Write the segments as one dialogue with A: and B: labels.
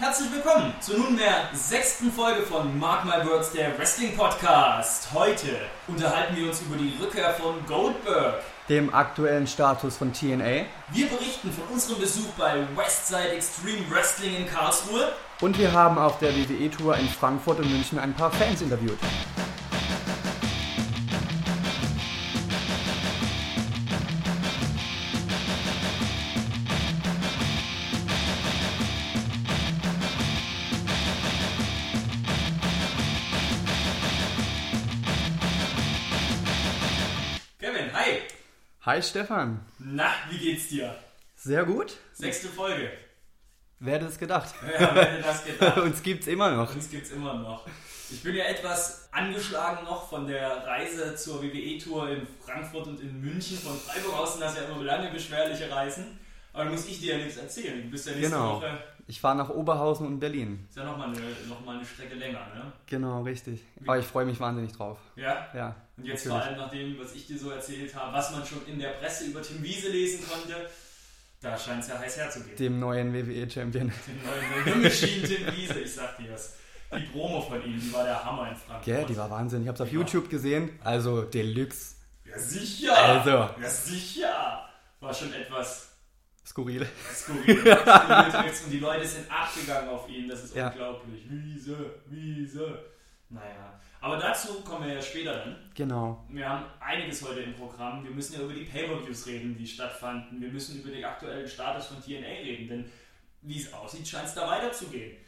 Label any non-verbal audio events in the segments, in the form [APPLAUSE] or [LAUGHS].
A: Herzlich willkommen zur nunmehr sechsten Folge von Mark My Words, der Wrestling Podcast. Heute unterhalten wir uns über die Rückkehr von Goldberg.
B: Dem aktuellen Status von TNA.
A: Wir berichten von unserem Besuch bei Westside Extreme Wrestling in Karlsruhe.
B: Und wir haben auf der WWE-Tour in Frankfurt und München ein paar Fans interviewt.
A: Hi
B: Stefan.
A: Na, wie geht's dir?
B: Sehr gut.
A: Sechste Folge.
B: Wer hätte es gedacht?
A: Ja, wer hätte das gedacht? [LAUGHS]
B: Uns gibt's immer noch.
A: Uns gibt's immer noch. Ich bin ja etwas angeschlagen noch von der Reise zur WWE-Tour in Frankfurt und in München. Von Freiburg aus sind das ja immer lange beschwerliche Reisen. Aber da muss ich dir ja nichts erzählen. Du bist ja nächste
B: Genau.
A: Woche.
B: Ich fahre nach Oberhausen und Berlin.
A: Ist ja nochmal eine, noch mal eine Strecke länger, ne?
B: Genau, richtig. Aber ich freue mich wahnsinnig drauf.
A: Ja?
B: Ja.
A: Und jetzt
B: natürlich.
A: vor allem nach dem, was ich dir so erzählt habe, was man schon in der Presse über Tim Wiese lesen konnte, da scheint es ja heiß herzugehen.
B: Dem neuen WWE-Champion.
A: Den neuen Machine Tim Wiese, ich sag dir das. Die Promo von ihm, die war der Hammer in Frankfurt.
B: Gell, die war Wahnsinn. Ich hab's auf
A: Ja.
B: YouTube gesehen. Also Deluxe.
A: Ja, sicher!
B: Also.
A: Ja, sicher! War schon etwas
B: Skurril.
A: skurril. [LAUGHS] Und die Leute sind abgegangen auf ihn, das ist
B: Ja.
A: unglaublich. Wiese, Wiese. Naja, aber dazu kommen wir ja später dann.
B: Genau.
A: Wir haben einiges heute im Programm. Wir müssen ja über die Pay-Per-Views reden, die stattfanden. Wir müssen über den aktuellen Status von TNA reden, denn wie es aussieht, scheint es da weiterzugehen.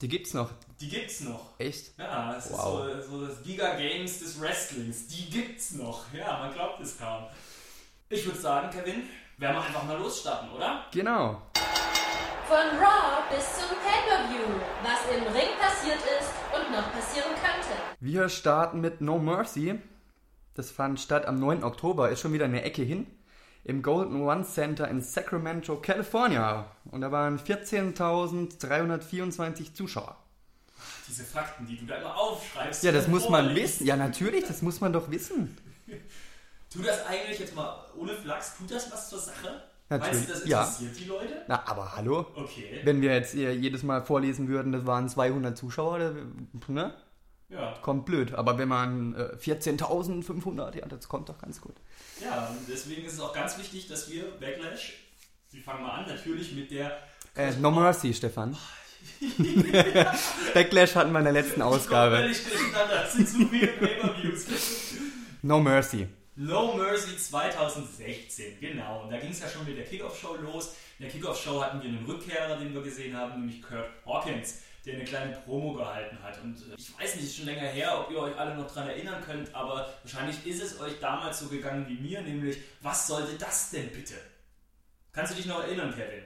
B: Die gibt's noch.
A: Die gibt's noch.
B: Echt?
A: Ja, es
B: Wow.
A: ist so, so das Giga Games des Wrestlings. Die gibt's noch. Ja, man glaubt es kaum. Ich würde sagen, Kevin, werden wir einfach mal losstarten, oder?
B: Genau.
C: Von Raw bis zum Pay-Per-View, was im Ring passiert ist und noch passieren könnte.
B: Wir starten mit No Mercy. Das fand statt am 9. Oktober, ist schon wieder eine Ecke hin. Im Golden One Center in Sacramento, California. Und da waren 14.324 Zuschauer.
A: Diese Fakten, die du da immer aufschreibst.
B: Ja, das muss man wissen. Ja, natürlich, das muss man doch wissen.
A: Tut das eigentlich jetzt mal ohne Flachs, tut das was zur Sache?
B: Natürlich,
A: Meinst du, das
B: ja.
A: interessiert die Leute?
B: Na, aber hallo?
A: Okay.
B: Wenn wir jetzt jedes Mal vorlesen würden, das waren 200 Zuschauer, da- ne?
A: Ja.
B: Kommt blöd. Aber wenn man äh, 14.500, ja, das kommt doch ganz gut.
A: Ja, und deswegen ist es auch ganz wichtig, dass wir Backlash, wir fangen mal an, natürlich mit der.
B: Äh, no Mercy, Stefan. [LAUGHS] Backlash hatten wir in der letzten
A: Ich
B: Ausgabe.
A: völlig durcheinander, das sind zu viele Pay-Per-Views.
B: No Mercy.
A: No Mercy 2016, genau. Und da ging es ja schon mit der Kickoff-Show los. In der Kickoff-Show hatten wir einen Rückkehrer, den wir gesehen haben, nämlich Kurt Hawkins, der eine kleine Promo gehalten hat. Und äh, ich weiß nicht, ist schon länger her, ob ihr euch alle noch dran erinnern könnt, aber wahrscheinlich ist es euch damals so gegangen wie mir, nämlich, was sollte das denn bitte? Kannst du dich noch erinnern, Kevin?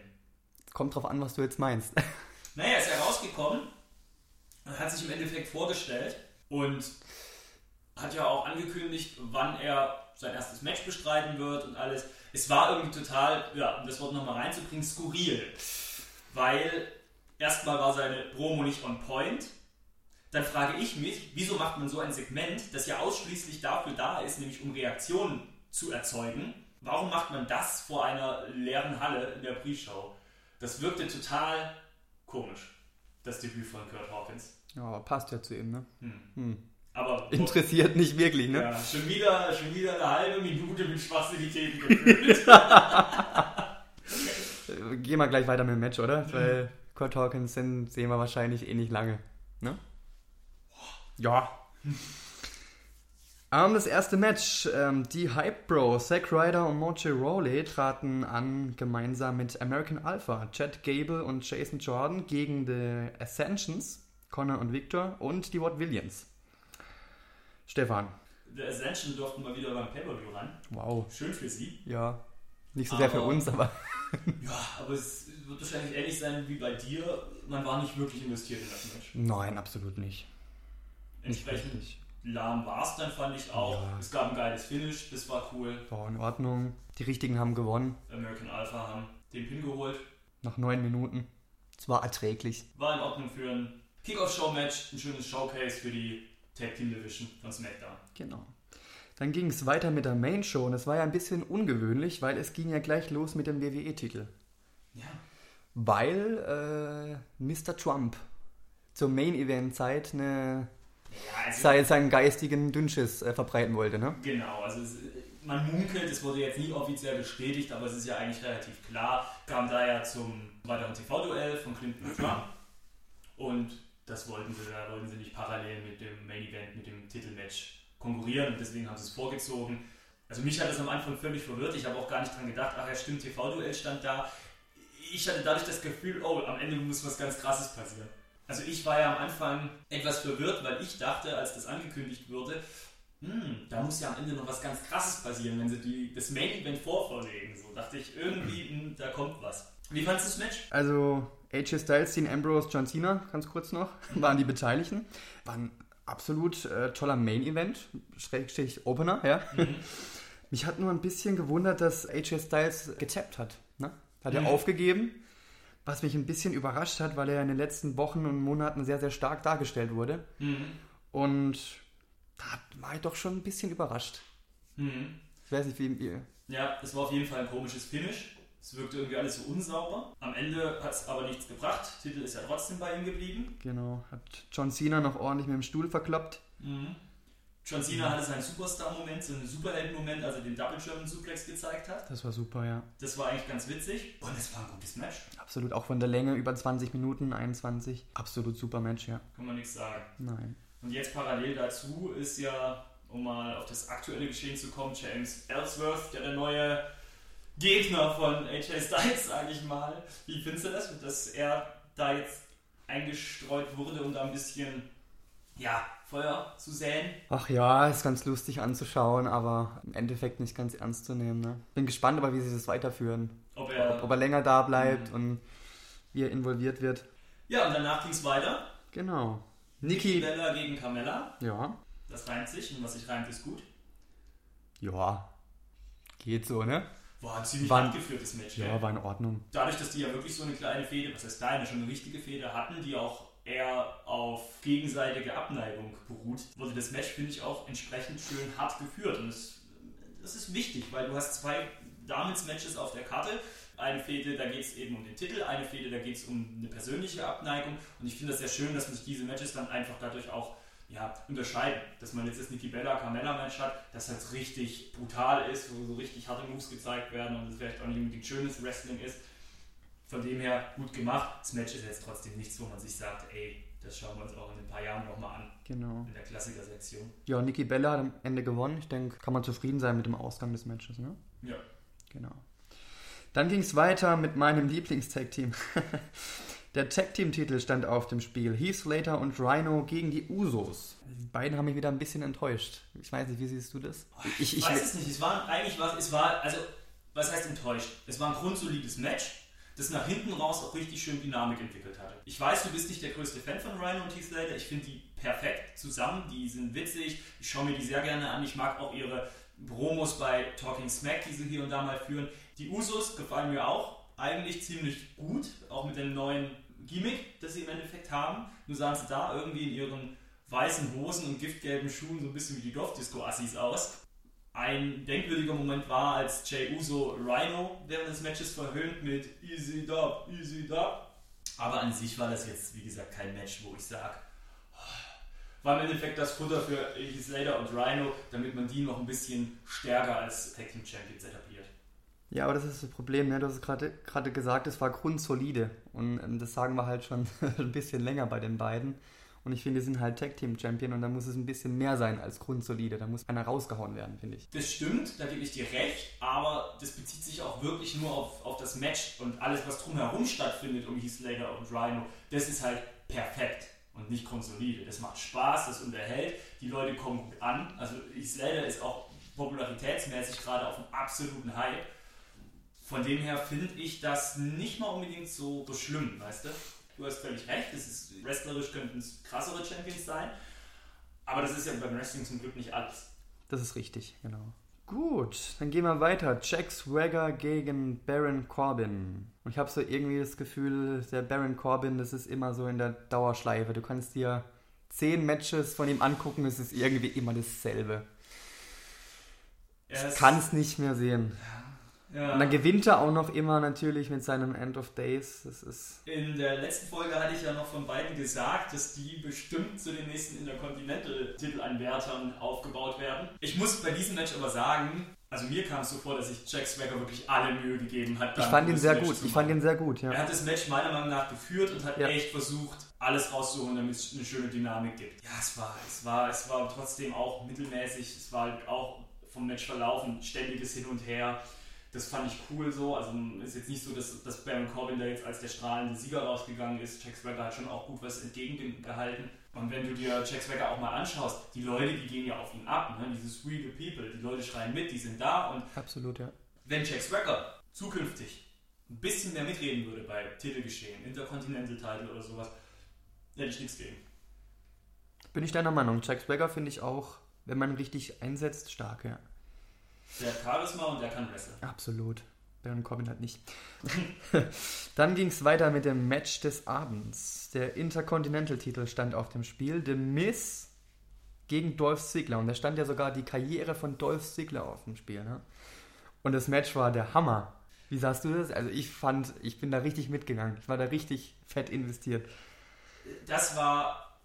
B: Kommt drauf an, was du jetzt meinst.
A: Naja, er ist herausgekommen und hat sich im Endeffekt vorgestellt und hat ja auch angekündigt, wann er sein erstes Match bestreiten wird und alles. Es war irgendwie total, ja, um das Wort nochmal reinzubringen, skurril. Weil erstmal war seine Promo nicht on point. Dann frage ich mich, wieso macht man so ein Segment, das ja ausschließlich dafür da ist, nämlich um Reaktionen zu erzeugen? Warum macht man das vor einer leeren Halle in der Pre-Show? Das wirkte total komisch, das Debüt von Kurt Hawkins.
B: Ja, passt ja zu ihm, ne?
A: Aber
B: Interessiert nicht wirklich, ne?
A: ja, schon, wieder, schon wieder eine halbe Minute mit Schwachsinitäten gefüllt. [LAUGHS]
B: Gehen wir gleich weiter mit dem Match, oder? Weil Kurt Hawkins den sehen wir wahrscheinlich eh nicht lange. Ne? Ja. [LAUGHS] Ähm, das erste Match. Ähm, die Hype Bro, Zack Ryder und Mochi Rawley traten an gemeinsam mit American Alpha, Chad Gable und Jason Jordan gegen die Ascensions, Connor und Victor und die Watt Williams. Stefan.
A: Der Ascension durften mal wieder beim Pay-Per-View ran.
B: Wow.
A: Schön für sie.
B: Ja. Nicht so sehr für
A: Aber-
B: uns, aber. [LAUGHS]
A: Ja, aber es wird wahrscheinlich ähnlich sein wie bei dir. Man war nicht wirklich investiert in das Match.
B: Nein, absolut nicht. Nicht
A: Entsprechend
B: wirklich.
A: lahm war es dann, fand ich auch.
B: Ja.
A: Es gab ein geiles Finish, das war cool.
B: War in Ordnung. Die Richtigen haben gewonnen.
A: American Alpha haben den Pin geholt.
B: Nach neun Minuten. Es war erträglich.
A: War in Ordnung für ein Kickoff-Show-Match, ein schönes Showcase für die Tag Team Division von SmackDown.
B: Genau. Dann ging es weiter mit der Main Show und es war ja ein bisschen ungewöhnlich, weil es ging ja gleich los mit dem WWE-Titel.
A: Ja.
B: Weil äh, Mr. Trump zur Main-Event-Zeit eine
A: Ja, also,
B: sei, seinen geistigen Dünnschiss äh, verbreiten wollte, ne?
A: Genau, also es, man munkelt, es wurde jetzt nie offiziell bestätigt, aber es ist ja eigentlich relativ klar, kam da ja zum weiteren TV-Duell von Clinton und Trump und das wollten sie, da wollten sie nicht parallel mit dem Main Event, mit dem Titelmatch konkurrieren und deswegen haben sie es vorgezogen. Also mich hat das am Anfang völlig verwirrt, ich habe auch gar nicht dran gedacht, ach ja stimmt, TV-Duell stand da. Ich hatte dadurch das Gefühl, oh, am Ende muss was ganz krasses passieren. Also ich war ja am Anfang etwas verwirrt, weil ich dachte, als das angekündigt wurde, hm, da muss ja am Ende noch was ganz krasses passieren, wenn sie die, das Main Event vorverlegen. So dachte ich irgendwie, hm, da kommt was. Wie fandest du das Match?
B: Also AJ Styles, Dean Ambrose, John Cena, ganz kurz noch, [LAUGHS] waren die Beteiligten. War ein absolut äh, toller Main-Event, Schrägstrich Opener, ja. [LAUGHS] Mich hat nur ein bisschen gewundert, dass AJ Styles getappt hat. Ne? Hat er
A: Mhm.
B: aufgegeben, was mich ein bisschen überrascht hat, weil er in den letzten Wochen und Monaten sehr, sehr stark dargestellt wurde.
A: Mhm.
B: Und da war ich doch schon ein bisschen überrascht.
A: Mhm.
B: Ich weiß nicht, wie ihr.
A: Ja, es war auf jeden Fall ein komisches Finish. Es wirkte irgendwie alles so unsauber. Am Ende hat es aber nichts gebracht. Titel ist ja trotzdem bei ihm geblieben.
B: Genau, hat John Cena noch ordentlich mit dem Stuhl verkloppt.
A: Mhm. John Cena hatte seinen Superstar-Moment, so einen Superhelden-Moment, als er den Double German Suplex gezeigt hat.
B: Das war super, ja.
A: Das war eigentlich ganz witzig. Und es war ein gutes Match.
B: Absolut, auch von der Länge über 20 Minuten, 21. Absolut super Match, ja.
A: Kann man nichts sagen.
B: Nein.
A: Und jetzt parallel dazu ist ja, um mal auf das aktuelle Geschehen zu kommen, James Ellsworth, ja der neue Gegner von AJ Styles, sage ich mal. Wie findest du das, dass er da jetzt eingestreut wurde, um da ein bisschen ja, Feuer zu säen?
B: Ach ja, ist ganz lustig anzuschauen, aber im Endeffekt nicht ganz ernst zu nehmen. Ne? Bin gespannt, aber wie sie das weiterführen.
A: Ob
B: Ob,
A: er,
B: ob er länger da bleibt und wie er involviert wird.
A: ja, und danach ging es weiter.
B: Genau. Niki.
A: Bella gegen Carmella.
B: Ja.
A: Das reimt sich und was sich reimt, ist gut.
B: Ja. Geht so, ne?
A: War ein ziemlich
B: War-
A: handgeführtes Match.
B: Ja,
A: gell?
B: war in Ordnung.
A: dadurch, dass die ja wirklich so eine kleine Fehde, was heißt kleine, schon eine richtige Fehde hatten, die auch eher auf gegenseitige Abneigung beruht, wurde das Match, finde ich, auch entsprechend schön hart geführt. Und das, das ist wichtig, weil du hast zwei Damens-Matches auf der Karte. Eine Fehde, da geht es eben um den Titel, eine Fehde, da geht es um eine persönliche Abneigung. Und ich finde das sehr schön, dass sich diese Matches dann einfach dadurch auch ja, unterscheiden. Dass man jetzt das Nikki Bella Carmella Match hat, das halt richtig brutal ist, wo so richtig harte Moves gezeigt werden und es vielleicht auch nicht unbedingt schönes Wrestling ist. Von dem her gut gemacht. Das Match ist jetzt trotzdem nichts, wo man sich sagt, ey, das schauen wir uns auch in ein paar Jahren nochmal an,
B: Genau.
A: in der Klassiker-Sektion.
B: Ja, Niki Bella hat am Ende gewonnen. Ich denke, kann man zufrieden sein mit dem Ausgang des Matches, ne?
A: Ja.
B: Genau. Dann ging es weiter mit meinem Lieblings-Tag-Team. [LAUGHS] Der Tag-Team-Titel stand auf dem Spiel. Heath Slater und Rhino gegen die Usos. Die beiden haben mich wieder ein bisschen enttäuscht. Ich weiß nicht, wie siehst du das?
A: Ich,
B: ich,
A: weiß es nicht. Es war eigentlich was, es war, also, was heißt enttäuscht? Es war ein grundsolides Match, das nach hinten raus auch richtig schön Dynamik entwickelt hatte. Ich weiß, du bist nicht der größte Fan von Rhino und Heath Slater. Ich finde die perfekt zusammen. Die sind witzig. Ich schaue mir die sehr gerne an. Ich mag auch ihre Promos bei Talking Smack, die sie hier und da mal führen. Die Usos gefallen mir auch eigentlich ziemlich gut, auch mit dem neuen Gimmick, das sie im Endeffekt haben. Nur sahen sie da irgendwie in ihren weißen Hosen und giftgelben Schuhen so ein bisschen wie die Dorfdisco-Assis aus. Ein denkwürdiger Moment war, als Jay Uso Rhino während des Matches verhöhnt mit Easy Dub, Easy Dub. Aber an sich war das jetzt, wie gesagt, kein Match, wo ich sage, war im Endeffekt das Futter für Heath Slater und Rhino, damit man die noch ein bisschen stärker als Tag Team Champions etabliert.
B: Ja, aber das ist das Problem, ne? Du hast gerade gerade gesagt, es war grundsolide. Und ähm, das sagen wir halt schon [LAUGHS] ein bisschen länger bei den beiden. Und ich finde, die sind halt Tag-Team-Champion und da muss es ein bisschen mehr sein als grundsolide. Da muss einer rausgehauen werden, finde ich.
A: Das stimmt, da gebe ich dir recht, aber das bezieht sich auch wirklich nur auf, auf das Match und alles, was drumherum stattfindet um Heath Slater und Rhino, das ist halt perfekt und nicht grundsolide. Das macht Spaß, das unterhält, die Leute kommen gut an. Also Heath Slater ist auch popularitätsmäßig gerade auf einem absoluten Hype. Von dem her finde ich das nicht mal unbedingt so, so schlimm, weißt du? Du hast völlig recht, das ist, wrestlerisch könnten es krassere Champions sein, aber das ist ja beim Wrestling zum Glück nicht alles.
B: Das ist richtig, genau. Gut, dann gehen wir weiter. Jack Swagger gegen Baron Corbin. Und ich habe so irgendwie das Gefühl, der Baron Corbin, das ist immer so in der Dauerschleife. Du kannst dir zehn Matches von ihm angucken, es ist irgendwie immer dasselbe.
A: Er
B: Ich kann es nicht mehr sehen.
A: Ja.
B: Und dann gewinnt er auch noch immer natürlich mit seinem End of Days. Das ist.
A: In der letzten Folge hatte ich ja noch von beiden gesagt, dass die bestimmt zu den nächsten Intercontinental-Titelanwärtern aufgebaut werden. Ich muss bei diesem Match aber sagen, also mir kam es so vor, dass sich Jack Swagger wirklich alle Mühe gegeben hat.
B: Ich fand ihn sehr
A: Match
B: gut. Ich fand ihn sehr gut,
A: Er
B: ja.
A: hat das Match meiner Meinung nach geführt und hat
B: Ja.
A: echt versucht, alles rauszuholen, damit es eine schöne Dynamik gibt. Ja, es war, es war, es war trotzdem auch mittelmäßig. Es war halt auch vom Matchverlauf ein ständiges Hin und Her. Das fand ich cool so. Also ist jetzt nicht so, dass, dass Baron Corbin da jetzt als der strahlende Sieger rausgegangen ist. Jack Swagger hat schon auch gut was entgegengehalten. Und wenn du dir Jack Swagger auch mal anschaust, die Leute, die gehen ja auf ihn ab. Ne? Dieses We the People, die Leute schreien mit, die sind da und
B: Absolut, ja.
A: wenn Jack Swagger zukünftig ein bisschen mehr mitreden würde bei Titelgeschehen, Intercontinental Title oder sowas, hätte ich nichts gegen.
B: Bin ich deiner Meinung. Jack Swagger finde ich auch, wenn man richtig einsetzt, stark, ja.
A: Der hat Charisma und der kann wresteln.
B: Absolut. Baron Corbin halt nicht. [LAUGHS] Dann ging es weiter mit dem Match des Abends. Der Intercontinental-Titel stand auf dem Spiel. The Miz gegen Dolph Ziggler. Und da stand ja sogar die Karriere von Dolph Ziggler auf dem Spiel. Ne? Und das Match war der Hammer. Wie sahst du das? Also ich fand, ich bin da richtig mitgegangen. Ich war da richtig fett investiert.
A: Das war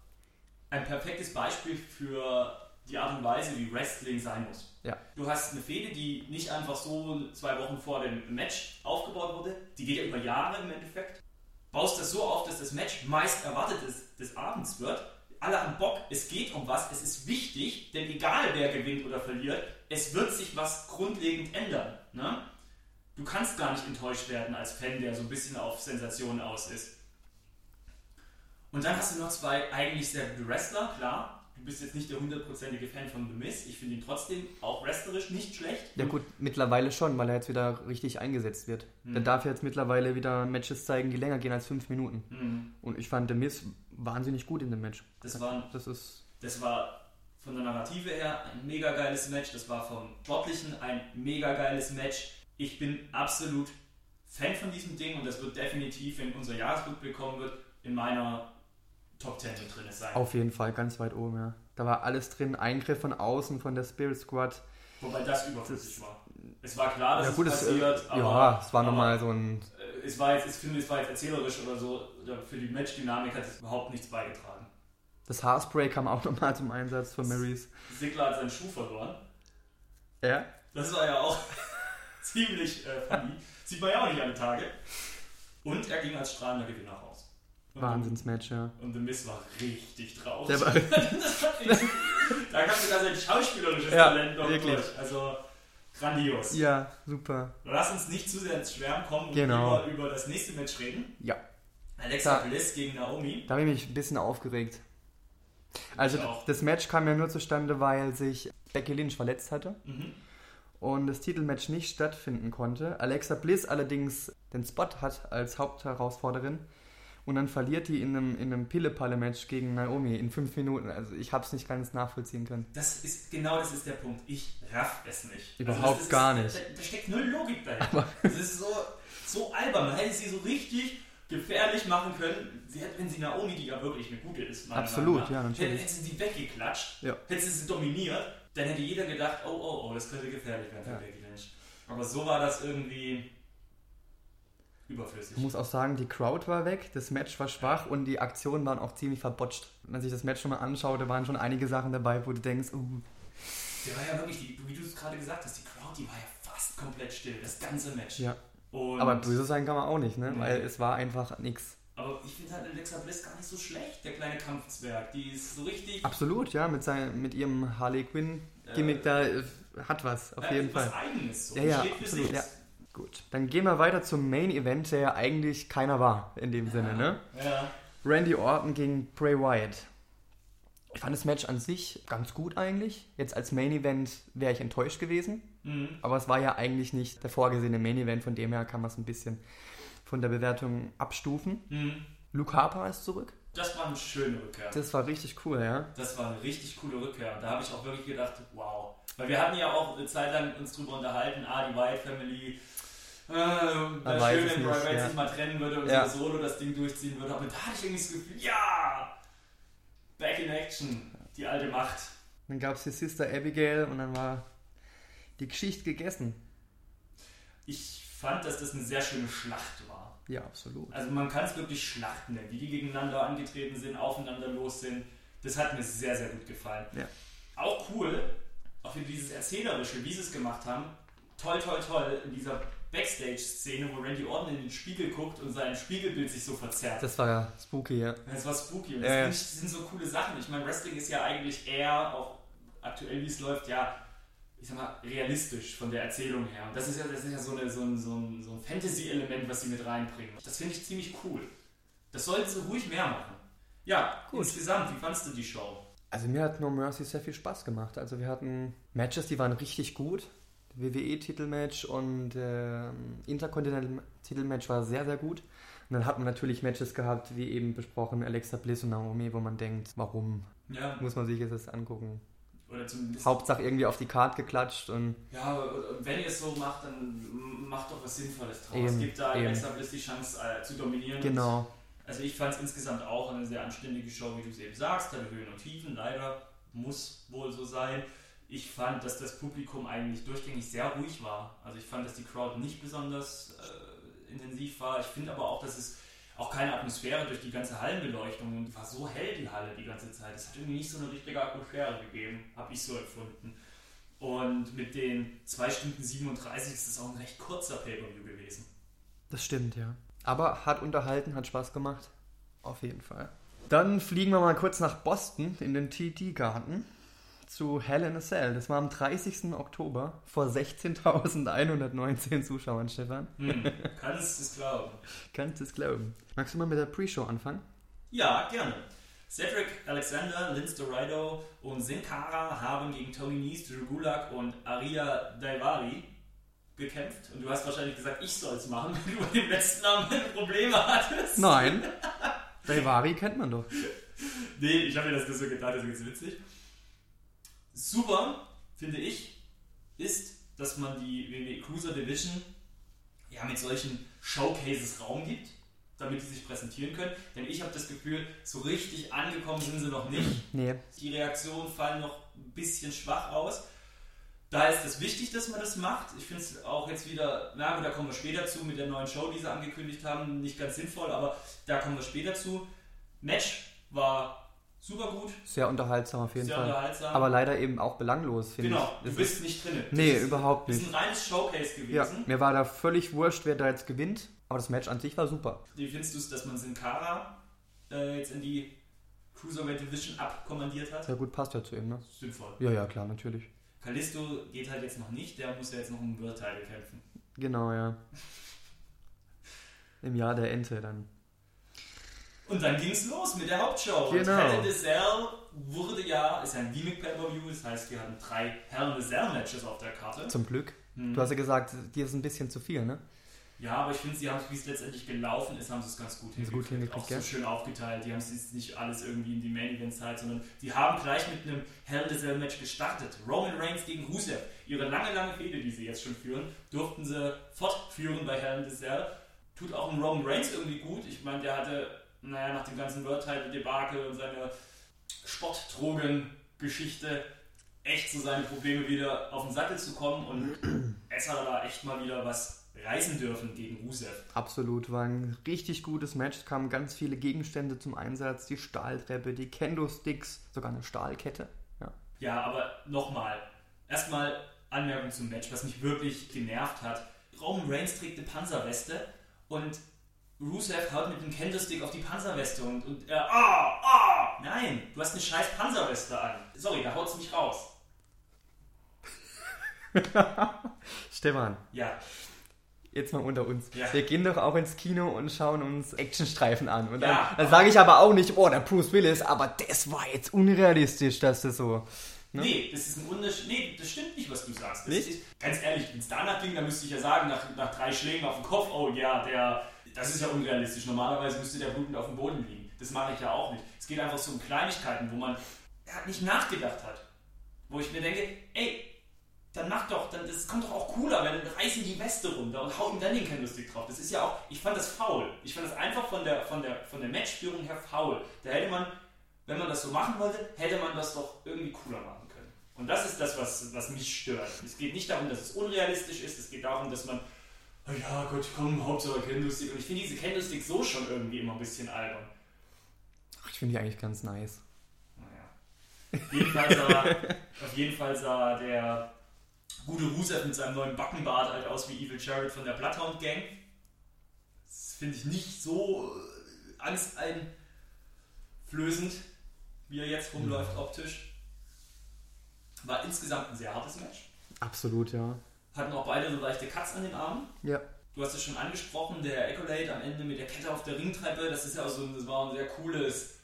A: ein perfektes Beispiel für die Art und Weise, wie Wrestling sein muss.
B: Ja.
A: Du hast eine Fehde, die nicht einfach so zwei Wochen vor dem Match aufgebaut wurde. Die geht ja über Jahre im Endeffekt. Baust das so auf, dass das Match meist erwartet des, des Abends wird. Alle haben Bock, es geht um was, es ist wichtig, denn egal wer gewinnt oder verliert, es wird sich was grundlegend ändern. Ne? Du kannst gar nicht enttäuscht werden als Fan, der so ein bisschen auf Sensationen aus ist. Und dann hast du noch zwei eigentlich sehr gute Wrestler, klar. Du bist jetzt nicht der hundertprozentige Fan von The Miz. Ich finde ihn trotzdem auch wrestlerisch nicht schlecht.
B: Ja gut, mittlerweile schon, weil er jetzt wieder richtig eingesetzt wird. Der darf jetzt mittlerweile wieder Matches zeigen, die länger gehen als fünf Minuten.
A: Mhm.
B: Und ich fand The Miz wahnsinnig gut in dem Match.
A: Das war,
B: Das ist
A: das war von der Narrative her ein mega geiles Match. Das war vom Sportlichen ein mega geiles Match. Ich bin absolut Fan von diesem Ding und das wird definitiv, wenn unser Jahresrückblick kommen wird, in meiner Top 10 mit drin sein.
B: auf jeden Fall ganz weit oben, ja. Da war alles drin, Eingriff von außen von der Spirit Squad.
A: Wobei das überflüssig war. Es war klar, dass
B: ja gut,
A: es
B: es, äh,
A: passiert, aber,
B: ja, es war nochmal so ein...
A: äh, es war jetzt, ich finde, es war jetzt erzählerisch oder so, für die Matchdynamik hat es überhaupt nichts beigetragen.
B: Das Haarspray kam auch nochmal zum Einsatz von Marys.
A: Sigler hat seinen Schuh verloren.
B: Ja?
A: Das war ja auch [LAUGHS] ziemlich äh, funny. Sieht man ja auch nicht alle Tage. Und er ging als strahlender Gewinner
B: Wahnsinnsmatch, ja.
A: Und The Miz war richtig drauf.
B: Der [LAUGHS] war,
A: da kam sogar sein schauspielerisches
B: Ja,
A: Talent noch
B: wirklich.
A: durch. Also grandios.
B: ja, super.
A: Lass uns nicht zu sehr ins Schwärmen kommen und
B: Genau.
A: lieber über das nächste Match reden.
B: Ja.
A: Alexa
B: Da-
A: Bliss gegen Naomi.
B: Da habe ich mich ein bisschen aufgeregt. Also das Match kam ja nur zustande, weil sich Becky Lynch verletzt hatte.
A: Mhm.
B: und das Titelmatch nicht stattfinden konnte. Alexa Bliss allerdings den Spot hat als Hauptherausforderin und dann verliert die in einem, in einem Pille-Palle-Match gegen Naomi in fünf Minuten. Also ich habe es nicht ganz nachvollziehen können.
A: Das ist genau das ist der Punkt. Ich raff es nicht.
B: Überhaupt
A: Also das ist,
B: gar nicht.
A: Da, da steckt null Logik dahinter. [LAUGHS] Das ist so, so albern. Man hätte sie so richtig gefährlich machen können. Sie hätte, wenn sie Naomi, die ja wirklich eine gute ist,
B: Absolut,
A: Meinung nach,
B: ja, natürlich.
A: Hätte, hätte sie sie weggeklatscht,
B: Ja.
A: hätte sie sie dominiert, dann hätte jeder gedacht, oh, oh, oh, das könnte gefährlich werden für
B: Ja.
A: Becky Lynch. Aber so war das irgendwie überflüssig.
B: Ich muss auch sagen, die Crowd war weg, das Match war schwach und die Aktionen waren auch ziemlich verbotscht. Wenn man sich das Match schon mal anschaut, da waren schon einige Sachen dabei, wo du denkst, uh,
A: Der war ja wirklich, die, wie du es gerade gesagt hast, die Crowd, die war ja fast komplett still, das ganze Match.
B: ja.
A: Und,
B: Aber böse sein kann man auch nicht, ne?
A: Nee.
B: Weil es war einfach nix.
A: aber ich finde halt Alexa Bliss gar nicht so schlecht, der kleine Kampfzwerg. Die ist so richtig.
B: Absolut, ja, mit, sein, mit ihrem Harley Quinn-Gimmick
A: Äh,
B: da äh, hat was, auf
A: äh,
B: jeden
A: was
B: Fall.
A: Eigenes. So.
B: Ja, ja, absolut,
A: sich.
B: ja. Gut, dann gehen wir weiter zum Main Event, der ja eigentlich keiner war in dem Sinne, ne?
A: Ja.
B: Randy Orton gegen Bray Wyatt. Ich fand das Match an sich ganz gut eigentlich. Jetzt als Main Event wäre ich enttäuscht gewesen,
A: Mhm.
B: aber es war ja eigentlich nicht der vorgesehene Main Event, von dem her kann man es ein bisschen von der Bewertung abstufen.
A: Mhm.
B: Luke Harper ist zurück.
A: Das war eine schöne Rückkehr.
B: Das war richtig cool, ja.
A: Das war eine richtig coole Rückkehr. Und da habe ich auch wirklich gedacht, wow. Weil wir hatten ja auch eine Zeit lang uns drüber unterhalten, ah, die Wyatt Family. Äh, wäre
B: weiß
A: schön,
B: es
A: wenn Bray
B: nicht,
A: Wyatt
B: ja.
A: sich mal trennen würde und
B: Ja.
A: so solo das Ding durchziehen würde. Aber da hatte ich irgendwie das Gefühl, ja! Back in Action, die alte Macht.
B: Dann gab es die Sister Abigail und dann war die Geschichte gegessen.
A: Ich fand, dass das eine sehr schöne Schlacht war.
B: Ja, absolut.
A: Also man kann es wirklich Schlachten nennen, wie die gegeneinander angetreten sind, aufeinander los sind. Das hat mir sehr, sehr gut gefallen.
B: Ja.
A: Auch cool, auch wie dieses Erzählerische, wie sie es gemacht haben. Toll, toll, toll, in dieser Backstage-Szene, wo Randy Orton in den Spiegel guckt und sein Spiegelbild sich so verzerrt.
B: Das war ja spooky, ja.
A: Das war spooky. Und das, das sind so coole Sachen. Ich meine, Wrestling ist ja eigentlich eher, auch aktuell wie es läuft, ja, ich sag mal, realistisch von der Erzählung her. Und das ist ja, das ist ja so, eine, so ein, so ein, so ein Fantasy-Element, was sie mit reinbringen. Das finde ich ziemlich cool. Das sollten sie ruhig mehr machen. Ja,
B: Gut.
A: insgesamt, wie fandst du die Show?
B: Also mir hat No Mercy sehr viel Spaß gemacht. Also wir hatten Matches, die waren richtig gut. WWE-Titelmatch und ähm, Intercontinental-Titelmatch war sehr, sehr gut. Und dann hat man natürlich Matches gehabt, wie eben besprochen, Alexa Bliss und Naomi, wo man denkt, warum
A: Ja,
B: muss man sich jetzt das angucken?
A: oder zumindest.
B: Hauptsache irgendwie auf die Card geklatscht und
A: Ja, und wenn ihr es so macht, dann macht doch was Sinnvolles draus.
B: Eben,
A: es gibt da
B: eben.
A: Alexa Bliss die Chance äh, zu dominieren.
B: genau.
A: Also ich fand es insgesamt auch eine sehr anständige Show, wie du es eben sagst, hatte Höhen und Tiefen, leider muss wohl so sein. Ich fand, dass das Publikum eigentlich durchgängig sehr ruhig war. Also ich fand, dass die Crowd nicht besonders äh, intensiv war. Ich finde aber auch, dass es auch keine Atmosphäre durch die ganze Hallenbeleuchtung und war so hell die Halle die ganze Zeit. Es hat irgendwie nicht so eine richtige Atmosphäre gegeben, habe ich so empfunden. Und mit den 2 Stunden 37 ist es auch ein recht kurzer Pay-Per-View gewesen.
B: Das stimmt, ja. Aber hat unterhalten, hat Spaß gemacht. Auf jeden Fall. Dann fliegen wir mal kurz nach Boston in den TD-Garten zu Hell in a Cell. Das war am 30. Oktober vor 16.119 Zuschauern, Stefan.
A: Hm, kannst es glauben.
B: Kannst du es glauben. Magst du mal mit der Pre-Show anfangen?
A: Ja, gerne. Cedric Alexander, Linz Dorado und Sin Cara haben gegen Tony Nese, Drew Gulak und Aria Daivari gekämpft. Und du hast wahrscheinlich gesagt, ich soll es machen, [LAUGHS] wenn du mit dem letzten Namen Probleme hattest.
B: Nein. Daivari kennt man doch.
A: Nee, ich habe mir das nur so gedacht, das ist witzig. Super, finde ich, ist, dass man die WWE Cruiser Division ja mit solchen Showcases Raum gibt, damit sie sich präsentieren können. Denn ich habe das Gefühl, so richtig angekommen sind sie noch nicht. [CLEARS THROAT]
B: Nee.
A: Die Reaktionen fallen noch ein bisschen schwach aus. Da ist es wichtig, dass man das macht. Ich finde es auch jetzt wieder, na da kommen wir später zu mit der neuen Show, die sie angekündigt haben, nicht ganz sinnvoll, aber da kommen wir später zu. Match war super gut,
B: Sehr unterhaltsam auf jeden
A: sehr
B: Fall.
A: unterhaltsam.
B: Aber leider eben auch belanglos, finde
A: genau,
B: ich.
A: du
B: Es
A: bist nicht drin.
B: Nee,
A: das ist,
B: überhaupt
A: Das
B: nicht.
A: ist ein reines Showcase
B: Ja,
A: gewesen.
B: mir war da völlig wurscht, wer da jetzt gewinnt. Aber das Match an sich war super.
A: Wie findest du es, dass man Sin Cara äh, jetzt in die Cruiserweight Division abkommandiert hat?
B: Sehr gut, passt ja zu ihm, ne?
A: Sinnvoll.
B: Ja, ja, klar, natürlich.
A: Kalisto geht halt jetzt noch nicht, der muss ja jetzt noch um World Title kämpfen.
B: Genau, ja. [LAUGHS] Im Jahr der Ente dann.
A: Und dann ging es los mit der Hauptshow.
B: Genau.
A: Und Hell in the Cell wurde ja, ist ja ein Gimmick Pay-Per-View, das heißt, wir hatten drei Hell in the Cell Matches auf der Karte.
B: Zum Glück.
A: Hm.
B: Du hast ja gesagt, dir ist ein bisschen zu viel, ne?
A: Ja, aber ich finde, sie haben es, wie es letztendlich gelaufen ist, haben sie es ganz gut
B: sie gut hingekriegt,
A: Auch so schön aufgeteilt. Die haben es jetzt nicht alles irgendwie in die Main Event Zeit, sondern die haben gleich mit einem Hell in the Cell Match gestartet. Roman Reigns gegen Rusev. Ihre lange, lange Fehde, die sie jetzt schon führen, durften sie fortführen bei Hell in the Cell. Tut auch ein Roman Reigns irgendwie gut. Ich meine, der hatte, naja, nach dem ganzen World Title Debakel und seiner Sportdrogen-Geschichte echt so seine Probleme wieder auf den Sattel zu kommen und [CLEARS THROAT] jetzt hat da echt mal wieder was reißen dürfen gegen Rusev.
B: Absolut, war ein richtig gutes Match. Es kamen ganz viele Gegenstände zum Einsatz. Die Stahltreppe, die Kendo-Sticks, sogar eine Stahlkette. Ja.
A: Ja, aber nochmal. Erstmal Anmerkung zum Match, was mich wirklich genervt hat. Roman Reigns trägt eine Panzerweste und Rusev haut mit dem Candlestick auf die Panzerweste und, und er, ah, ah, nein, du hast eine scheiß Panzerweste an. Sorry, da haut's mich raus. [LAUGHS]
B: Stefan,
A: Ja,
B: jetzt mal unter uns.
A: Ja.
B: Wir gehen doch auch ins Kino und schauen uns Actionstreifen an. Und dann,
A: Ja.
B: dann sage ich aber auch nicht, oh, der Bruce Willis, aber das war jetzt unrealistisch, dass das so. Ne?
A: Nee, das ist ein Unterschied. Nee, das stimmt nicht, was du sagst. Das
B: Nicht?
A: Ist, ganz ehrlich, wenn es danach ging, dann müsste ich ja sagen, nach, nach drei Schlägen auf den Kopf, oh ja, der, das ist ja unrealistisch. Normalerweise müsste der blutend auf dem Boden liegen. Das mache ich ja auch nicht. Es geht einfach so um Kleinigkeiten, wo man nicht nachgedacht hat. Wo ich mir denke, ey, dann mach doch, dann, das kommt doch auch cooler, wenn dann reißen die Weste runter und hauen dann den Candlestick drauf. Das ist ja auch, ich fand das faul. Ich fand das einfach von der, von der, von der Matchführung her faul. Da hätte man, wenn man das so machen wollte, hätte man das doch irgendwie cooler machen können. Und das ist das, was, was mich stört. Es geht nicht darum, dass es unrealistisch ist, es geht darum, dass man ja Gott, komm, Hauptsache Candlestick. Und ich finde diese Candlestick so schon irgendwie immer ein bisschen albern.
B: Ach, ich finde die eigentlich ganz nice.
A: Naja. Auf jeden Fall sah, auf jeden Fall sah der gute Rusev mit seinem neuen Backenbart halt aus wie Evil Jared von der Bloodhound Gang. Das finde ich nicht so äh, angsteinflößend, wie er jetzt rumläuft optisch. War insgesamt ein sehr hartes Match.
B: Absolut, ja.
A: Hatten auch beide so leichte Cuts an den Armen.
B: Ja.
A: Du hast es schon angesprochen, der Accolade am Ende mit der Kette auf der Ringtreppe, das ist ja auch so ein, das war ein sehr cooles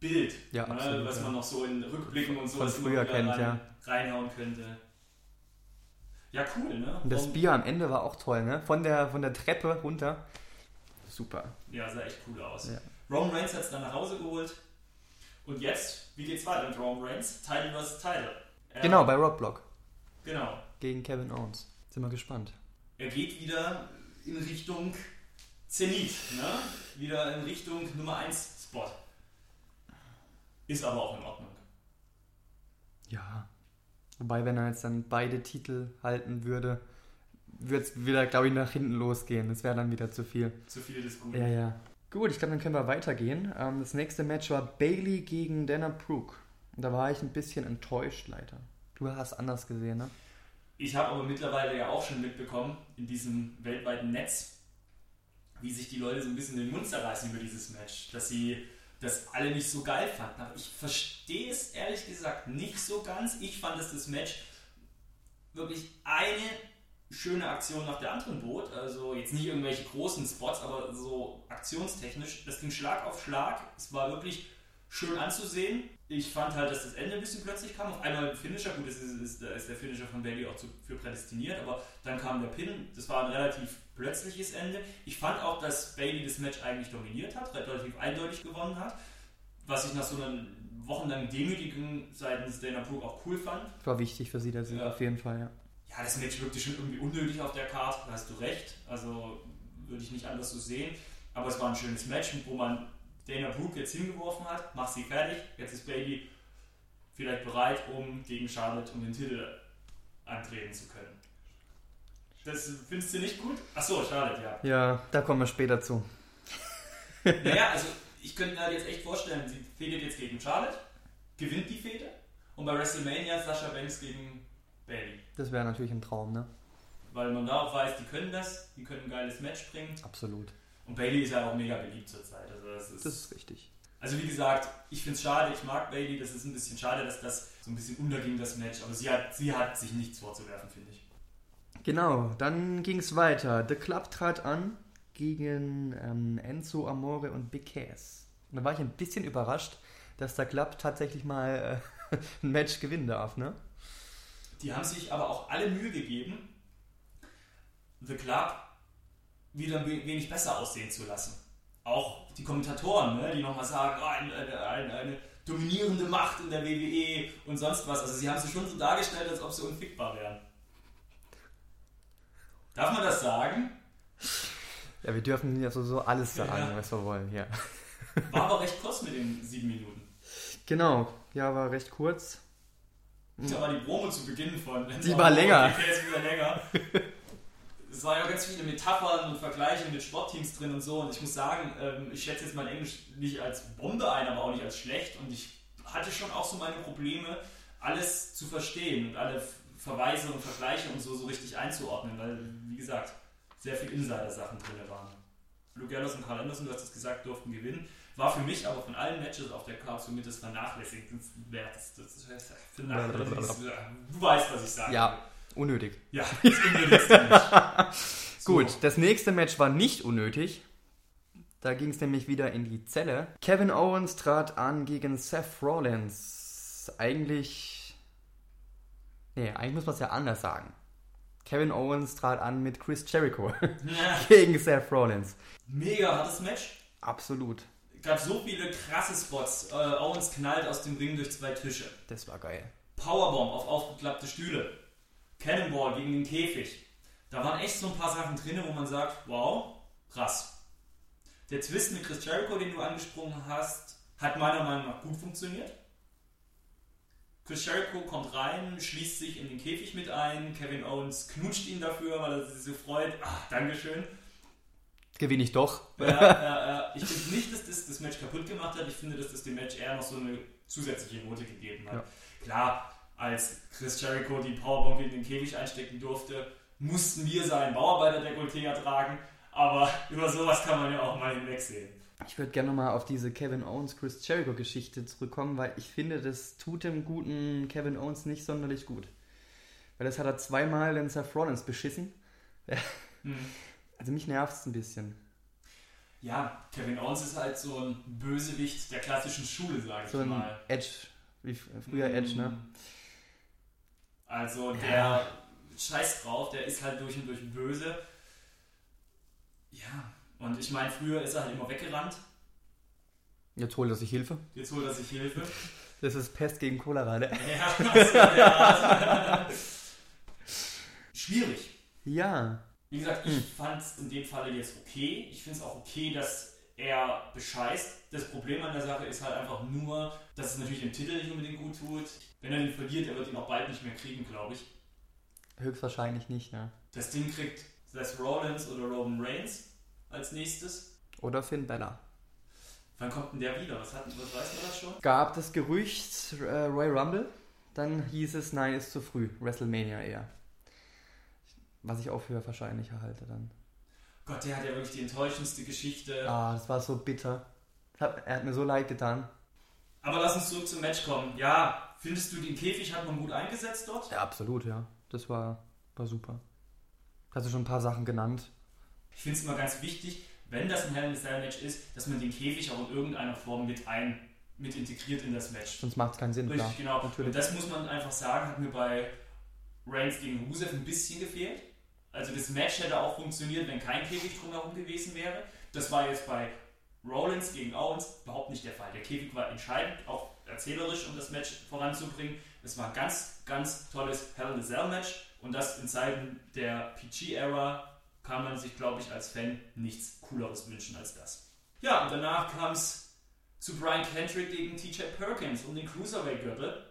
A: Bild,
B: Ja,
A: ne,
B: absolut,
A: was
B: ja.
A: man noch so in Rückblicken und so
B: früher kennt,
A: rein,
B: ja.
A: reinhauen könnte. Ja, cool, ne?
B: Und das Bier am Ende war auch toll, ne? Von der, von der Treppe runter. Super.
A: Ja, sah echt cool aus.
B: Ja.
A: Roman Reigns hat es dann nach Hause geholt. Und jetzt, wie geht's weiter mit Roman Reigns? Title vs. Title. Er,
B: Genau, bei Rockblock.
A: Genau.
B: Gegen Kevin Owens. Sind wir gespannt.
A: Er geht wieder in Richtung Zenit, ne? Wieder in Richtung Nummer 1 Spot. Ist aber auch in Ordnung.
B: Ja. Wobei, wenn er jetzt dann beide Titel halten würde, würde es wieder, glaube ich, nach hinten losgehen. Das wäre dann wieder zu viel.
A: Zu viel des Guten.
B: Ja, ja. Gut, ich glaube, dann können wir weitergehen. Ähm, das nächste Match war Bailey gegen Dana Brooke. Da war ich ein bisschen enttäuscht, leider. Du hast anders gesehen, ne?
A: Ich habe aber mittlerweile ja auch schon mitbekommen, in diesem weltweiten Netz, wie sich die Leute so ein bisschen den Mund zerreißen über dieses Match. Dass sie das alle nicht so geil fanden. Aber ich verstehe es ehrlich gesagt nicht so ganz. Ich fand, dass das Match wirklich eine schöne Aktion nach der anderen bot. Also jetzt nicht irgendwelche großen Spots, aber so aktionstechnisch. Das ging Schlag auf Schlag. Es war wirklich schön anzusehen. Ich fand halt, dass das Ende ein bisschen plötzlich kam. Auf einmal ein Finisher, gut, ist, ist, da ist der Finisher von Bailey auch zu, für prädestiniert, aber dann kam der Pin. Das war ein relativ plötzliches Ende. Ich fand auch, dass Bailey das Match eigentlich dominiert hat, relativ eindeutig gewonnen hat. Was ich nach so einer wochenlangen Demütigung seitens Dana Brooke auch cool fand.
B: War wichtig für sie, der Sieg
A: Ja.
B: auf jeden Fall, ja.
A: Ja, das Match wirkte schon irgendwie unnötig auf der Karte, da hast du recht. Also würde ich nicht anders so sehen. Aber es war ein schönes Match, wo man Dana Brooke jetzt hingeworfen hat, mach sie fertig. Jetzt ist Bailey vielleicht bereit, um gegen Charlotte um den Titel antreten zu können. Das findest du nicht gut? Achso, Charlotte, ja.
B: Ja, da kommen wir später zu.
A: Naja, also ich könnte mir halt jetzt echt vorstellen, sie fädet jetzt gegen Charlotte, gewinnt die Fehde und bei WrestleMania Sascha Banks gegen Bailey.
B: Das wäre natürlich ein Traum, ne?
A: Weil man da auch weiß, die können das, die können ein geiles Match bringen.
B: Absolut.
A: Und Bailey ist ja auch mega beliebt zurzeit. Also, das ist,
B: Das ist richtig.
A: also wie gesagt, ich finde es schade, ich mag Bailey, das ist ein bisschen schade, dass das so ein bisschen unterging, das Match. Aber sie hat, sie hat sich nichts vorzuwerfen, finde ich.
B: Genau, dann ging es weiter. The Club trat an gegen ähm, Enzo Amore und Big Cass. Und da war ich ein bisschen überrascht, dass der Club tatsächlich mal äh, [LAUGHS] ein Match gewinnen darf, ne?
A: Die haben sich aber auch alle Mühe gegeben, The Club wieder ein wenig besser aussehen zu lassen. Auch die Kommentatoren, ne, die nochmal sagen, oh, eine, eine, eine dominierende Macht in der WWE und sonst was. Also sie haben sie schon so dargestellt, als ob sie unfickbar wären. Darf man das sagen?
B: Ja, wir dürfen ja so, so alles sagen,
A: Ja.
B: was wir wollen, ja.
A: War aber recht kurz mit den sieben Minuten.
B: Genau, ja, war recht kurz.
A: Da war die Promo zu Beginn von.
B: Die war länger.
A: Die wieder länger. [LAUGHS] Es waren ja ganz viele Metaphern und Vergleiche mit Sportteams drin und so. Und ich muss sagen, ähm, ich schätze jetzt mein Englisch nicht als Bombe ein, aber auch nicht als schlecht. Und ich hatte schon auch so meine Probleme, alles zu verstehen und alle Verweise und Vergleiche und so, so richtig einzuordnen. Weil, wie gesagt, sehr viel Insider-Sachen drin waren. Luke Gallows und Carl Anderson, du hast es gesagt, durften gewinnen. War für mich aber von allen Matches auf der Karte somit das vernachlässigenswerteste. Das ist- vernachlässigenswert. Du weißt, was ich sage.
B: Ja, unnötig.
A: Ja, das unnötigste [LAUGHS] Match. So.
B: Gut, das nächste Match war nicht unnötig. Da ging es nämlich wieder in die Zelle. Kevin Owens trat an gegen Seth Rollins. Eigentlich. Nee, eigentlich muss man es ja anders sagen. Kevin Owens trat an mit Chris Jericho [LAUGHS]
A: Ja,
B: gegen Seth Rollins.
A: mega hartes Match.
B: Absolut.
A: Gab so viele krasse Spots. Äh, Owens knallt aus dem Ring durch zwei Tische.
B: Das war geil.
A: Powerbomb auf aufgeklappte Stühle. Cannonball gegen den Käfig. Da waren echt so ein paar Sachen drin, wo man sagt, wow, krass. Der Twist mit Chris Jericho, den du angesprochen hast, hat meiner Meinung nach gut funktioniert. Chris Jericho kommt rein, schließt sich in den Käfig mit ein. Kevin Owens knutscht ihn dafür, weil er sich so freut. Ach, Dankeschön.
B: Gewinne ich doch.
A: Ja, ja. Ich finde nicht, dass das das Match kaputt gemacht hat. Ich finde, dass das dem Match eher noch so eine zusätzliche Note gegeben hat.
B: Ja.
A: Klar, als Chris Jericho die Powerbomb in den Käfig einstecken durfte, mussten wir seinen Bauarbeiter-Dekolleté ertragen. Aber über sowas kann man ja auch mal hinwegsehen.
B: Ich würde gerne nochmal auf diese Kevin Owens Chris Jericho Geschichte zurückkommen, weil ich finde, das tut dem guten Kevin Owens nicht sonderlich gut. Weil das hat er zweimal den Seth Rollins beschissen. [LAUGHS]
A: Hm.
B: Also mich nervt es ein bisschen.
A: Ja, Kevin Owens ist halt so ein Bösewicht der klassischen Schule, sage ich
B: So ein
A: mal.
B: Edge, wie früher Edge, ne?
A: Also der
B: Ja.
A: Scheiß drauf, der ist halt durch und durch böse. Ja, und ich meine, früher ist er halt immer weggerannt.
B: Jetzt holt er sich Hilfe.
A: Jetzt holt er sich Hilfe.
B: Das ist Pest gegen Cholera, ne?
A: Ja, [LAUGHS] so in der Art. Schwierig.
B: Ja.
A: Wie gesagt, ich fand es in dem Falle jetzt okay. Ich finde es auch okay, dass er bescheißt. Das Problem an der Sache ist halt einfach nur, dass es natürlich dem Titel nicht unbedingt gut tut. Wenn er ihn verliert, er wird ihn auch bald nicht mehr kriegen, glaube ich.
B: Höchstwahrscheinlich nicht, ja.
A: Das Ding kriegt Seth Rollins oder Roman Reigns als nächstes.
B: Oder Finn Bella.
A: Wann kommt denn der wieder? Was, hat, was weiß man das schon?
B: Gab das Gerücht äh, Royal Rumble, dann hieß es, nein, ist zu früh. WrestleMania eher. Was ich auch für wahrscheinlicher halte dann.
A: Gott, der hat ja wirklich die enttäuschendste Geschichte.
B: Ah, das war so bitter. Hat, er hat mir so leid getan.
A: Aber lass uns zurück zum Match kommen. Ja, findest du den Käfig hat man gut eingesetzt dort?
B: Ja, absolut, ja. Das war, war super. Hast du schon ein paar Sachen genannt?
A: Ich finde es immer ganz wichtig, wenn das ein Hell in a Cell Match ist, dass man den Käfig auch in irgendeiner Form mit ein mit integriert in das Match.
B: Sonst macht es keinen Sinn, klar.
A: Richtig, genau.
B: Natürlich.
A: Und das muss man einfach sagen, hat mir bei Reigns gegen Rusev ein bisschen gefehlt. Also das Match hätte auch funktioniert, wenn kein Käfig drumherum gewesen wäre. Das war jetzt bei Rollins gegen Owens überhaupt nicht der Fall. Der Käfig war entscheidend, auch erzählerisch, um das Match voranzubringen. Es war ein ganz, ganz tolles Hell in a Cell Match und das in Zeiten der PG-Ära kann man sich, glaube ich, als Fan nichts Cooleres wünschen als das. Ja, und danach kam es zu Brian Kendrick gegen TJ Perkins um den Cruiserweight-Gürtel.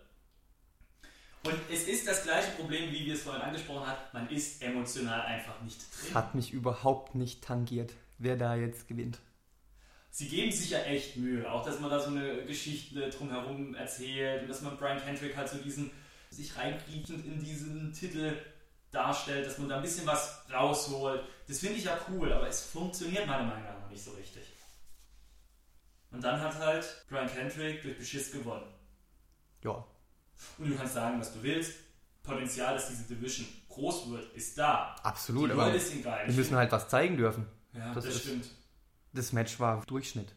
A: Und es ist das gleiche Problem, wie wir es vorhin angesprochen haben. Man ist emotional einfach nicht drin.
B: hat mich überhaupt nicht tangiert, wer da jetzt gewinnt.
A: Sie geben sich ja echt Mühe, auch dass man da so eine Geschichte drumherum erzählt und dass man Brian Kendrick halt so diesen, sich reinkriechend in diesen Titel darstellt, dass man da ein bisschen was rausholt. Das finde ich ja cool, aber es funktioniert meiner Meinung nach noch nicht so richtig. Und dann hat halt Brian Kendrick durch Beschiss gewonnen.
B: Ja,
A: Und du kannst sagen, was du willst. Potenzial, dass diese Division groß wird, ist da.
B: absolut. Aber wir müssen halt was zeigen dürfen.
A: ja,
B: das
A: das,
B: ist-
A: stimmt.
B: Das Match war Durchschnitt.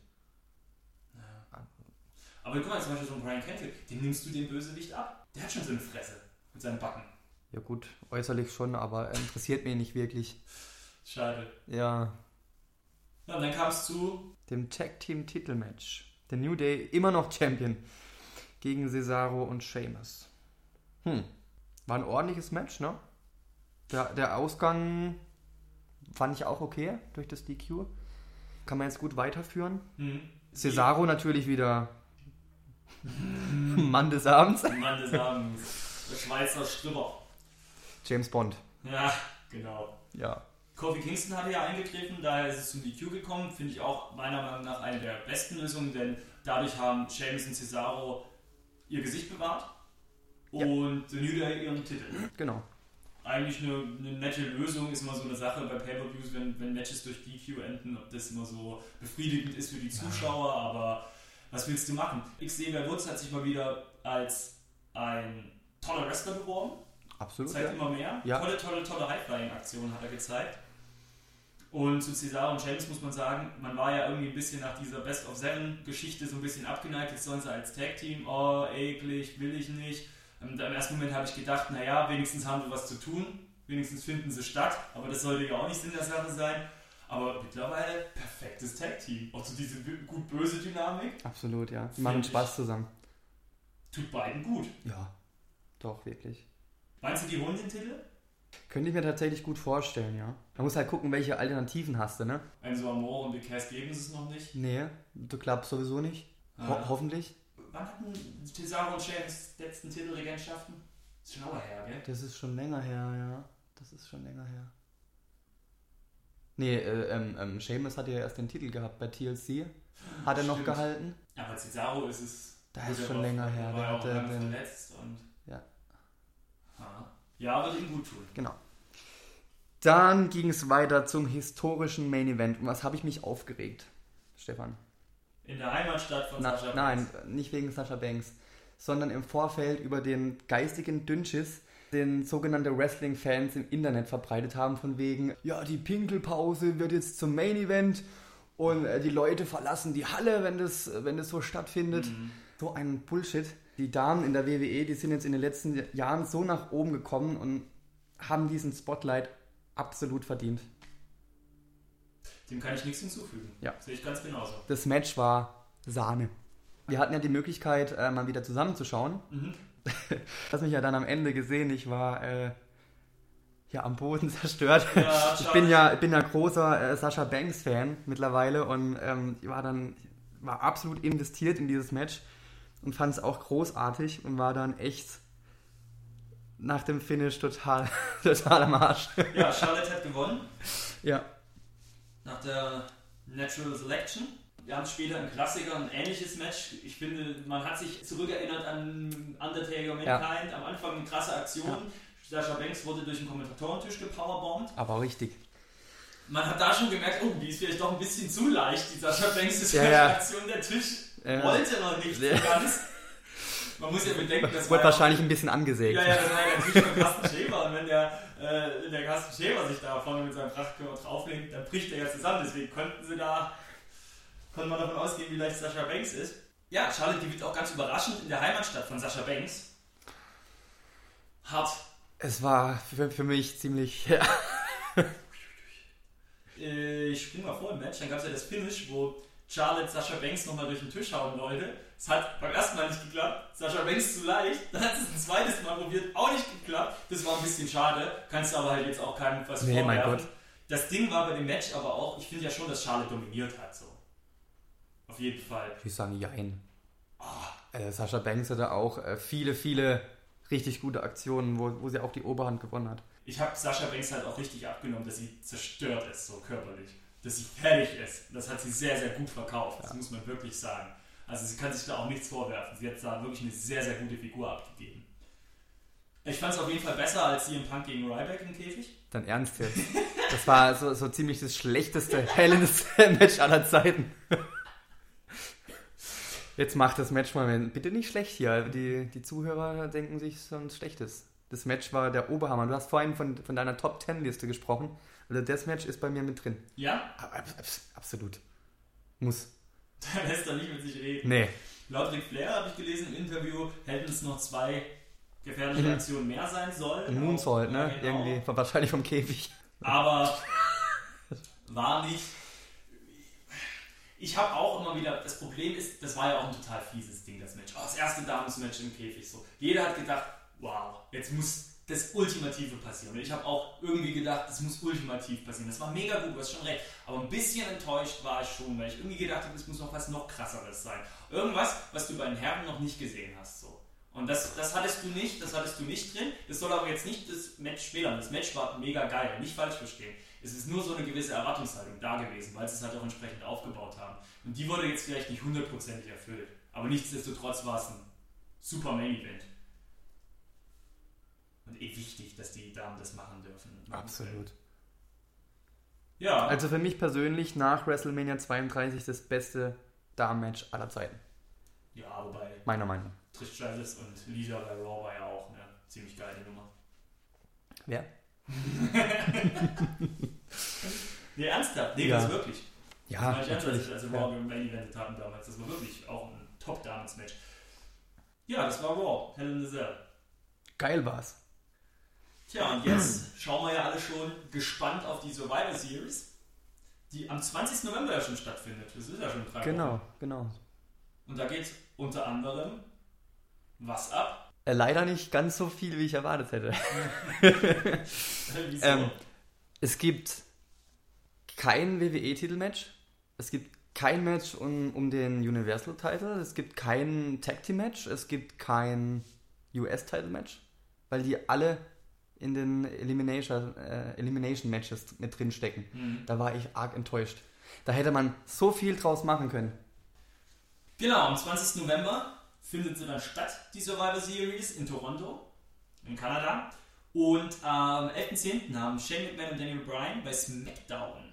A: Aber guck mal, zum Beispiel so ein Brian Kendrick, den nimmst du dem Bösewicht ab. Der hat schon so eine Fresse mit seinen Backen.
B: Ja gut, äußerlich schon, aber er interessiert mich nicht wirklich.
A: Schade.
B: Ja,
A: Ja, und dann kam es zu,
B: dem Tag Team Titelmatch. Der New Day immer noch Champion gegen Cesaro und Sheamus. Hm, war ein ordentliches Match, ne? Der, der Ausgang fand ich auch okay durch das DQ. Kann man jetzt gut weiterführen.
A: hm,
B: Cesaro natürlich wieder [LAUGHS] Mann des Abends.
A: Mann des Abends, der Schweizer Stripper.
B: James Bond.
A: Ja, genau.
B: Ja.
A: Kofi Kingston hatte ja eingegriffen, daher ist es zum DQ gekommen. Finde ich auch meiner Meinung nach eine der besten Lösungen, denn dadurch haben Sheamus und Cesaro ihr Gesicht bewahrt
B: Ja.
A: und The New Day ihren Titel.
B: Genau.
A: eigentlich eine, eine nette Lösung, ist immer so eine Sache bei Pay-Per-Views, wenn, wenn Matches durch DQ enden, ob das immer so befriedigend ist für die Zuschauer, aber was willst du machen? Xavier Woods hat sich mal wieder als ein toller Wrestler beworben,
B: Absolut.
A: zeigt
B: Ja.
A: immer mehr.
B: Ja.
A: Tolle, tolle, tolle High-Flying-Aktionen hat er gezeigt. Und zu Cesaro und James muss man sagen, man war ja irgendwie ein bisschen nach dieser Best of Seven-Geschichte so ein bisschen abgeneigt. Jetzt sollen sie als Tag-Team, oh, eklig, will ich nicht. Und Im ersten Moment habe ich gedacht, naja, wenigstens haben sie was zu tun, wenigstens finden sie statt, aber das sollte ja auch nicht Sinn der Sache sein. Aber mittlerweile perfektes Tag-Team. Auch so diese gut-böse Dynamik.
B: Absolut, ja. Die machen. Spaß zusammen.
A: Tut beiden gut.
B: Ja. Doch, wirklich.
A: Meinst du, die holen den Titel?
B: Könnte ich mir tatsächlich gut vorstellen, ja. Man muss halt gucken, welche Alternativen hast du, ne?
A: Enzo Amore und Big Cass geben es noch nicht.
B: Nee, du glaubst sowieso nicht. Ho
A: Ah.
B: hoffentlich.
A: wann hatten Cesaro und Sheamus letzten Titelregentschaften? Ist schon lange her, gell?
B: Das ist schon länger her, ja. Das ist schon länger her. Nee, äh, ähm, ähm, Seamus hat ja erst den Titel gehabt bei TLC. Hat er noch
A: Stimmt.
B: gehalten.
A: Aber Cesaro ist es.
B: Da ist
A: der
B: schon länger her, der hatte
A: lange
B: den-
A: verletzt und.
B: Ja.
A: Ah. Ja, wird ihm gut tun.
B: Genau. Dann ging es weiter zum historischen Main Event. Und was habe ich mich aufgeregt, Stefan?
A: In der Heimatstadt von
B: Na,
A: Sascha
B: nein,
A: Banks.
B: nicht wegen Sascha Banks, sondern im Vorfeld über den geistigen Dünnschiss, den sogenannte Wrestling-Fans im Internet verbreitet haben, von wegen, ja, die Pinkelpause wird jetzt zum Main Event und äh, die Leute verlassen die Halle, wenn das, wenn das so stattfindet.
A: Mhm.
B: So ein Bullshit. Die Damen in der WWE, die sind jetzt in den letzten Jahren so nach oben gekommen und haben diesen Spotlight absolut verdient.
A: Dem kann ich nichts hinzufügen.
B: Ja.
A: Sehe ich ganz genauso.
B: Das Match war Sahne. Wir hatten ja die Möglichkeit, äh, mal wieder zusammenzuschauen.
A: Mhm. [LAUGHS]
B: Hast mich ja dann am Ende gesehen, ich war äh, ja am Boden [LAUGHS] zerstört.
A: Ja,
B: ich bin ja, bin ja großer äh, Sascha Banks Fan mittlerweile und ähm, ich war dann war absolut investiert in dieses Match und fand es auch großartig und war dann echt nach dem Finish total, [LAUGHS] total am Arsch.
A: Ja, Charlotte hat gewonnen
B: ja,
A: nach der Natural Selection. Wir haben später ein Klassiker, ein ähnliches Match. Ich finde, man hat sich zurückerinnert an Undertaker Mankind. Am Anfang eine krasse Aktion. Sascha Banks wurde durch den Kommentatorentisch gepowerbombt.
B: aber richtig.
A: Man hat da schon gemerkt, oh, die ist vielleicht doch ein bisschen zu leicht, die Sascha Banks ist
B: Ja, ja.
A: die [LAUGHS] Aktion. Der Tisch
B: Ja.
A: wollte noch nicht so [LAUGHS] ganz. Man muss ja bedenken, das ja
B: wahrscheinlich ein bisschen angesägt.
A: Ja, ja, das war ja der Tisch von Carsten Schäfer. Und wenn der, äh, der Carsten Schäfer sich da vorne mit seinem Prachtkörper drauflegt, dann bricht er ja zusammen. Deswegen konnten sie da, konnte man davon ausgehen, wie leicht Sascha Banks ist. Ja, Charlotte gewinnt auch ganz überraschend in der Heimatstadt von Sascha Banks. Hart.
B: Es war für, für mich ziemlich. Ja.
A: Äh, ich spring mal vor im Match. Dann gab es ja das Finish, wo Charlotte Sascha Banks nochmal durch den Tisch hauen wollte. Es hat beim ersten Mal nicht geklappt. Sascha Banks zu leicht. Dann hat es ein zweites Mal probiert. Auch nicht geklappt. Das war ein bisschen schade. Kannst du aber halt jetzt auch keinem was
B: Nee, mein
A: vorwerfen.
B: Gott.
A: Das Ding war bei dem Match aber auch, ich finde ja schon, dass Charlotte dominiert hat. So. Auf jeden Fall.
B: Ich sage Jein. Äh, Sascha Banks hatte auch äh, viele, viele richtig gute Aktionen, wo, wo sie auch die Oberhand gewonnen hat.
A: Ich habe Sascha Banks halt auch richtig abgenommen, dass sie zerstört ist, so körperlich. Dass sie fertig ist. Das hat sie sehr, sehr gut verkauft. Das muss man wirklich sagen. Also sie kann sich da auch nichts vorwerfen. Sie hat da wirklich eine sehr, sehr gute Figur abgegeben. Ich fand es auf jeden Fall besser als CM Punk gegen Ryback im Käfig.
B: Dann ernst jetzt. Das war so, so ziemlich das schlechteste Hell in a Cell Match aller Zeiten. Jetzt macht das Match mal bitte nicht schlecht hier. Die, die Zuhörer denken sich sonst schlechtes. Das Match war der Oberhammer. Du hast vorhin von, von deiner Top 10 Liste gesprochen. Also das Match ist bei mir mit drin.
A: Ja,
B: Ab- ab- abs- Absolut. Muss. [LAUGHS]
A: da lässt er nicht mit sich reden.
B: Nee.
A: Laut Ric Flair habe ich gelesen im Interview, hätten es noch zwei gefährliche
B: Mhm.
A: Aktionen mehr sein sollen.
B: Moonsault, ne?
A: Genau.
B: Irgendwie. Wahrscheinlich vom Käfig.
A: aber [LAUGHS] war nicht. Ich habe auch immer wieder, das Problem ist, das war ja auch ein total fieses Ding, das Match. Oh, das erste Damensmatch im Käfig. So. Jeder hat gedacht, wow, jetzt muss das Ultimative passieren. Und ich habe auch irgendwie gedacht, das muss ultimativ passieren. Das war mega gut, du hast schon recht. Aber ein bisschen enttäuscht war ich schon, weil ich irgendwie gedacht habe, es muss noch was noch krasseres sein. Irgendwas, was du bei den Herren noch nicht gesehen hast. So. Und das, das hattest du nicht, das hattest du nicht drin. Das soll aber jetzt nicht das Match spielen. Das Match war mega geil, nicht falsch verstehen. Es ist nur so eine gewisse Erwartungshaltung da gewesen, weil sie es halt auch entsprechend aufgebaut haben. Und die wurde jetzt vielleicht nicht hundertprozentig erfüllt. Aber nichtsdestotrotz war es ein super Main Event. Wichtig, dass die Damen das machen dürfen.
B: Absolut.
A: Ja,
B: Also für mich persönlich nach WrestleMania 32 das beste Damen-Match aller Zeiten.
A: ja, wobei
B: Meiner Meinung.
A: Trish Stratus und Lisa bei Raw war ja auch eine ziemlich geile Nummer.
B: Wer? [LAUGHS]
A: Nee, ernsthaft? Nee,
B: Ja.
A: das wirklich.
B: Ja,
A: als
B: natürlich.
A: wir- als wir
B: Ja.
A: Raw Main Event hatten damals. Das war wirklich auch ein Top-Damens-Match. Ja, das war Raw. Hell in the Cell.
B: Geil war's.
A: Tja, und jetzt schauen wir ja alle schon gespannt auf die Survivor Series, die am 20. November ja schon stattfindet. Das ist ja schon drei
B: Genau,
A: Wochen.
B: genau.
A: Und da geht unter anderem was ab?
B: Äh, leider nicht ganz so viel, wie ich erwartet hätte. [LAUGHS]
A: Wieso?
B: Ähm, Es gibt kein WWE-Titelmatch. Es gibt kein Match um, um den Universal Title, es gibt kein Tag Team Match, es gibt kein US Title Match, weil die alle in den Elimination, äh, Elimination Matches mit drin stecken.
A: Mhm.
B: Da war ich arg enttäuscht. Da hätte man so viel draus machen können.
A: Genau, am 20. November findet sie dann statt, die Survivor Series in Toronto, in Kanada. Und am 11.10. haben Shane McMahon und Daniel Bryan bei SmackDown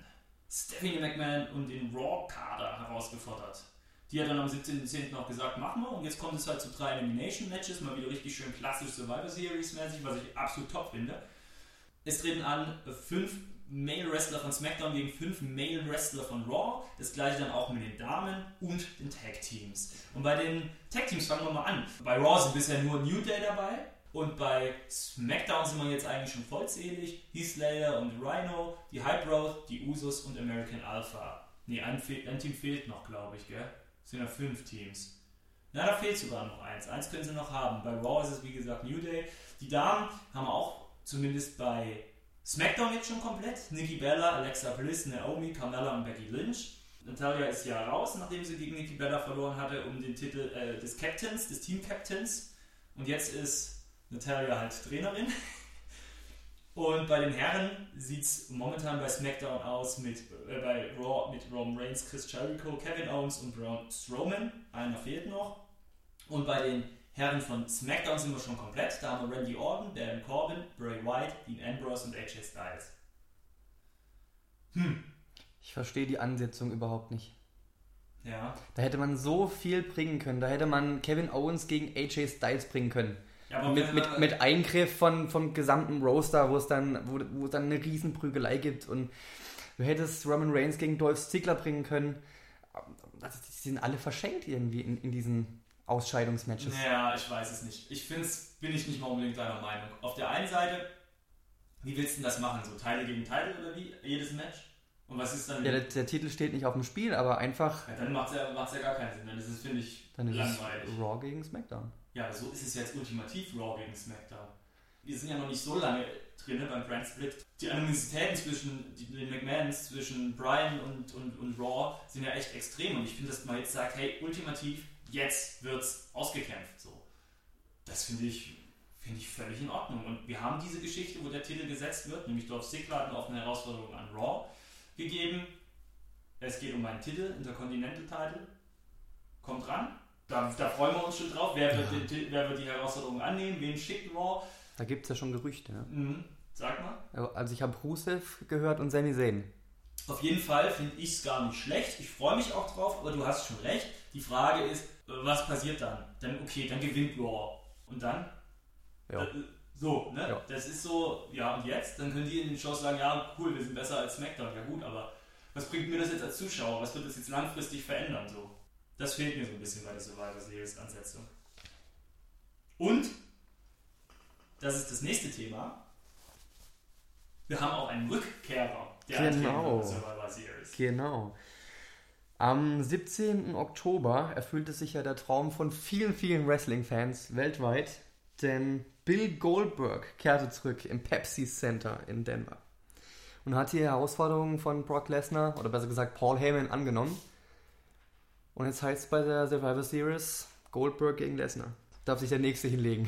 A: Stephanie McMahon und den Raw-Kader herausgefordert. Die hat dann am 17.10. auch gesagt, machen wir. Und jetzt kommt es halt zu drei Elimination-Matches, mal wieder richtig schön klassisch Survivor Series-mäßig, was ich absolut top finde. Es treten an fünf Male Wrestler von SmackDown gegen fünf Male Wrestler von Raw. Das gleiche dann auch mit den Damen und den Tag Teams. Und bei den Tag Teams fangen wir mal an. Bei Raw sind bisher nur New Day dabei. Und bei SmackDown sind wir jetzt eigentlich schon vollzählig. Heath Slater und Rhino, die Hype Road, die Usos und American Alpha. Ne, ein, ein, Team fehlt noch, glaube ich, gell? Sind ja fünf Teams. Na, da fehlt sogar noch eins. Eins können sie noch haben. Bei Raw ist es, wie gesagt, New Day. Die Damen haben auch zumindest bei SmackDown jetzt schon komplett. Nikki Bella, Alexa Bliss, Naomi, Carmella und Becky Lynch. Natalia ist ja raus, nachdem sie gegen Nikki Bella verloren hatte, um den Titel äh, des Captains, des Team-Captains. Und jetzt ist Natalia halt Trainerin. [LAUGHS] Und bei den Herren sieht es momentan bei SmackDown aus mit äh, bei Raw mit Roman Reigns, Chris Jericho, Kevin Owens und Braun Strowman. Einer fehlt noch. Und bei den Herren von SmackDown sind wir schon komplett. Da haben wir Randy Orton, Baron Corbin, Bray Wyatt, Dean Ambrose und AJ Styles.
B: Hm. Ich verstehe die Ansetzung überhaupt nicht.
A: Ja.
B: Da hätte man so viel bringen können. Da hätte man Kevin Owens gegen AJ Styles bringen können. Ja, mit, mit, mit Eingriff von, vom gesamten Roster, wo es dann, wo, wo es dann eine Riesenprügelei gibt und du hättest Roman Reigns gegen Dolph Ziggler bringen können. Also, die sind alle verschenkt irgendwie in, in diesen Ausscheidungsmatches.
A: Naja, ich weiß es nicht. Ich finde bin ich nicht mal unbedingt deiner Meinung. Auf der einen Seite, wie willst du denn das machen? So Teile gegen Teile oder wie? Jedes Match? Und was ist dann.
B: Ja, der, der Titel steht nicht auf dem Spiel, aber einfach.
A: Ja, dann macht es ja, ja gar keinen Sinn. Dann ist es, finde ich,
B: dann ist langweilig. Es Raw gegen SmackDown.
A: Ja, so ist es jetzt ultimativ Raw gegen SmackDown. Wir sind ja noch nicht so lange drin beim Brand Split. Die Animositäten zwischen den McMahons, zwischen Brian und, und, und Raw sind ja echt extrem. Und ich finde, dass man jetzt sagt, hey, ultimativ, jetzt wird's ausgekämpft. So. Das finde ich, find ich völlig in Ordnung. Und wir haben diese Geschichte, wo der Titel gesetzt wird, nämlich Dolph Ziggler hat eine Herausforderung an Raw gegeben. Es geht um einen Titel, Intercontinental Title. Kommt ran, da, da, freuen wir uns schon drauf. Wer wird, ja. die, wer wird die Herausforderung annehmen? Wen schickt Raw?
B: Da gibt es ja schon Gerüchte. Ja.
A: Mhm. Sag mal.
B: Also ich habe Rusev gehört und Sami Zayn.
A: Auf jeden Fall finde ich es gar nicht schlecht. Ich freue mich auch drauf, aber du hast schon recht. Die Frage ist, was passiert dann? Dann, okay, dann gewinnt Raw. Und dann?
B: Ja.
A: Äh, so, ne? Ja. Das ist so, ja, und jetzt? Dann können die in den Shows sagen, ja, cool, wir sind besser als SmackDown. Ja gut, aber was bringt mir das jetzt als Zuschauer? Was wird das jetzt langfristig verändern? So? Das fehlt mir so ein bisschen bei der Survivor Series Ansetzung. Und, das ist das nächste Thema, wir haben auch einen Rückkehrer
B: der genau. Survivor Series. Genau. Am 17. Oktober erfüllte sich ja der Traum von vielen, vielen Wrestling-Fans weltweit, denn Bill Goldberg kehrte zurück im Pepsi Center in Denver und hat die Herausforderungen von Brock Lesnar, oder besser gesagt Paul Heyman, angenommen und jetzt heißt es bei der Survivor Series Goldberg gegen Lesnar. Darf sich der Nächste hinlegen.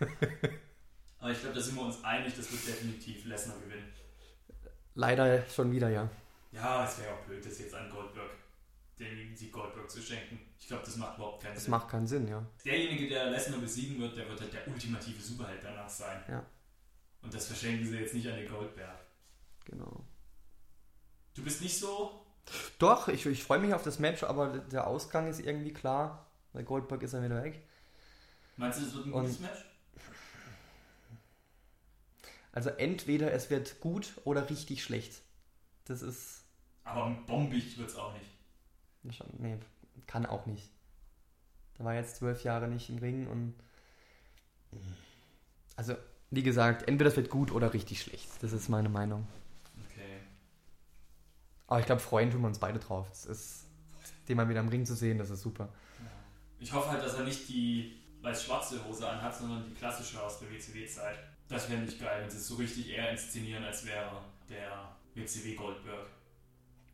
B: [LAUGHS]
A: Aber ich glaube, da sind wir uns einig, das wird definitiv Lesnar gewinnen.
B: Leider schon wieder, ja.
A: Ja, es wäre auch blöd, das jetzt an Goldberg, den Sieg Goldberg zu schenken. Ich glaube, das macht überhaupt keinen
B: das
A: Sinn.
B: Das macht keinen Sinn, ja.
A: Derjenige, der Lesnar besiegen wird, der wird halt der ultimative Superheld danach sein.
B: Ja.
A: Und das verschenken sie jetzt nicht an den Goldberg.
B: Genau.
A: Du bist nicht so
B: doch, ich, ich freue mich auf das Match, aber der Ausgang ist irgendwie klar. Weil Goldberg ist ja wieder weg.
A: Meinst du, das wird ein gutes Match?
B: Also entweder es wird gut oder richtig schlecht. Das ist.
A: Aber bombig wird es auch nicht.
B: Nee, kann auch nicht. Da war jetzt zwölf Jahre nicht im Ring und. Also, wie gesagt, entweder es wird gut oder richtig schlecht. Das ist meine Meinung. Aber ich glaube, freuen tun wir uns beide drauf. Es ist, den mal wieder im Ring zu sehen, das ist super.
A: Ich hoffe halt, dass er nicht die weiß-schwarze Hose anhat, sondern die klassische aus der WCW-Zeit. Das wäre nicht geil, wenn sie es so richtig eher inszenieren, als wäre der WCW Goldberg.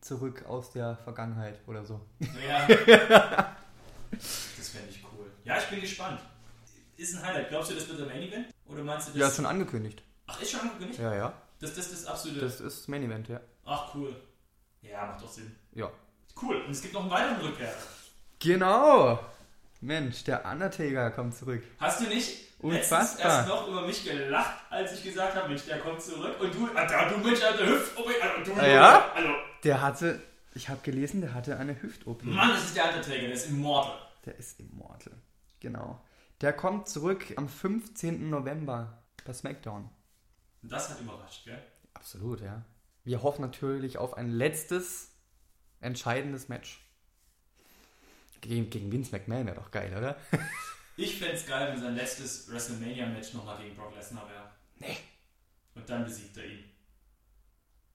B: zurück aus der Vergangenheit oder so.
A: Ja. [LAUGHS] das fände ich cool. Ja, ich bin gespannt. Ist ein Highlight. Glaubst du, das wird der Main Event? Oder meinst du das?
B: Ja, ist schon angekündigt.
A: Ach, ist schon angekündigt?
B: Ja, ja.
A: Das, das, das absolute.
B: Das ist Main Event, ja.
A: Ach, cool. Ja, macht doch Sinn.
B: Ja.
A: Cool. Und es gibt noch einen weiteren Rückkehr.
B: Genau! Mensch, der Undertaker kommt zurück.
A: Hast du nicht
B: Unfassbar.
A: erst noch über mich gelacht, als ich gesagt habe, Mensch, der kommt zurück. Und du, Alter, du Mensch, Alter, Hüft, oh, also, du,
B: Ah, ja?
A: Also,
B: Der hatte, ich habe gelesen, der hatte eine Hüft-OP.
A: Mann, das ist der Undertaker, der ist immortal.
B: Der ist immortal. Genau. Der kommt zurück am 15. November bei SmackDown.
A: Das hat überrascht, gell?
B: Absolut, ja. Wir hoffen natürlich auf ein letztes entscheidendes Match. Gegen, gegen Vince McMahon wäre doch geil, oder? [LAUGHS]
A: Ich fände es geil, wenn sein letztes WrestleMania-Match nochmal gegen Brock Lesnar wäre.
B: Nee.
A: Und dann besiegt er ihn.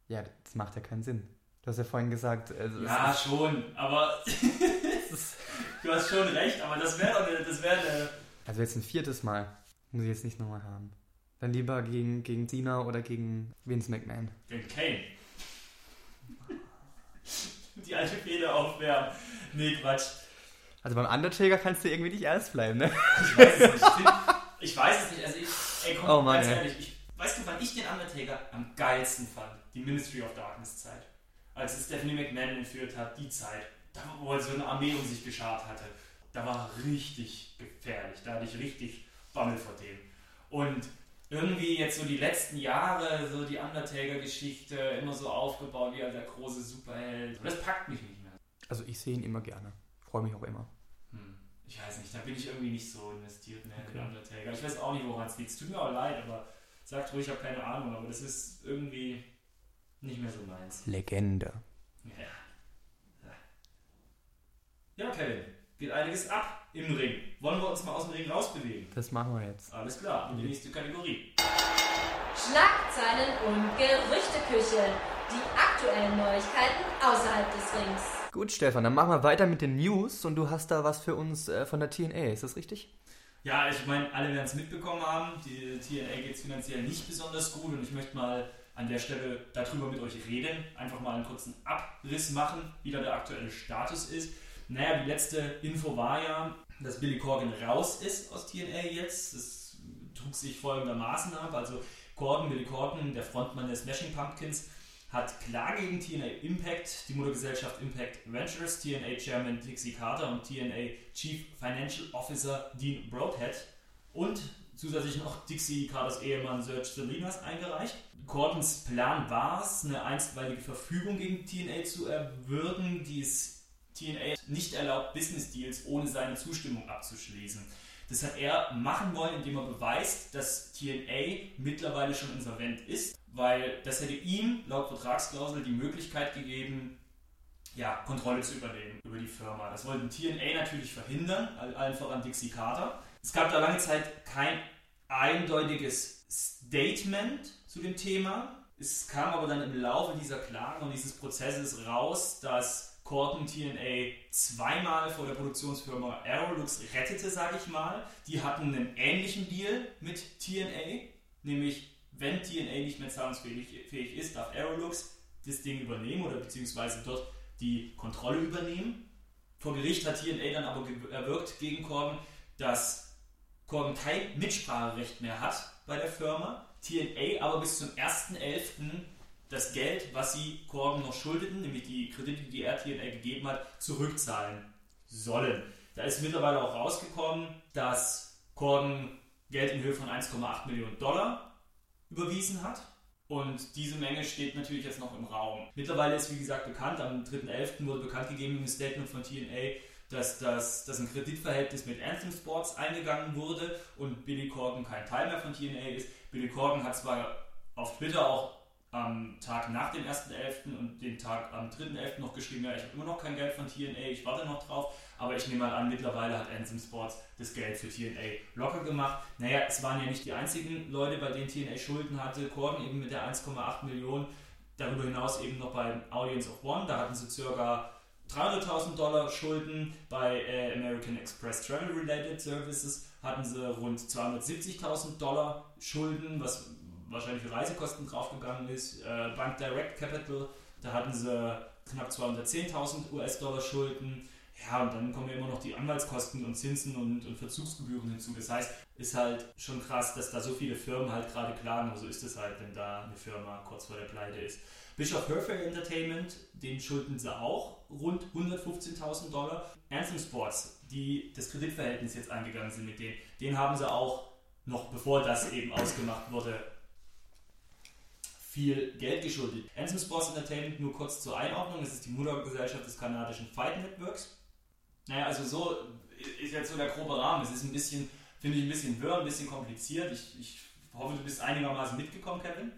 B: Ja, das macht ja keinen Sinn. Du hast ja vorhin gesagt, also
A: Ja,
B: ist-
A: schon, aber [LAUGHS] du hast schon recht, aber das wäre doch das wäre eine,
B: also jetzt ein viertes Mal. Muss ich jetzt nicht nochmal haben. Dann lieber gegen, gegen Cena oder gegen Vince McMahon.
A: gegen Kane. Die alte Fehde aufwärmen. Nee, Quatsch.
B: Also beim Undertaker kannst du irgendwie nicht ernst bleiben, ne?
A: Ich weiß es nicht. Ich, weiß es nicht. Also ich, ey, komm,
B: Oh Mann,
A: ganz ehrlich. Ich, weißt du, wann ich den Undertaker am geilsten fand? Die Ministry of Darkness Zeit. Als es Stephanie McMahon entführt hat, die Zeit. Da, wo er so eine Armee um sich geschart hatte. Da war er richtig gefährlich. Da hatte ich richtig Bammel vor dem. Und irgendwie jetzt so die letzten Jahre, so die Undertaker-Geschichte, immer so aufgebaut wie der große Superheld. Und das packt mich nicht mehr.
B: Also ich sehe ihn immer gerne. Freue mich auch immer.
A: Hm, ich weiß nicht, da bin ich irgendwie nicht so investiert mehr in den
B: Okay.
A: Undertaker. Ich weiß auch nicht, woran es liegt. Es tut mir auch leid, aber sagt ruhig, ich habe keine Ahnung, aber das ist irgendwie nicht mehr so meins.
B: Legende.
A: Ja. Ja, Kevin, geht einiges ab im Ring. Wollen wir uns mal aus dem Ring rausbewegen?
B: Das machen wir jetzt.
A: Alles klar, und die nächste Kategorie.
C: Schlagzeilen und Gerüchteküche. Die aktuellen Neuigkeiten außerhalb des Rings.
B: Gut, Stefan, dann machen wir weiter mit den News und du hast da was für uns äh, von der TNA, ist das richtig?
A: Ja, ich meine, alle werden es mitbekommen haben. Die TNA geht es finanziell nicht besonders gut und ich möchte mal an der Stelle darüber mit euch reden. Einfach mal einen kurzen Abriss machen, wie da der aktuelle Status ist. Naja, die letzte Info war ja, dass Billy Corgan raus ist aus TNA jetzt. Das trug sich folgendermaßen ab. Also Corgan, Billy Corgan, der Frontmann der Smashing Pumpkins, hat klar gegen TNA Impact, die Muttergesellschaft Impact Ventures, TNA Chairman Dixie Carter und TNA Chief Financial Officer Dean Broadhead und zusätzlich noch Dixie Carters Ehemann Serge Salinas eingereicht. Gordons Plan war es, eine einstweilige Verfügung gegen TNA zu erwirken, die es TNA nicht erlaubt, Business Deals ohne seine Zustimmung abzuschließen. Das hat er machen wollen, indem er beweist, dass TNA mittlerweile schon insolvent ist, weil das hätte ihm laut Vertragsklausel die Möglichkeit gegeben, ja, Kontrolle zu übernehmen über die Firma. Das wollten TNA natürlich verhindern, all- allen voran Dixie Carter. Es gab da lange Zeit kein eindeutiges Statement zu dem Thema. Es kam aber dann im Laufe dieser Klagen und dieses Prozesses raus, dass Corton TNA zweimal vor der Produktionsfirma Aerolux rettete, sage ich mal. Die hatten einen ähnlichen Deal mit TNA, nämlich wenn TNA nicht mehr zahlungsfähig fähig ist, darf Aerolux das Ding übernehmen oder beziehungsweise dort die Kontrolle übernehmen. Vor Gericht hat TNA dann aber erwirkt gegen Corgan, dass Corgan kein Mitspracherecht mehr hat bei der Firma. TNA aber bis zum 1.11. das Geld, was sie Corgan noch schuldeten, nämlich die Kredite, die TNA gegeben hat, zurückzahlen sollen. Da ist mittlerweile auch rausgekommen, dass Corgan Geld in Höhe von 1,8 Millionen Dollar überwiesen hat. Und diese Menge steht natürlich jetzt noch im Raum. Mittlerweile ist, wie gesagt, bekannt, am 3.11. wurde bekannt gegeben im Statement von TNA, dass, das, dass ein Kreditverhältnis mit Anthem Sports eingegangen wurde und Billy Corgan kein Teil mehr von TNA ist. Billy Corgan hat zwar auf Twitter auch am Tag nach dem 1.11. und den Tag am 3.11. noch geschrieben, ja, ich habe immer noch kein Geld von TNA, ich warte noch drauf, aber ich nehme mal an, mittlerweile hat Anthem Sports das Geld für TNA locker gemacht. Naja, es waren ja nicht die einzigen Leute, bei denen TNA Schulden hatte. Corgan eben mit der 1,8 Millionen, darüber hinaus eben noch bei Audience of One, da hatten sie circa 300.000 Dollar Schulden. Bei äh, American Express Travel Related Services hatten sie rund 270.000 Dollar Schulden, was wahrscheinlich für Reisekosten draufgegangen ist. Äh, Bank Direct Capital, da hatten sie knapp 210.000 US-Dollar Schulden. Ja, und dann kommen ja immer noch die Anwaltskosten und Zinsen und, und Verzugsgebühren hinzu. Das heißt, ist halt schon krass, dass da so viele Firmen halt gerade klagen. So ist es halt, wenn da eine Firma kurz vor der Pleite ist. Bishop Perfect Entertainment, den schulden sie auch rund 115.000 Dollar. Anthem Sports, die das Kreditverhältnis jetzt eingegangen sind mit denen, den haben sie auch noch bevor das eben ausgemacht wurde, viel Geld geschuldet. Anthem Sports Entertainment, nur kurz zur Einordnung, das ist die Muttergesellschaft des kanadischen Fight Networks. Naja, also so ist jetzt so der grobe Rahmen. Es ist ein bisschen, finde ich, ein bisschen wirr, ein bisschen kompliziert. Ich, ich hoffe, du bist einigermaßen mitgekommen, Kevin.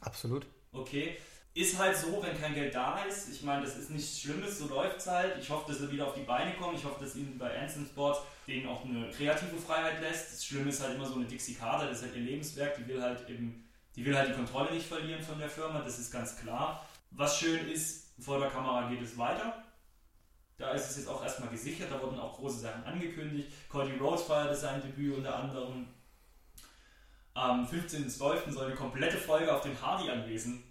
B: Absolut.
A: Okay. Ist halt so, wenn kein Geld da ist. Ich meine, das ist nichts Schlimmes, so läuft es halt. Ich hoffe, dass sie wieder auf die Beine kommen. Ich hoffe, dass ihnen bei Anthem Sports denen auch eine kreative Freiheit lässt. Das Schlimme ist halt immer so eine Dixie Carter, das ist halt ihr Lebenswerk. Die will halt eben, die will halt die Kontrolle nicht verlieren von der Firma, das ist ganz klar. Was schön ist, vor der Kamera geht es weiter. Da ist es jetzt auch erstmal gesichert, da wurden auch große Sachen angekündigt. Cody Rhodes feierte sein Debüt unter anderem. Am 15.12. soll eine komplette Folge auf dem Hardy-Anwesen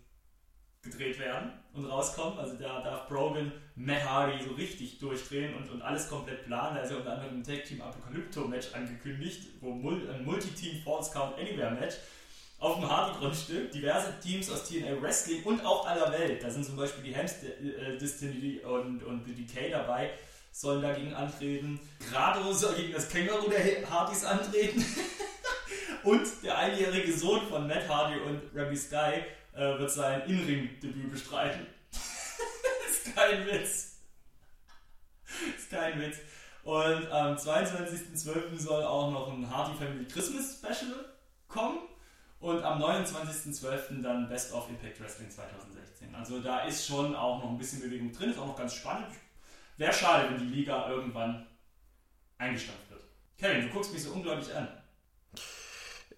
A: gedreht werden und rauskommen. Also da darf Brogan Matt Hardy so richtig durchdrehen und, und alles komplett planen. Da ist ja unter anderem ein Tag Team Apocalypto Match angekündigt, wo ein Multi-Team False Count Anywhere Match auf dem Hardy-Grundstück. Diverse Teams aus TNA Wrestling und auch aller Welt. Da sind zum Beispiel die Hams äh, Destiny und, und The Decay dabei sollen dagegen antreten. Grado soll gegen das Känguru der Hardys antreten. [LAUGHS] und der einjährige Sohn von Matt Hardy und Remy Sky äh, wird sein In-Ring-Debüt bestreiten. [LAUGHS] ist kein Witz. ist kein Witz. Und am 22.12. soll auch noch ein Hardy Family Christmas Special kommen. Und am 29.12. dann Best of Impact Wrestling 2016. Also da ist schon auch noch ein bisschen Bewegung drin, ist auch noch ganz spannend. Wäre schade, wenn die Liga irgendwann eingestampft wird. Kevin, du guckst mich so unglaublich an.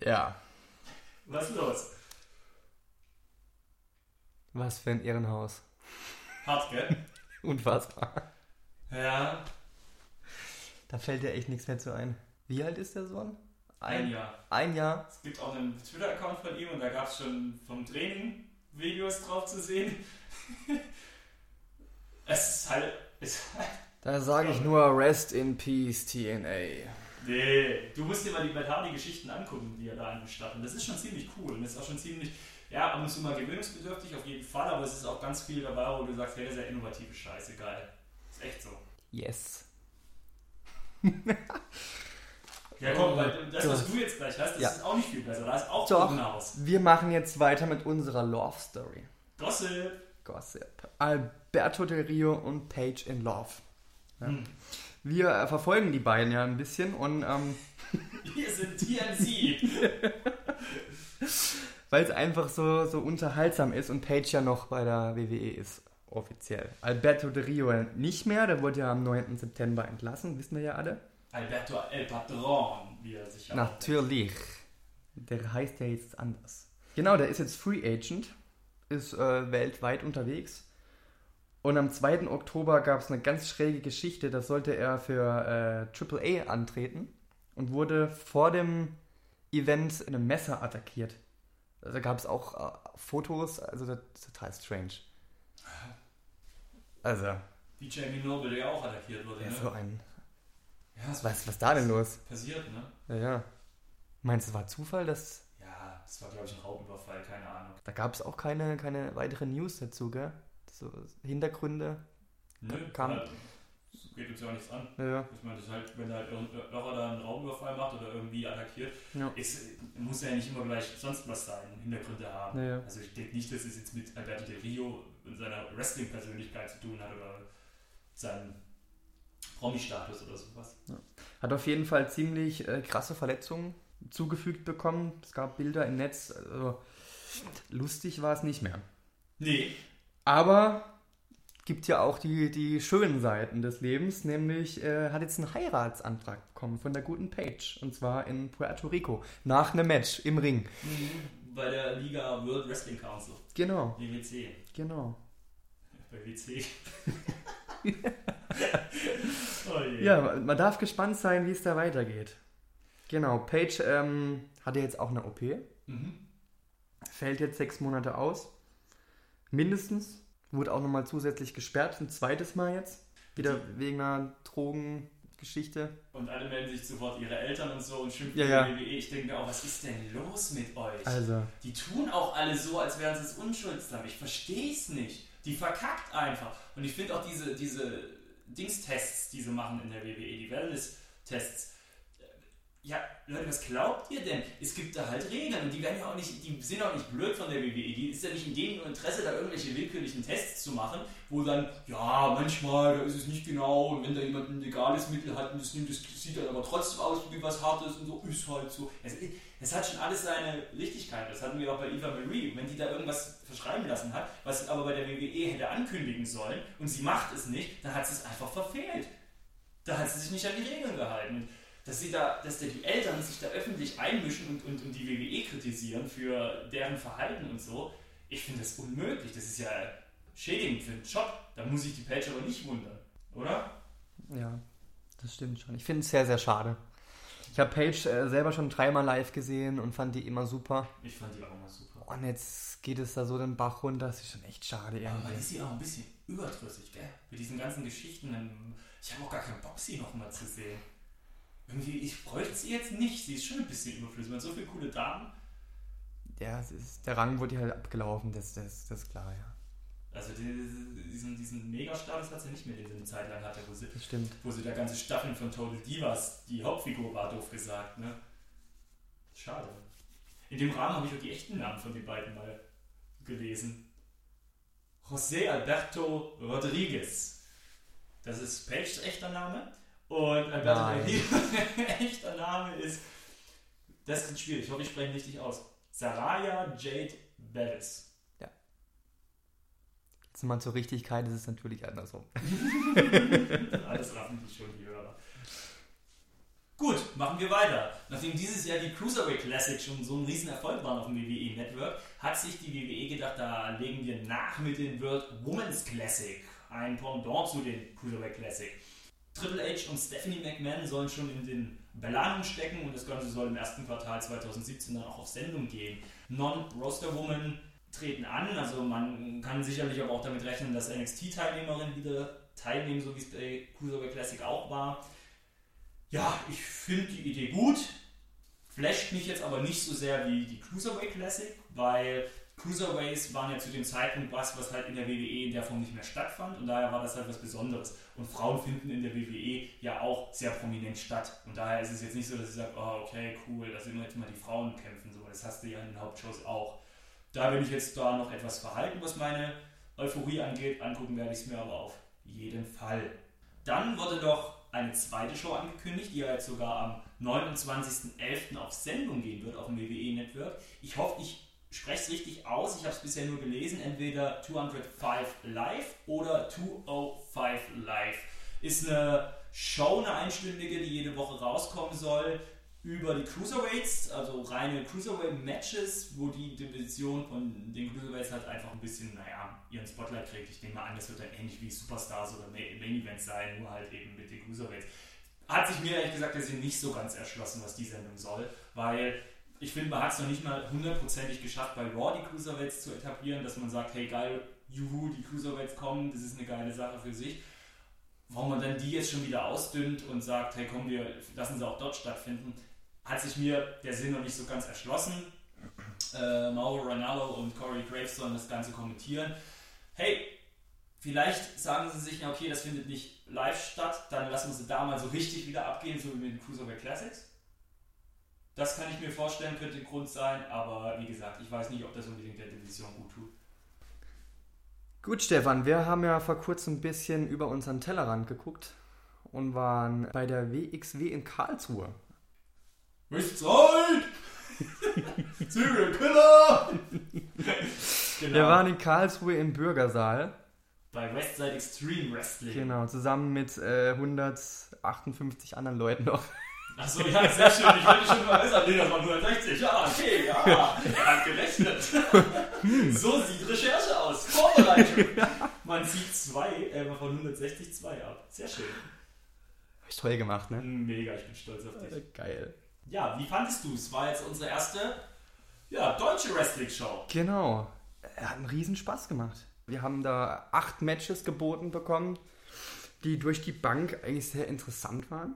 B: Ja.
A: Was ist los?
B: Was für ein Ehrenhaus.
A: Hart, gell? [LAUGHS]
B: Unfassbar.
A: Ja.
B: Da fällt dir echt nichts mehr zu ein. Wie alt ist der Sohn?
A: Ein Jahr.
B: Ein Jahr?
A: Es gibt auch einen Twitter-Account von ihm und da gab es schon vom Training Videos drauf zu sehen. [LAUGHS] es ist halt. Es
B: da sage ich nur Rest in Peace TNA.
A: Nee, du musst dir mal die Matt Hardy-Geschichten angucken, die er da angestattet. Das ist schon ziemlich cool und das ist auch schon ziemlich ja, ab und zu mal gewöhnungsbedürftig auf jeden Fall, aber es ist auch ganz viel dabei, wo du sagst, hey, das ist ja innovative Scheiße, geil. Ist echt so.
B: Yes. [LAUGHS]
A: ja, komm, weil das, was du jetzt gleich hast, das ja. ist auch nicht viel besser. Da ist auch
B: Doch, Haus. Wir machen jetzt weiter mit unserer Love Story.
A: Gossip.
B: Gossip. Alberto Del Rio und Paige in Love. Ja. Hm. Wir äh, verfolgen die beiden ja ein bisschen und. Ähm, [LAUGHS]
A: wir sind TNC. [LAUGHS]
B: weil es einfach so, so unterhaltsam ist und Page ja noch bei der WWE ist, offiziell. Alberto de Rio nicht mehr, der wurde ja am 9. September entlassen, wissen wir ja alle.
A: Alberto El Patron, wie er sich
B: Natürlich. Der heißt ja jetzt anders. Genau, der ist jetzt Free Agent, ist äh, weltweit unterwegs. Und am 2. Oktober gab es eine ganz schräge Geschichte, da sollte er für äh, AAA antreten und wurde vor dem Event in einem Messer attackiert. Da gab es auch äh, Fotos, also das ist total strange. Also.
A: Wie Jamie Noble, der ja auch attackiert wurde.
B: Ja,
A: ne?
B: so ein. Ja, was, was ist da denn los?
A: Passiert, ne?
B: Ja, ja. Meinst du, es war Zufall, dass.
A: Ja, das war, glaube ich, ein Raubüberfall, keine Ahnung.
B: Da gab es auch keine, keine weiteren News dazu, gell? So Hintergründe.
A: Nö, kam, halt, geht uns ja auch nichts an.
B: Ja.
A: Ich meine, das halt, wenn halt Locher da einen Raumüberfall macht oder irgendwie attackiert,
B: ja.
A: ist, muss ja nicht immer gleich sonst was sein, Hintergründe haben.
B: Ja.
A: Also ich denke nicht, dass es jetzt mit Alberto Del Rio und seiner Wrestling-Persönlichkeit zu tun hat oder seinem Promi-Status oder sowas.
B: Ja. Hat auf jeden Fall ziemlich äh, krasse Verletzungen zugefügt bekommen. Es gab Bilder im Netz. Also lustig war es nicht mehr.
A: Nee.
B: Aber gibt ja auch die, die schönen Seiten des Lebens, nämlich äh, hat jetzt einen Heiratsantrag bekommen von der guten Page und zwar in Puerto Rico nach einem Match im Ring.
A: Mhm, bei der Liga World Wrestling Council.
B: Genau.
A: WWC.
B: Genau. [LAUGHS]
A: Bei WC. [LAUGHS] [LAUGHS]
B: oh ja, man darf gespannt sein, wie es da weitergeht. Genau, Page ähm, hatte jetzt auch eine OP.
A: Mhm.
B: Fällt jetzt sechs Monate aus. Mindestens Wurde auch nochmal zusätzlich gesperrt, ein zweites Mal jetzt. Wieder wegen einer Drogengeschichte.
A: Und alle melden sich sofort ihre Eltern und so und schimpfen
B: Ja, ja.
A: WWE. Ich denke auch, was ist denn los mit euch?
B: Also,
A: Die tun auch alle so, als wären sie es unschuldsam. Ich verstehe es nicht. Die verkackt einfach. Und ich finde auch diese, diese Dingstests, die sie machen in der WWE, die Wellness-Tests. Ja, Leute, was glaubt ihr denn? Es gibt da halt Regeln und die werden ja auch nicht, die sind auch nicht blöd von der WWE. Die ist ja nicht in dem Interesse, da irgendwelche willkürlichen Tests zu machen, wo dann, ja, manchmal, da ist es nicht genau und wenn da jemand ein legales Mittel hat und das nimmt, das sieht dann aber trotzdem aus wie was Hartes und so, ist halt so. Es, es hat schon alles seine Richtigkeit. Das hatten wir auch bei Eva Marie. Wenn die da irgendwas verschreiben lassen hat, was sie aber bei der WWE hätte ankündigen sollen und sie macht es nicht, dann hat sie es einfach verfehlt. Da hat sie sich nicht an die Regeln gehalten. Und dass, sie da, dass da die Eltern sich da öffentlich einmischen und, und, und die WWE kritisieren für deren Verhalten und so, ich finde das unmöglich. Das ist ja schädigend für den Job. Da muss sich die Page aber nicht wundern, oder?
B: ja, das stimmt schon. Ich finde es sehr, sehr schade. Ich habe Paige äh, selber schon dreimal live gesehen und fand die immer super.
A: Ich fand die auch immer super.
B: Und jetzt geht es da so den Bach runter. Das ist schon echt schade
A: Aber man
B: irgendwie.
A: ist sie auch ein bisschen überdrüssig, gell? Mit diesen ganzen Geschichten. Ich habe auch gar keinen Bock, sie nochmal zu sehen. Irgendwie, ich bräuchte sie jetzt nicht. Sie ist schon ein bisschen überflüssig. Man hat so viele coole Damen.
B: Ja, ist, der Rang wurde halt abgelaufen, das, das, das ist klar, ja.
A: Also die- diesen, diesen Megastatus hat sie nicht mehr, den sie eine Zeit lang hatte, wo sie, wo sie da ganze Staffeln von Total Divas die Hauptfigur war, doof gesagt, ne? Schade. In dem Rahmen habe ich auch die echten Namen von den beiden mal gelesen. José Alberto Rodriguez. Das ist Paige's echter Name. Und Alberto. Rodriguez [LAUGHS] echter Name ist. Das ist schwierig, ich hoffe, ich spreche richtig aus. Saraya Jade Bettis.
B: Jetzt mal zur Richtigkeit ist es natürlich andersrum. [LAUGHS]
A: Alles raffen die schon, die Hörer. Gut, machen wir weiter. Nachdem dieses Jahr die Cruiserweight Classic schon so ein Riesenerfolg war auf dem WWE Network, hat sich die WWE gedacht, da legen wir nach mit dem World Women's Classic. Ein Pendant zu den Cruiserweight Classic. Triple H und Stephanie McMahon sollen schon in den Belangen stecken und das Ganze soll im ersten Quartal 2017 dann auch auf Sendung gehen. Non-Roster-Women treten an, also man kann sicherlich aber auch damit rechnen, dass NXT-Teilnehmerinnen wieder teilnehmen, so wie es bei Cruiserweight Classic auch war. Ja, ich finde die Idee gut, flasht mich jetzt aber nicht so sehr wie die Cruiserweight Classic, weil Cruiserweights waren ja zu dem Zeitpunkt was, was halt in der WWE in der Form nicht mehr stattfand und daher war das halt was Besonderes. Und Frauen finden in der WWE ja auch sehr prominent statt. Und daher ist es jetzt nicht so, dass ich sage, oh, okay, cool, da sind jetzt mal die Frauen kämpfen. So, das hast du ja in den Hauptshows auch. Da bin ich jetzt da noch etwas verhalten, was meine Euphorie angeht. Angucken werde ich es mir aber auf jeden Fall. Dann wurde noch eine zweite Show angekündigt, die ja jetzt sogar am 29.11. auf Sendung gehen wird auf dem WWE Network. Ich hoffe, ich spreche es richtig aus. Ich habe es bisher nur gelesen. Entweder 205 Live oder 205 Live. Ist eine Show, eine einstündige, die jede Woche rauskommen soll über die Cruiserweights, also reine Cruiserweight-Matches, wo die Division von den Cruiserweights halt einfach ein bisschen, naja, ihren Spotlight kriegt. Ich nehme mal an, das wird dann ähnlich wie Superstars oder Ma- Main Events sein, nur halt eben mit den Cruiserweights. Hat sich mir ehrlich gesagt deswegen nicht so ganz erschlossen, was die Sendung soll, weil ich finde, man hat es noch nicht mal hundertprozentig geschafft, bei Raw die Cruiserweights zu etablieren, dass man sagt, hey geil, juhu, die Cruiserweights kommen, das ist eine geile Sache für sich. Warum man dann die jetzt schon wieder ausdünnt und sagt, hey komm, wir lassen sie auch dort stattfinden, hat sich mir der Sinn noch nicht so ganz erschlossen. Äh, Mauro Ranallo und Corey Graves sollen das Ganze kommentieren. Hey, vielleicht sagen sie sich, ja okay, das findet nicht live statt, dann lassen wir sie da mal so richtig wieder abgehen, so wie mit den Cruiserweight Classics. Das kann ich mir vorstellen, könnte ein Grund sein, aber wie gesagt, ich weiß nicht, ob das unbedingt der Division gut tut.
B: Gut, Stefan, wir haben ja vor kurzem ein bisschen über unseren Tellerrand geguckt und waren bei der WXW in Karlsruhe.
A: Ist Zeit! [LAUGHS] Serial Killer! genau.
B: Wir waren in Karlsruhe im Bürgersaal,
A: bei Westside Extreme Wrestling.
B: genau, zusammen mit äh, 158 anderen Leuten noch.
A: Achso, ja, sehr schön. Ich wollte schon mal wissen, nee, das waren 160. Ja, okay, ja. Er hat gerechnet. So sieht Recherche aus. Vorbereitung. Man zieht zwei, äh, von 160 zwei ab. Sehr schön.
B: Hab ich toll gemacht, ne?
A: Mega, ich bin stolz auf dich.
B: Geil.
A: Ja, wie fandest du es? War jetzt unsere erste ja, deutsche Wrestling-Show.
B: Genau. Er hat einen riesen Spaß gemacht. Wir haben da acht Matches geboten bekommen, die durch die Bank eigentlich sehr interessant waren.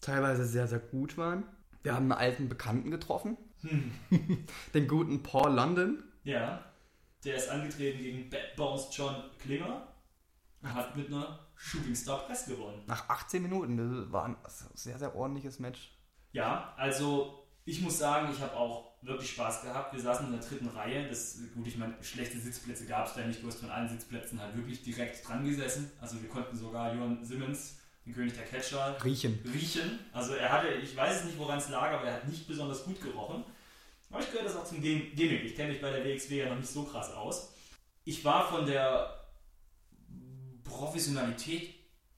B: Teilweise sehr, sehr gut waren. Wir haben einen alten Bekannten getroffen. [LAUGHS] Den guten Paul London.
A: Ja, der ist angetreten gegen Bad Bones John Klinger und hat mit einer Shooting Star Press gewonnen.
B: Nach 18 Minuten. Das war ein sehr, sehr ordentliches Match.
A: Ja, also ich muss sagen, ich habe auch wirklich Spaß gehabt. Wir saßen in der dritten Reihe. Das, gut, ich meine, schlechte Sitzplätze gab es da nicht. Du hast von allen Sitzplätzen halt wirklich direkt dran gesessen. Also wir konnten sogar Johann Simmons, den König der Catcher,
B: Riechen.
A: riechen. Also er hatte, ich weiß es nicht, woran es lag, aber er hat nicht besonders gut gerochen. Aber ich gehöre das auch zum Gim- Gimmick. Ich kenne mich bei der WXW ja noch nicht so krass aus. Ich war von der Professionalität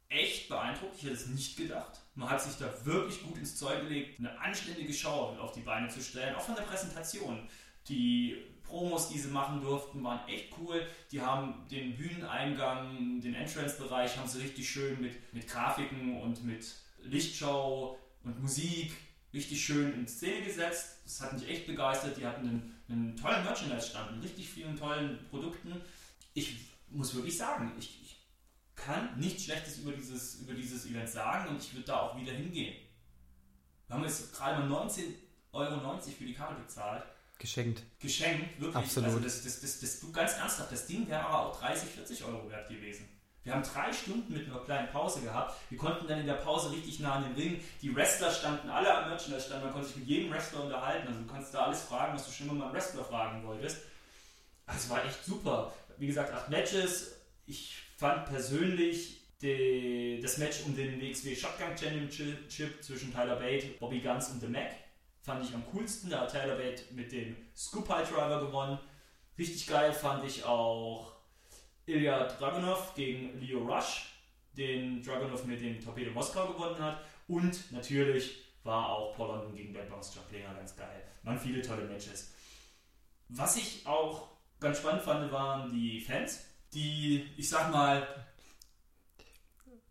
A: echt beeindruckt. Ich hätte es nicht gedacht. Man hat sich da wirklich gut ins Zeug gelegt, eine anständige Show auf die Beine zu stellen, auch von der Präsentation. Die Promos, die sie machen durften, waren echt cool. Die haben den Bühneneingang, den Entrance-Bereich haben sie richtig schön mit, mit Grafiken und mit Lichtshow und Musik richtig schön in Szene gesetzt. Das hat mich echt begeistert. Die hatten einen, einen tollen Merchandise-Stand mit richtig vielen tollen Produkten. Ich muss wirklich sagen, ich, kann nichts Schlechtes über dieses, über dieses Event sagen und ich würde da auch wieder hingehen. Wir haben jetzt gerade mal 19,90 Euro für die Karte bezahlt.
B: Geschenkt.
A: Geschenkt, wirklich.
B: Absolut.
A: Also das, das, das, das, du ganz ernsthaft, das Ding wäre aber auch 30, 40 Euro wert gewesen. Wir haben drei Stunden mit einer kleinen Pause gehabt. Wir konnten dann in der Pause richtig nah an den Ring. Die Wrestler standen alle am Merchandise-Stand. Man konnte sich mit jedem Wrestler unterhalten. Also du kannst da alles fragen, was du schon immer mal einen Wrestler fragen wolltest. Also es war echt super. Wie gesagt, acht Matches. Ich fand persönlich die, das Match um den WXW Shotgun Championship zwischen Tyler Bate, Bobby Guns und The Mac fand ich am coolsten. Da hat Tyler Bate mit dem Scoop High Driver gewonnen. Richtig geil fand ich auch Ilya Dragunov gegen Leo Rush, den Dragunov mit dem Torpedo Moskau gewonnen hat. Und natürlich war auch Paul London gegen Bad Bounce Chuck ganz geil. Waren viele tolle Matches. Was ich auch ganz spannend fand, waren die Fans, die, ich sag mal,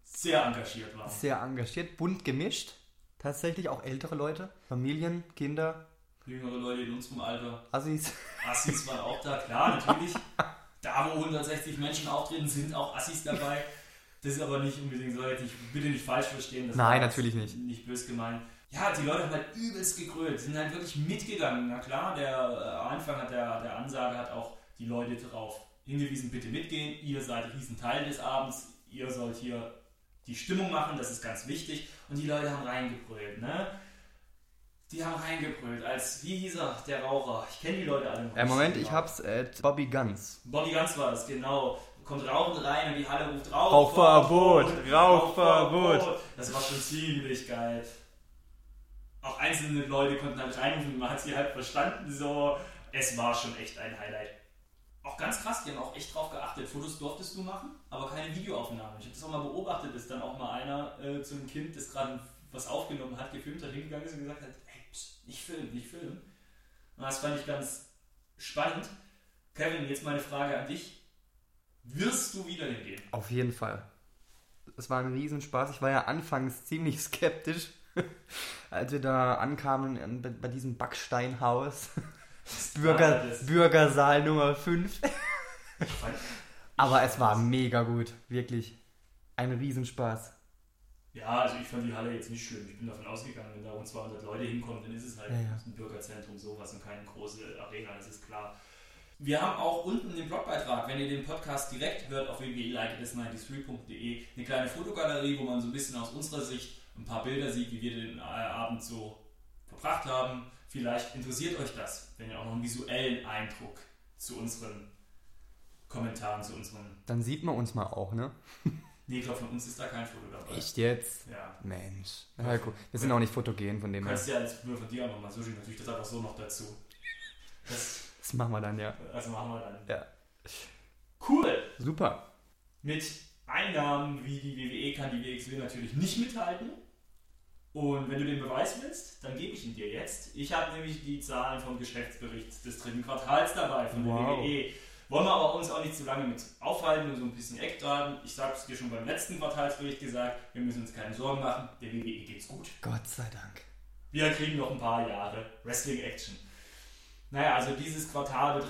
A: sehr engagiert waren.
B: Sehr engagiert, bunt gemischt. Tatsächlich auch ältere Leute, Familien, Kinder,
A: Jüngere Leute in unserem Alter.
B: Assis.
A: Assis waren auch da, klar, natürlich. Da, wo 160 Menschen auftreten, sind auch Assis dabei. Das ist aber nicht unbedingt, soll jetzt nicht, bitte nicht falsch verstehen. Das
B: Nein, natürlich nicht.
A: Nicht bös gemeint. Ja, die Leute haben halt übelst gegrölt, sind halt wirklich mitgegangen. Na klar, der äh, Anfang hat der, der Ansage hat auch die Leute darauf hingewiesen, bitte mitgehen. Ihr seid riesen Teil des Abends. Ihr sollt hier die Stimmung machen, das ist ganz wichtig. Und die Leute haben reingebrüllt, ne? Die haben reingebrüllt, als, wie hieß er, der Raucher. Ich kenne die Leute alle noch.
B: Äh, Moment,
A: genau.
B: ich hab's. Äh, Bobby Guns.
A: Bobby Ganz war das, genau. Kommt rauchend rein und die Halle ruft Rauch.
B: Rauchverbot, Rauchverbot.
A: Das war schon ziemlich geil. Auch einzelne Leute konnten halt reinrufen, man hat sie halt verstanden, so. Es war schon echt ein Highlight. Auch ganz krass, die haben auch echt drauf geachtet. Fotos durftest du machen, aber keine Videoaufnahme. Ich habe das auch mal beobachtet, dass dann auch mal einer äh, zu einem Kind, das gerade was aufgenommen hat, gefilmt hat, hingegangen ist und gesagt hat, hey, pst, nicht filmen, nicht filmen. Und das fand ich ganz spannend. Kevin, jetzt meine Frage an dich. Wirst du wieder hingehen?
B: Auf jeden Fall. Es war ein Riesenspaß. Ich war ja anfangs ziemlich skeptisch, [LAUGHS] als wir da ankamen bei diesem Backsteinhaus. Bürger,
A: das-
B: Bürgersaal Nummer 5.
A: Ich fand-
B: Aber es war mega gut. Wirklich. Ein Riesenspaß.
A: Ja, also ich fand die Halle jetzt nicht schlimm. Ich bin davon ausgegangen, wenn da rund 200 Leute hinkommen, dann ist es halt
B: Ja, ja.
A: ein Bürgerzentrum, sowas und keine große Arena, das ist klar. Wir haben auch unten den Blogbeitrag, wenn ihr den Podcast direkt hört, auf www.likeitist93.de, eine kleine Fotogalerie, wo man so ein bisschen aus unserer Sicht ein paar Bilder sieht, wie wir den äh, Abend so verbracht haben. Vielleicht interessiert euch das, wenn ihr auch noch einen visuellen Eindruck zu unseren Kommentaren, zu unseren...
B: Dann sieht man uns mal auch, ne? [LAUGHS]
A: Nee, ich glaube, von uns ist da kein Foto dabei.
B: Echt jetzt?
A: Ja.
B: Mensch. Ja, guck, wir sind auch nicht fotogen von dem her.
A: kannst ja als nur von dir auch nochmal so natürlich das einfach so noch dazu. Das [LAUGHS]
B: Das machen wir dann, ja.
A: also machen wir dann.
B: Ja.
A: Cool!
B: Super.
A: Mit Einnahmen wie die WWE kann die WXW natürlich nicht mithalten. Und wenn du den Beweis willst, dann gebe ich ihn dir jetzt. Ich habe nämlich die Zahlen vom Geschäftsbericht des dritten Quartals dabei von der
B: Wow.
A: WWE. Wollen wir aber uns auch nicht zu lange mit aufhalten, nur so ein bisschen Eckdaten. Ich habe es dir schon beim letzten Quartalsbericht gesagt, wir müssen uns keine Sorgen machen, der WWE geht's gut.
B: Gott sei Dank.
A: Wir kriegen noch ein paar Jahre Wrestling-Action. Naja, also dieses Quartal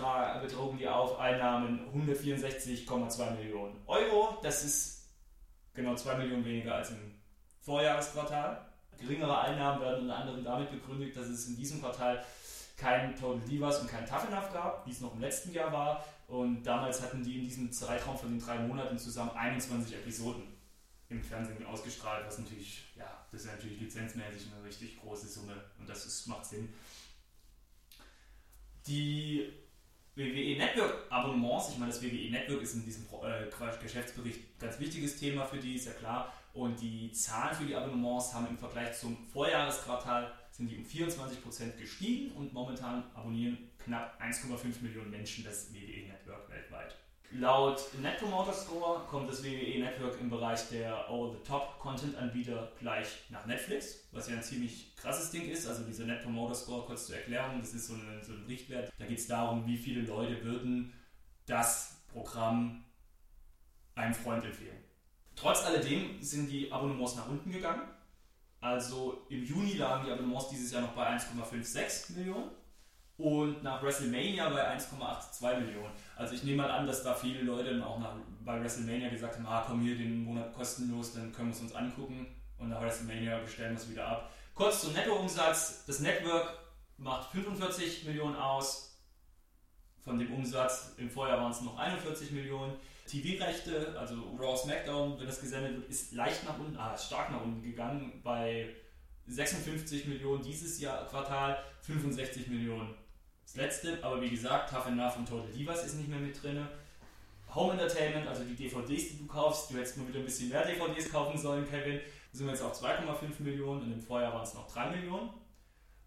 A: betrugen die auf Einnahmen 164,2 Millionen Euro. Das ist genau 2 Millionen weniger als im Vorjahresquartal. Geringere Einnahmen werden unter anderem damit begründet, dass es in diesem Quartal kein Total Divas und kein Tough Enough gab, wie es noch im letzten Jahr war. Und damals hatten die in diesem Zeitraum von den drei Monaten zusammen 21 Episoden im Fernsehen ausgestrahlt, was natürlich, ja, das ist natürlich lizenzmäßig eine richtig große Summe und das ist, macht Sinn. Die WWE Network Abonnements, ich meine, das WWE Network ist in diesem äh, Geschäftsbericht ein ganz wichtiges Thema für die, ist ja klar. Und die Zahlen für die Abonnements haben im Vergleich zum Vorjahresquartal sind die um 24% gestiegen und momentan abonnieren knapp 1,5 Millionen Menschen das WWE Network weltweit. Laut Net Promoter Score kommt das WWE Network im Bereich der Over-the-Top-Content-Anbieter gleich nach Netflix, was ja ein ziemlich krasses Ding ist. Also dieser Net Promoter Score, kurz zur Erklärung, das ist so, eine, so ein Richtwert. Da geht es darum, wie viele Leute würden das Programm einem Freund empfehlen. Trotz alledem sind die Abonnements nach unten gegangen. Also im Juni lagen die Abonnements dieses Jahr noch bei 1,56 Millionen und nach WrestleMania bei 1,82 Millionen. Also ich nehme mal an, dass da viele Leute dann auch nach, bei WrestleMania gesagt haben, ah komm hier den Monat kostenlos, dann können wir es uns angucken und nach WrestleMania bestellen wir es wieder ab. Kurz zum Nettoumsatz. Das Network macht 45 Millionen aus. Von dem Umsatz im Vorjahr waren es noch 41 Millionen. TV-Rechte, also Raw SmackDown, wenn das gesendet wird, ist leicht nach unten, ah, stark nach unten gegangen bei 56 Millionen dieses Jahr Quartal, 65 Millionen das letzte, aber wie gesagt, Tough Enough und Total Divas ist nicht mehr mit drin. Home Entertainment, also die DVDs, die du kaufst, du hättest mal wieder ein bisschen mehr DVDs kaufen sollen, Kevin. Da sind wir jetzt auf 2,5 Millionen und im Vorjahr waren es noch 3 Millionen.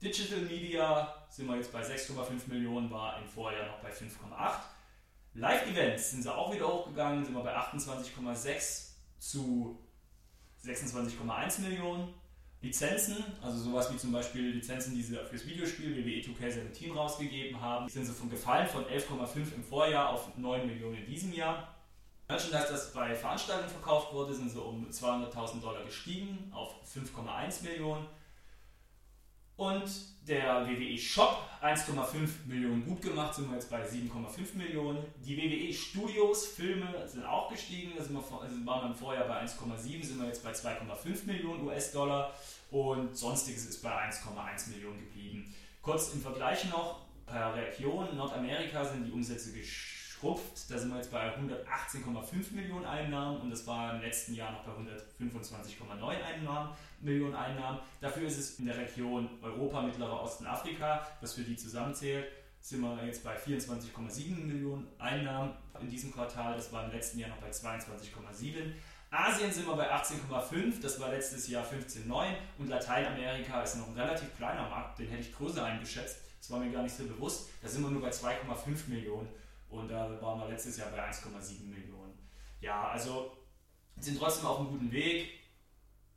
A: Digital Media sind wir jetzt bei 6,5 Millionen, war im Vorjahr noch bei 5,8. Live-Events sind sie auch wieder hochgegangen, sind wir bei 28,6 zu 26,1 Millionen. Lizenzen, also sowas wie zum Beispiel Lizenzen, die sie fürs Videospiel WWE 2K17 rausgegeben haben, sind sie von gefallen von 11,5 im Vorjahr auf 9 Millionen in diesem Jahr. Merchandise, das bei Veranstaltungen verkauft wurde, sind sie um 200.000 Dollar gestiegen auf 5,1 Millionen. Und der WWE Shop 1,5 Millionen gut gemacht, sind wir jetzt bei 7,5 Millionen. Die WWE Studios Filme sind auch gestiegen, da sind wir, also waren wir vorher bei 1,7, sind wir jetzt bei 2,5 Millionen US-Dollar und sonstiges ist bei 1,1 Millionen geblieben. Kurz im Vergleich noch, per Region Nordamerika sind die Umsätze geschrumpft, da sind wir jetzt bei 118,5 Millionen Einnahmen und das war im letzten Jahr noch bei 125,9 Einnahmen. Millionen Einnahmen. Dafür ist es in der Region Europa, Mittlerer Osten, Afrika, was für die zusammenzählt, sind wir jetzt bei 24,7 Millionen Einnahmen in diesem Quartal. Das war im letzten Jahr noch bei 22,7. Asien sind wir bei 18,5, das war letztes Jahr 15,9 und Lateinamerika ist noch ein relativ kleiner Markt, den hätte ich größer eingeschätzt, das war mir gar nicht so bewusst. Da sind wir nur bei 2,5 Millionen und da waren wir letztes Jahr bei 1,7 Millionen. Ja, also sind trotzdem auf einem guten Weg.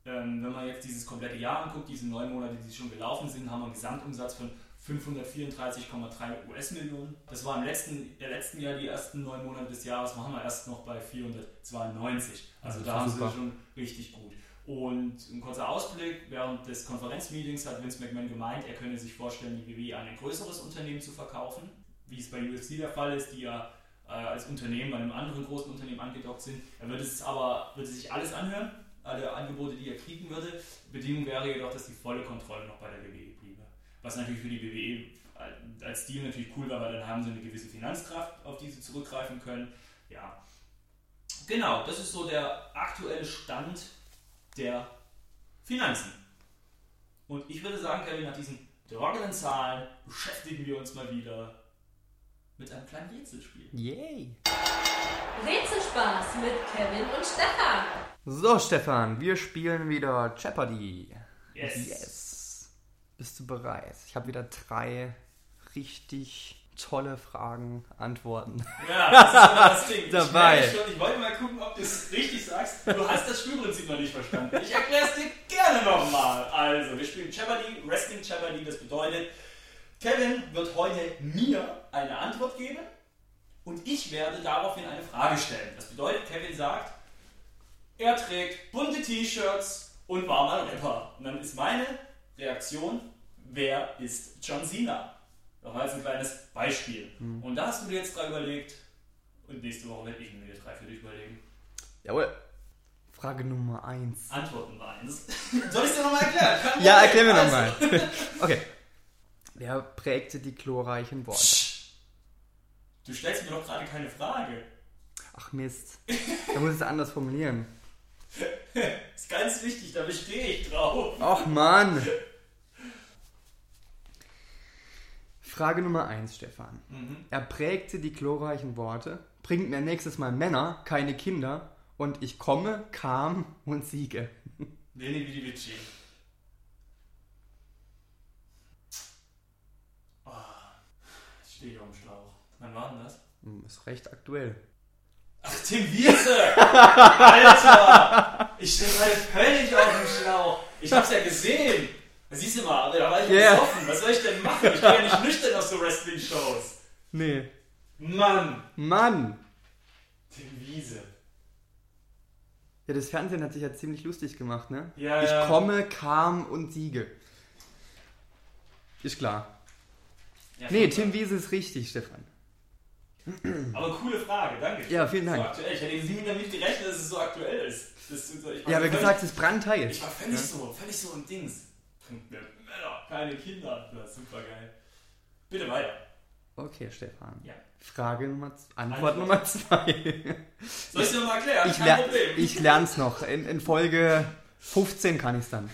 A: Ähm, wenn man jetzt dieses komplette Jahr anguckt, diese neun Monate, die schon gelaufen sind, haben wir einen Gesamtumsatz von 534,3 US-Millionen. Das war im letzten, der letzten Jahr, die ersten neun Monate des Jahres, waren wir erst noch bei 492. Also da sind wir schon richtig gut. Und ein kurzer Ausblick, während des Konferenzmeetings hat Vince McMahon gemeint, er könne sich vorstellen, die WWE an ein größeres Unternehmen zu verkaufen, wie es bei UFC der Fall ist, die ja äh, als Unternehmen bei einem anderen großen Unternehmen angedockt sind. Er würde es aber würde sich alles anhören, alle Angebote, die er kriegen würde. Bedingung wäre jedoch, dass die volle Kontrolle noch bei der WWE bliebe. Was natürlich für die WWE als Deal natürlich cool war, weil dann haben sie eine gewisse Finanzkraft, auf die sie zurückgreifen können. Ja, genau, das ist so der aktuelle Stand der Finanzen. Und ich würde sagen, Kevin, nach diesen trockenen Zahlen beschäftigen wir uns mal wieder mit einem kleinen Rätselspiel.
B: Yay!
C: Rätselspaß mit Kevin und Stefan.
B: So, Stefan, wir spielen wieder Jeopardy.
A: Yes.
B: Yes. Bist du bereit? Ich habe wieder drei richtig tolle Fragen, Antworten.
A: Ja, das ist aber das Ding. [LAUGHS]
B: Dabei.
A: Ich, schon, ich wollte mal gucken, ob du es richtig sagst. Du hast das Spielprinzip noch nicht verstanden. Ich erkläre es dir gerne nochmal. Also, wir spielen Jeopardy, Wrestling Jeopardy. Das bedeutet, Kevin wird heute mir eine Antwort geben und ich werde daraufhin eine Frage stellen. Das bedeutet, Kevin sagt, er trägt bunte T-Shirts und war mal Rapper. Und dann ist meine Reaktion, wer ist John Cena? War jetzt ein kleines Beispiel.
B: Hm.
A: Und da hast du dir jetzt drei überlegt. Und nächste Woche werde ich mir drei für dich überlegen.
B: Jawohl. Frage Nummer 1.
A: Antwort Nummer eins. [LAUGHS] Soll ich es dir nochmal erklären? Kein
B: Ja, erklär mir
A: Also,
B: nochmal. [LAUGHS] Okay. Wer prägte die glorreichen Worte?
A: Du stellst mir doch gerade keine Frage.
B: Ach Mist. Da muss ich es anders formulieren. [LAUGHS]
A: Ist ganz wichtig, da bestehe ich drauf.
B: Ach Mann. Frage Nummer 1, Stefan.
A: Mhm.
B: Er prägte die glorreichen Worte, bringt mir nächstes Mal Männer, keine Kinder und ich komme, kam und siege.
A: Leni wie die Vici. Oh, ich stehe hier am Schlauch. Wann war denn das?
B: Hm, Ist recht aktuell.
A: Ach, Tim Wiese! Alter! Ich stehe gerade völlig auf dem Schlauch. Ich hab's ja gesehen. Siehst du mal, da war ich
B: Yeah.
A: besoffen. Was soll ich denn machen? Ich bin ja nicht nüchtern auf so Wrestling-Shows.
B: Nee.
A: Mann!
B: Mann!
A: Tim Wiese.
B: Ja, das Fernsehen hat sich ja ziemlich lustig gemacht, ne?
A: Ja,
B: ich
A: ja.
B: komme, kam und siege. Ist klar.
A: Ja,
B: Nee, Tim Wiese ist richtig, Stefan.
A: Aber coole Frage, danke.
B: Ja, vielen Dank.
A: So aktuell. Ich hätte irgendwie damit gerechnet, dass es so aktuell ist. Das ich
B: Ja, aber gesagt, es ist brandheiß.
A: Ich war völlig so, völlig so im Dings. Männer, keine Kinder. Das ist super geil. Bitte weiter.
B: Okay, Stefan.
A: Ja.
B: Frage Nummer, Antwort,
A: Antwort.
B: Nummer zwei.
A: Soll ich dir nochmal erklären?
B: Ich,
A: Kein Problem.
B: ich lern's noch. In, in Folge 15 kann ich's dann.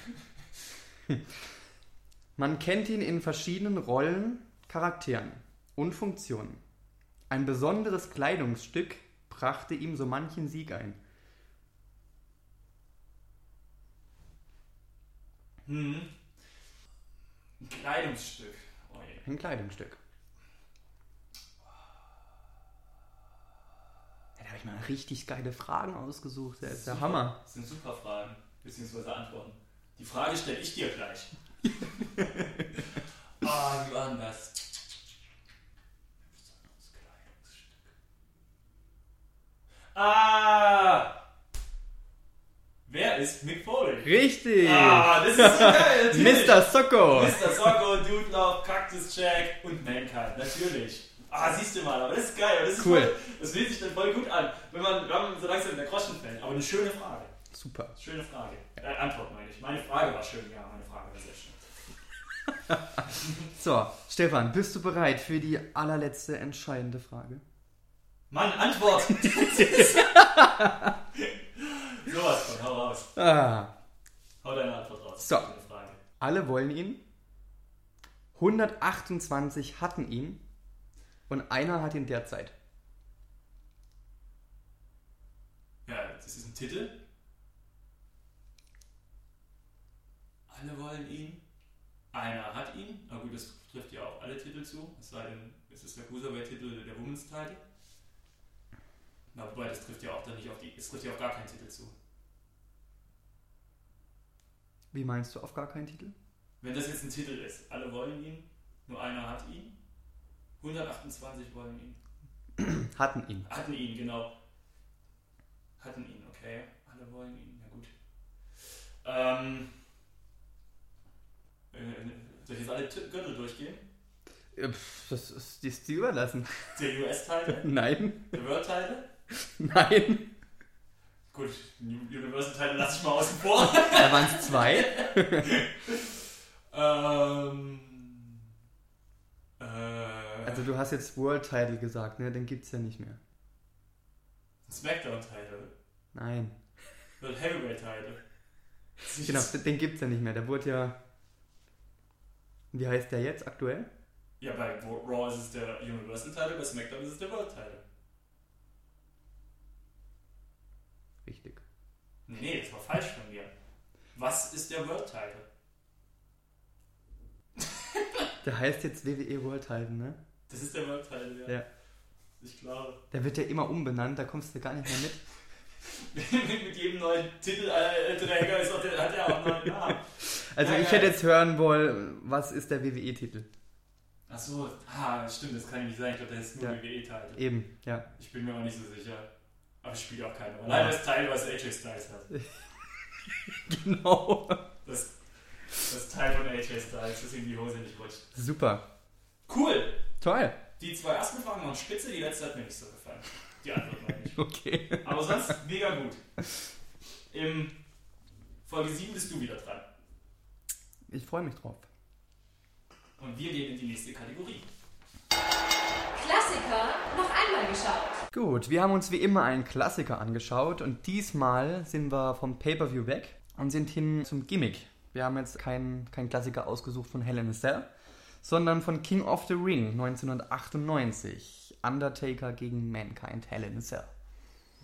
B: Man kennt ihn in verschiedenen Rollen, Charakteren und Funktionen. Ein besonderes Kleidungsstück brachte ihm so manchen Sieg ein.
A: Hm. Ein Kleidungsstück. Oh je.
B: Ein Kleidungsstück. Ja, da habe ich mal richtig geile Fragen ausgesucht. Der ist der
A: Super.
B: Hammer.
A: Das sind super Fragen, beziehungsweise Antworten. Die Frage stelle ich dir gleich. [LAUGHS] Ah, wie war denn das? Besonderes Kleidungsstück. Ah! Wer ist Mick Foley?
B: Richtig!
A: Ah, das ist so geil. [LAUGHS]
B: Mr. Socko!
A: Mr. Socko, Dude Love, Cactus Jack und Mankind, natürlich. Ah, siehst du mal, aber das ist geil. Das ist
B: Cool.
A: Voll, das fühlt sich dann voll gut an, wenn man, wenn man so langsam in der Groschen fällt. Aber eine schöne Frage.
B: Super.
A: Schöne Frage. Äh, Antwort meine ich. Meine Frage war schön, ja, meine Frage war sehr schön. [LAUGHS]
B: So, Stefan, bist du bereit für die allerletzte entscheidende Frage?
A: Mann, Antwort! [LAUGHS] Sowas von, hau raus.
B: Ah,
A: Hau deine Antwort raus.
B: So. Alle wollen ihn. 128 hatten ihn. Und einer hat ihn derzeit.
A: Ja, das ist ein Titel. Alle wollen ihn. Einer hat ihn. Na gut, das trifft ja auch alle Titel zu. Es sei denn, es ist der Cruiserweight-Titel der Women's Title. Na, wobei, das trifft ja auch dann nicht auf die. Es trifft ja auch gar keinen Titel zu.
B: Wie meinst du auf gar keinen Titel?
A: Wenn das jetzt ein Titel ist, alle wollen ihn, nur einer hat ihn. 128 wollen ihn. [CLEARS THROAT]
B: Hatten ihn.
A: Hatten ihn, genau. Hatten ihn, okay. Alle wollen ihn, ja gut. Ähm, äh, soll ich jetzt alle Gürtel durchgehen?
B: Äh, Das ist dir überlassen.
A: Der US-Title, [LAUGHS]
B: Nein.
A: der World-Title. [LAUGHS]
B: Nein.
A: Gut, Universal-Title lasse ich mal außen vor. [LAUGHS]
B: Da waren es zwei. [LAUGHS]
A: ähm, äh,
B: Also du hast jetzt World Title gesagt, ne? Den gibt's ja nicht mehr.
A: Smackdown-Title.
B: Nein.
A: World Heavyweight-Title.
B: Genau, den gibt's ja nicht mehr. Der wurde ja. Wie heißt der jetzt aktuell?
A: Ja, bei Raw ist es der Universal-Title, bei Smackdown ist es der World-Title.
B: Richtig.
A: Nee, das war falsch von mir. Was ist der World Title? [LAUGHS]
B: Der heißt jetzt WWE World Title, ne?
A: Das ist der World Title, ja.
B: Ja.
A: Ich glaube.
B: Der wird ja immer umbenannt, da kommst du gar nicht mehr mit. [LAUGHS]
A: Mit jedem neuen Titelträger ist auch der, hat er auch einen neuen Namen.
B: Also
A: Ja,
B: ich
A: ja.
B: hätte jetzt hören wollen, was ist der WWE-Titel?
A: Achso, ah, stimmt, das kann nicht sein. Ich glaube, das ist nur
B: Ja.
A: WWE-Title.
B: Eben, ja.
A: Ich bin mir auch nicht so sicher. Aber spielt auch keine Rolle. Nein, das Teil, was AJ Styles hat. [LAUGHS]
B: Genau.
A: Das, das Teil von AJ Styles, das in die Hose nicht rutscht.
B: Super.
A: Cool!
B: Toll.
A: Die zwei ersten Fragen waren spitze, die letzte hat mir nicht so gefallen. Die Antwort meine ich. [LAUGHS]
B: Okay.
A: Aber sonst mega gut. Im Folge 7 bist du wieder dran.
B: Ich freue mich drauf.
A: Und wir gehen in die nächste Kategorie.
C: Klassiker noch einmal geschaut.
B: Gut, wir haben uns wie immer einen Klassiker angeschaut und diesmal sind wir vom Pay-Per-View weg und sind hin zum Gimmick. Wir haben jetzt keinen kein Klassiker ausgesucht von Hell in a Cell, sondern von King of the Ring 1998. Undertaker gegen Mankind Hell in a Cell.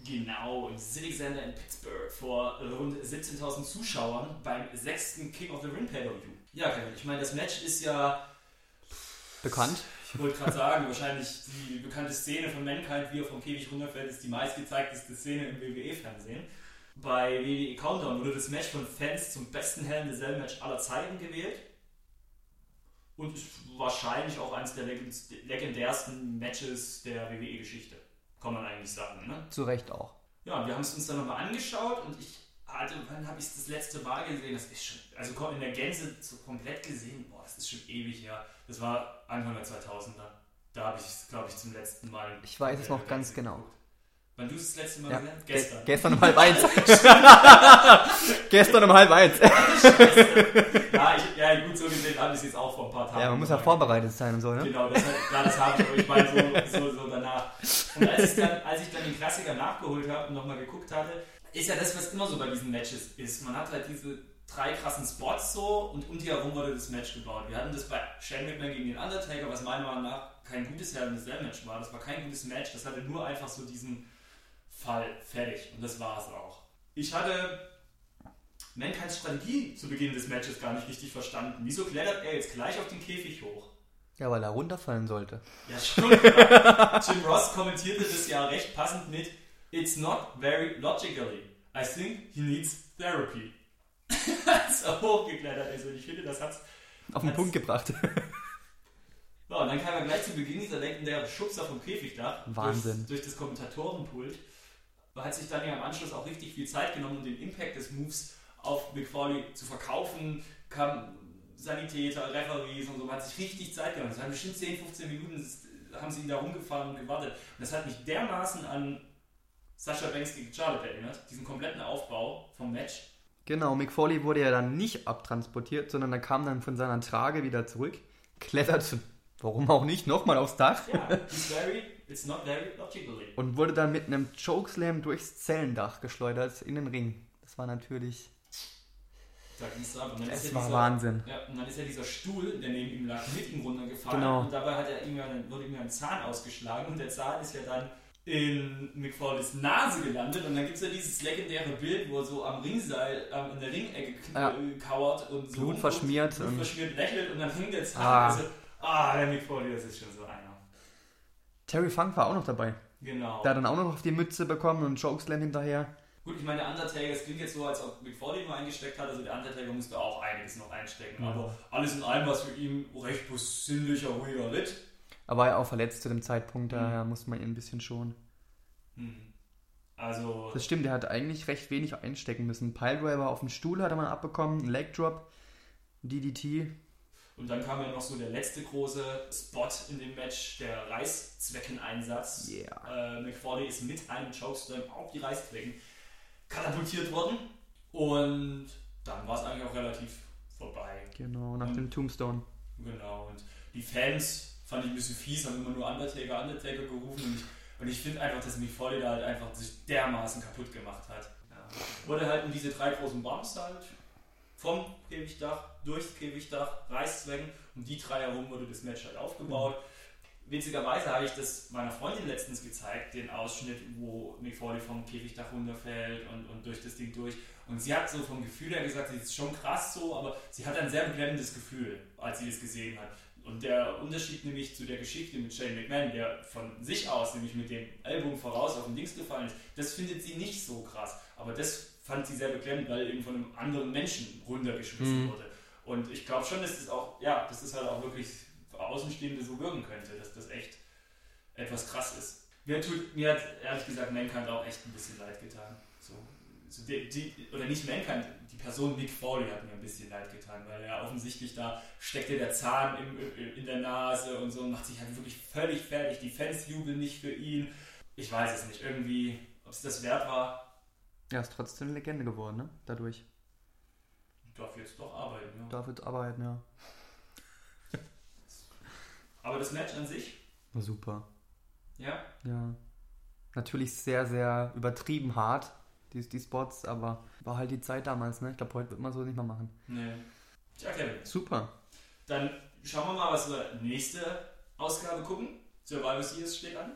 A: Genau, im Civic Center in Pittsburgh vor rund 17.000 Zuschauern beim sechsten King of the Ring Pay-Per-View. Ja, ich meine, das Match ist ja,
B: Bekannt?
A: Ich wollte gerade sagen, wahrscheinlich die bekannte Szene von Mankind, wie er vom Käfig runterfällt, ist die meistgezeigteste Szene im WWE-Fernsehen. Bei WWE Countdown wurde das Match von Fans zum besten Hell in a Cell Match aller Zeiten gewählt. Und ist wahrscheinlich auch eines der legend- legendärsten Matches der WWE-Geschichte. Kann man eigentlich sagen, ne?
B: Zu Recht auch.
A: Ja, und wir haben es uns dann nochmal angeschaut und ich hatte, wann habe ich es das letzte Mal gesehen? Das ist schon, also in der Gänze so komplett gesehen, boah, das ist schon ewig her. Das war Anfang der 2000er. Da habe ich es, glaube ich, zum letzten Mal.
B: Ich weiß es noch ganz genau.
A: Wann du es das letzte Mal
B: Ja,
A: gesehen hast?
B: ge-
A: Gestern.
B: gestern um halb eins. [LAUGHS] [LAUGHS] gestern um halb eins.
A: ja, ich, ja, gut, so gesehen habe ich es jetzt auch vor ein paar Tagen.
B: Ja, man muss ja vorbereitet sein und so, ne?
A: Genau, das, ja, das habe ich, aber ich meine so, so, so danach. Und als ich, dann, als ich dann den Klassiker nachgeholt habe und nochmal geguckt hatte, ist ja das, was immer so bei diesen Matches ist. Man hat halt diese drei krassen Spots so und um die herum wurde das Match gebaut. Wir hatten das bei Shane McMahon gegen den Undertaker, was meiner Meinung nach kein gutes Hell in a Match war. Das war kein gutes Match, das hatte nur einfach so diesen Fall fertig und das war es auch. Ich hatte Mankind's Strategie zu Beginn des Matches gar nicht richtig verstanden. Wieso klettert er jetzt gleich auf den Käfig hoch?
B: Ja, weil er runterfallen sollte.
A: Ja, schon. [LAUGHS] Jim Ross kommentierte das ja recht passend mit It's not very logically. I think he needs therapy. Als er hochgeklettert ist. Und ich finde, das hat's.
B: Auf den
A: Hat's-
B: Punkt gebracht. [LAUGHS]
A: Ja, und dann kam er gleich zu Beginn dieser legendäre Schubser vom Käfigdach.
B: Wahnsinn.
A: Durch, durch das Kommentatorenpult. Hat sich dann ja im Anschluss auch richtig viel Zeit genommen, um den Impact des Moves auf Mick Foley zu verkaufen. Kam Sanitäter, Referees und so, hat sich richtig Zeit genommen. Es waren bestimmt 10, 15 Minuten, haben sie ihn da rumgefahren und gewartet. Und das hat mich dermaßen an Sascha Banks gegen Charlotte erinnert, diesen kompletten Aufbau vom Match.
B: Genau, Mick Foley wurde ja dann nicht abtransportiert, sondern er kam dann von seiner Trage wieder zurück, kletterte, warum auch nicht, nochmal aufs Dach
A: Ja, it's very, it's not very logically.
B: und wurde dann mit einem Chokeslam durchs Zellendach geschleudert in den Ring. Das war natürlich,
A: Da ging's ab. Und dann ist
B: es
A: ja
B: war
A: dieser-
B: Wahnsinn.
A: Ja, und dann ist ja dieser Stuhl, der neben ihm lag, mit ihm runtergefallen.
B: Genau.
A: Und dabei hat er ihm ja, wurde ihm ja ein Zahn ausgeschlagen und der Zahn ist ja dann in Foleys Nase gelandet. Und dann gibt es ja dieses legendäre Bild, wo er so am Ringseil ähm, in der Ringecke
B: Ja.
A: äh, kauert und so
B: Blut verschmiert
A: Blut
B: und-
A: verschmiert lächelt und dann hängt Zahn.
B: Ah.
A: Also, ah, der Foley, das ist schon so einer.
B: Terry Funk war auch noch dabei.
A: Genau.
B: Der hat dann auch noch auf die Mütze bekommen und Chokeslam hinterher.
A: Gut, ich meine, der Undertaker, es klingt jetzt so, als ob Foley nur eingesteckt hat, also der Undertaker musste auch einiges noch einstecken.
B: Ja.
A: Aber alles in allem, was für ihn recht besinnlicher, ruhiger Ritt.
B: Er war ja auch verletzt zu dem Zeitpunkt,
A: Mhm.
B: daher musste man ihn ein bisschen schonen.
A: Hm. Also,
B: Das stimmt, der hat eigentlich recht wenig einstecken müssen. Piledriver auf dem Stuhl hat er mal abbekommen, ein Leg Drop, DDT.
A: und dann kam ja noch so der letzte große Spot in dem Match, der Reißzweckeneinsatz.
B: Yeah.
A: Äh, McFarley ist mit einem Chokeslam auf die Reißzwecken katapultiert worden und dann war es eigentlich auch relativ vorbei.
B: Genau, nach
A: Mhm.
B: dem Tombstone.
A: Genau, und die Fans fand ich ein bisschen fies, haben immer nur Undertaker, Undertaker gerufen und ich, und ich finde einfach, dass Mick Foley da halt einfach sich dermaßen kaputt gemacht hat. Wurde halt in diese drei großen Bumps halt vom Käfigdach, durchs Käfigdach, Reißzwecken und die drei herum wurde das Match halt aufgebaut. Witzigerweise habe ich das meiner Freundin letztens gezeigt, den Ausschnitt, wo Mick Foley vom Käfigdach runterfällt und, und durch das Ding durch. Und sie hat so vom Gefühl her gesagt, das ist schon krass so, aber sie hat ein sehr beklemmendes Gefühl, als sie das gesehen hat. Und der Unterschied nämlich zu der Geschichte mit Shane McMahon, der von sich aus nämlich mit dem Ellbogen voraus auf den Dings gefallen ist, das findet sie nicht so krass. Aber das fand sie sehr beklemmend, weil eben von einem anderen Menschen runtergeschmissen
B: Mhm.
A: wurde. Und ich glaube schon, dass das auch, ja, dass das halt auch wirklich für Außenstehende so wirken könnte, dass das echt etwas krass ist. Mir, tut, mir hat ehrlich gesagt Mankind auch echt ein bisschen leid getan. So, so die, die, oder nicht Mankind, die Person Mick Foley hat mir ein bisschen leid getan, weil er offensichtlich da steckte der Zahn im, in der Nase und so und macht sich halt wirklich völlig fertig. Die Fans jubeln nicht für ihn. Ich weiß es nicht, irgendwie, ob es das wert war.
B: Ja, ist trotzdem eine Legende geworden, ne? Dadurch.
A: Darf jetzt doch arbeiten, ja.
B: Darf jetzt arbeiten, ja. [LAUGHS]
A: Aber das Match an sich,
B: War super.
A: ja,
B: Ja. Natürlich sehr, sehr übertrieben hart, die, die Spots, aber war halt die Zeit damals, ne? Ich glaube, heute wird man so nicht mehr machen.
A: nee. Tja, Kevin,
B: Super.
A: dann schauen wir mal, was wir nächste Ausgabe gucken. Survivor Series steht an.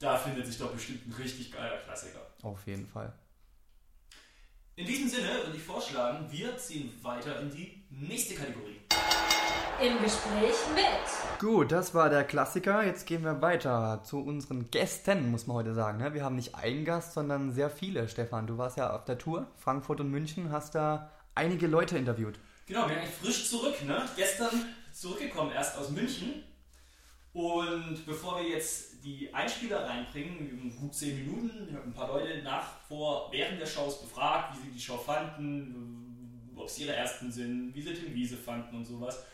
A: Da findet sich doch bestimmt ein richtig geiler Klassiker.
B: Auf jeden Fall.
A: In diesem Sinne würde ich vorschlagen, wir ziehen weiter in die nächste Kategorie.
C: Im Gespräch mit.
B: Gut, das war der Klassiker. Jetzt gehen wir weiter zu unseren Gästen, muss man heute sagen. Ne? Wir haben nicht einen Gast, sondern sehr viele. Stefan, du warst ja auf der Tour, Frankfurt und München, hast da einige Leute interviewt.
A: Genau, wir sind eigentlich frisch zurück, ne? Gestern zurückgekommen, erst aus München. Und bevor wir jetzt die Einspieler reinbringen, gut 10 Minuten, ich habe ein paar Leute nach, vor, während der Shows befragt, wie sie die Show fanden, ob es ihre ersten sind, wie sie Tim Wiese fanden und sowas.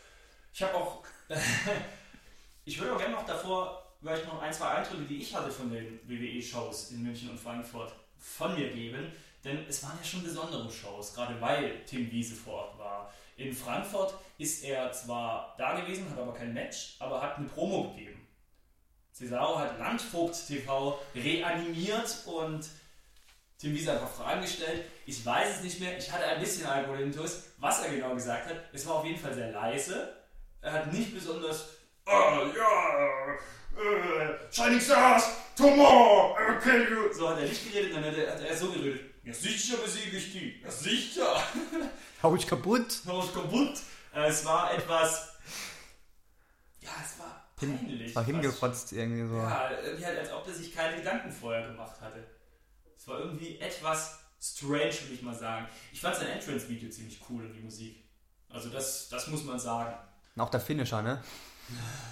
A: Ich habe auch, [LAUGHS] ich würde auch gerne noch davor vielleicht noch ein, zwei Eindrücke, die ich hatte von den WWE-Shows in München und Frankfurt, von mir geben. Denn es waren ja schon besondere Shows, gerade weil Tim Wiese vor Ort war. In Frankfurt ist er zwar da gewesen, hat aber kein Match, aber hat eine Promo gegeben. Cesaro hat Landvogt TV reanimiert und Tim Wiese hat ein paar Fragen gestellt. Ich weiß es nicht mehr, ich hatte ein bisschen Alkoholintus, was er genau gesagt hat. Es war auf jeden Fall sehr leise. Er hat nicht besonders, oh ja, äh, Shining Stars, tomorrow, I will kill you. So hat er nicht geredet, dann hat er, hat er so geredet. Ja sicher besiege ich die, ja sicher. [LAUGHS]
B: Hau ich kaputt?
A: Haus kaputt. Äh, Es war etwas, ja, es war peinlich.
B: War
A: fast
B: hingefotzt irgendwie so.
A: ja, irgendwie halt, als ob er sich keine Gedanken vorher gemacht hatte. Es war irgendwie etwas strange, würde ich mal sagen. Ich fand sein Entrance-Video ziemlich cool und die Musik. Also das, das muss man sagen.
B: Auch der Finisher, ne?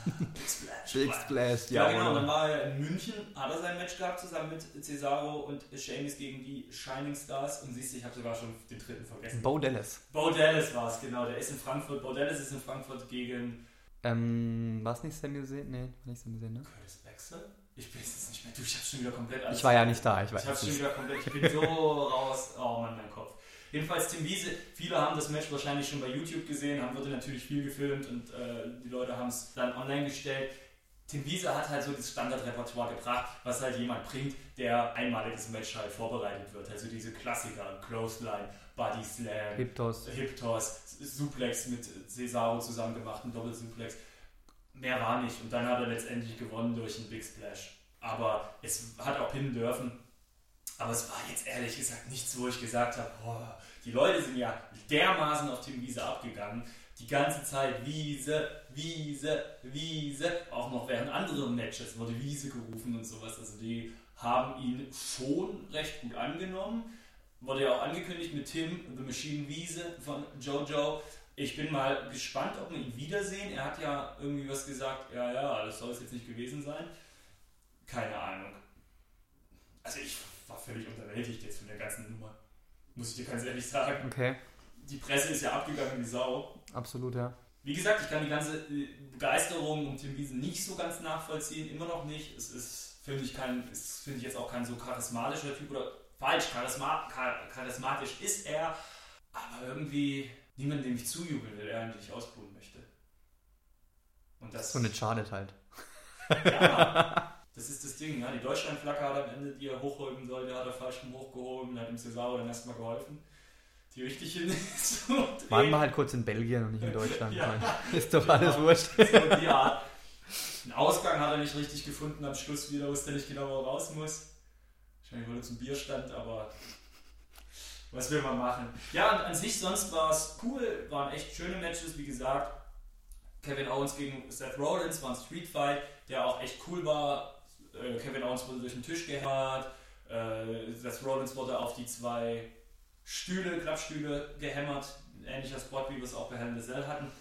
A: Big Splash.
B: Big Splash,
A: Ja,
B: ja.
A: genau. Dann war er in München, hat er sein Match gehabt zusammen mit Cesaro und Sheamus gegen die Shining Stars. Und siehst du, ich habe sogar schon den dritten vergessen.
B: Bo Dallas.
A: Bo Dallas war es, genau. Der ist in Frankfurt. Bo Dallas ist in Frankfurt gegen
B: Ähm, war es nicht Sami Zayn? Nee, war nicht Sami Zayn, ne?
A: Curtis Axel? Ich bin es jetzt nicht mehr. Du, ich hab's schon wieder komplett alles
B: Ich war ja nicht da, ich
A: Ich
B: weiß
A: hab's schon
B: es.
A: wieder komplett, ich bin so [LAUGHS] raus. Oh Mann, mein Kopf. Jedenfalls Tim Wiese, viele haben das Match wahrscheinlich schon bei YouTube gesehen, haben wurde natürlich viel gefilmt und äh, die Leute haben es dann online gestellt. Tim Wiese hat halt so das Standardrepertoire gebracht, was halt jemand bringt, der einmaliges Match halt vorbereitet wird. Also diese Klassiker, Clothesline, Body Slam,
B: Hip Toss.
A: Hip Toss, Suplex mit Cesaro zusammen gemacht, ein Doppelsuplex. Mehr war nicht und dann hat er letztendlich gewonnen durch einen Big Splash. Aber es hat auch pinnen dürfen. Aber es war jetzt ehrlich gesagt nichts, wo ich gesagt habe, boah, die Leute sind ja dermaßen auf Tim Wiese abgegangen. Die ganze Zeit Wiese, Wiese, Wiese. Auch noch während anderen Matches wurde Wiese gerufen und sowas. Also die haben ihn schon recht gut angenommen. Wurde ja auch angekündigt mit Tim, The Machine Wiese von Jojo. Ich bin mal gespannt, ob wir ihn wiedersehen. Er hat ja irgendwie was gesagt, ja, ja, das soll es jetzt nicht gewesen sein. Keine Ahnung. Also ich war völlig unterwältigt jetzt von der ganzen Nummer. Muss ich dir ganz ehrlich sagen.
B: Okay,
A: Die Presse ist ja abgegangen wie Sau.
B: absolut, ja.
A: Wie gesagt, ich kann die ganze äh, Begeisterung um Tim Wiesen nicht so ganz nachvollziehen, immer noch nicht. Es ist, finde ich, kein, ist, finde ich jetzt auch kein so charismatischer Typ oder falsch, charisma, char- charismatisch ist er, aber irgendwie niemand, dem ich zujubeln will, er eigentlich ausbuhen möchte. Und das,
B: So eine schadet halt.
A: ja, [LAUGHS] das ist das Ding, ja. Die Deutschlandflagge hat am Ende, die er hochholen sollte, hat er falsch hochgehoben, hat ihm Cesaro dann erstmal geholfen. Die richtig hin [LAUGHS] zu
B: Waren wir halt kurz in Belgien und nicht in Deutschland.
A: Ja.
B: Ist doch alles
A: Genau.
B: wurscht.
A: So Art. Den Ausgang hat er nicht richtig gefunden am Schluss wieder, wusste nicht genau, wo er raus muss. Wahrscheinlich wurde zum Bierstand, aber was will man machen? Ja, und an sich sonst war es cool, waren echt schöne Matches, wie gesagt. Kevin Owens gegen Seth Rollins war ein Street Fight, der auch echt cool war. Äh, Kevin Owens wurde durch den Tisch gehämmert. Äh, Seth Rollins wurde auf die zwei Stühle, Klappstühle gehämmert. Ähnlicher Spot, wie wir es auch bei Hell in Cell hatten.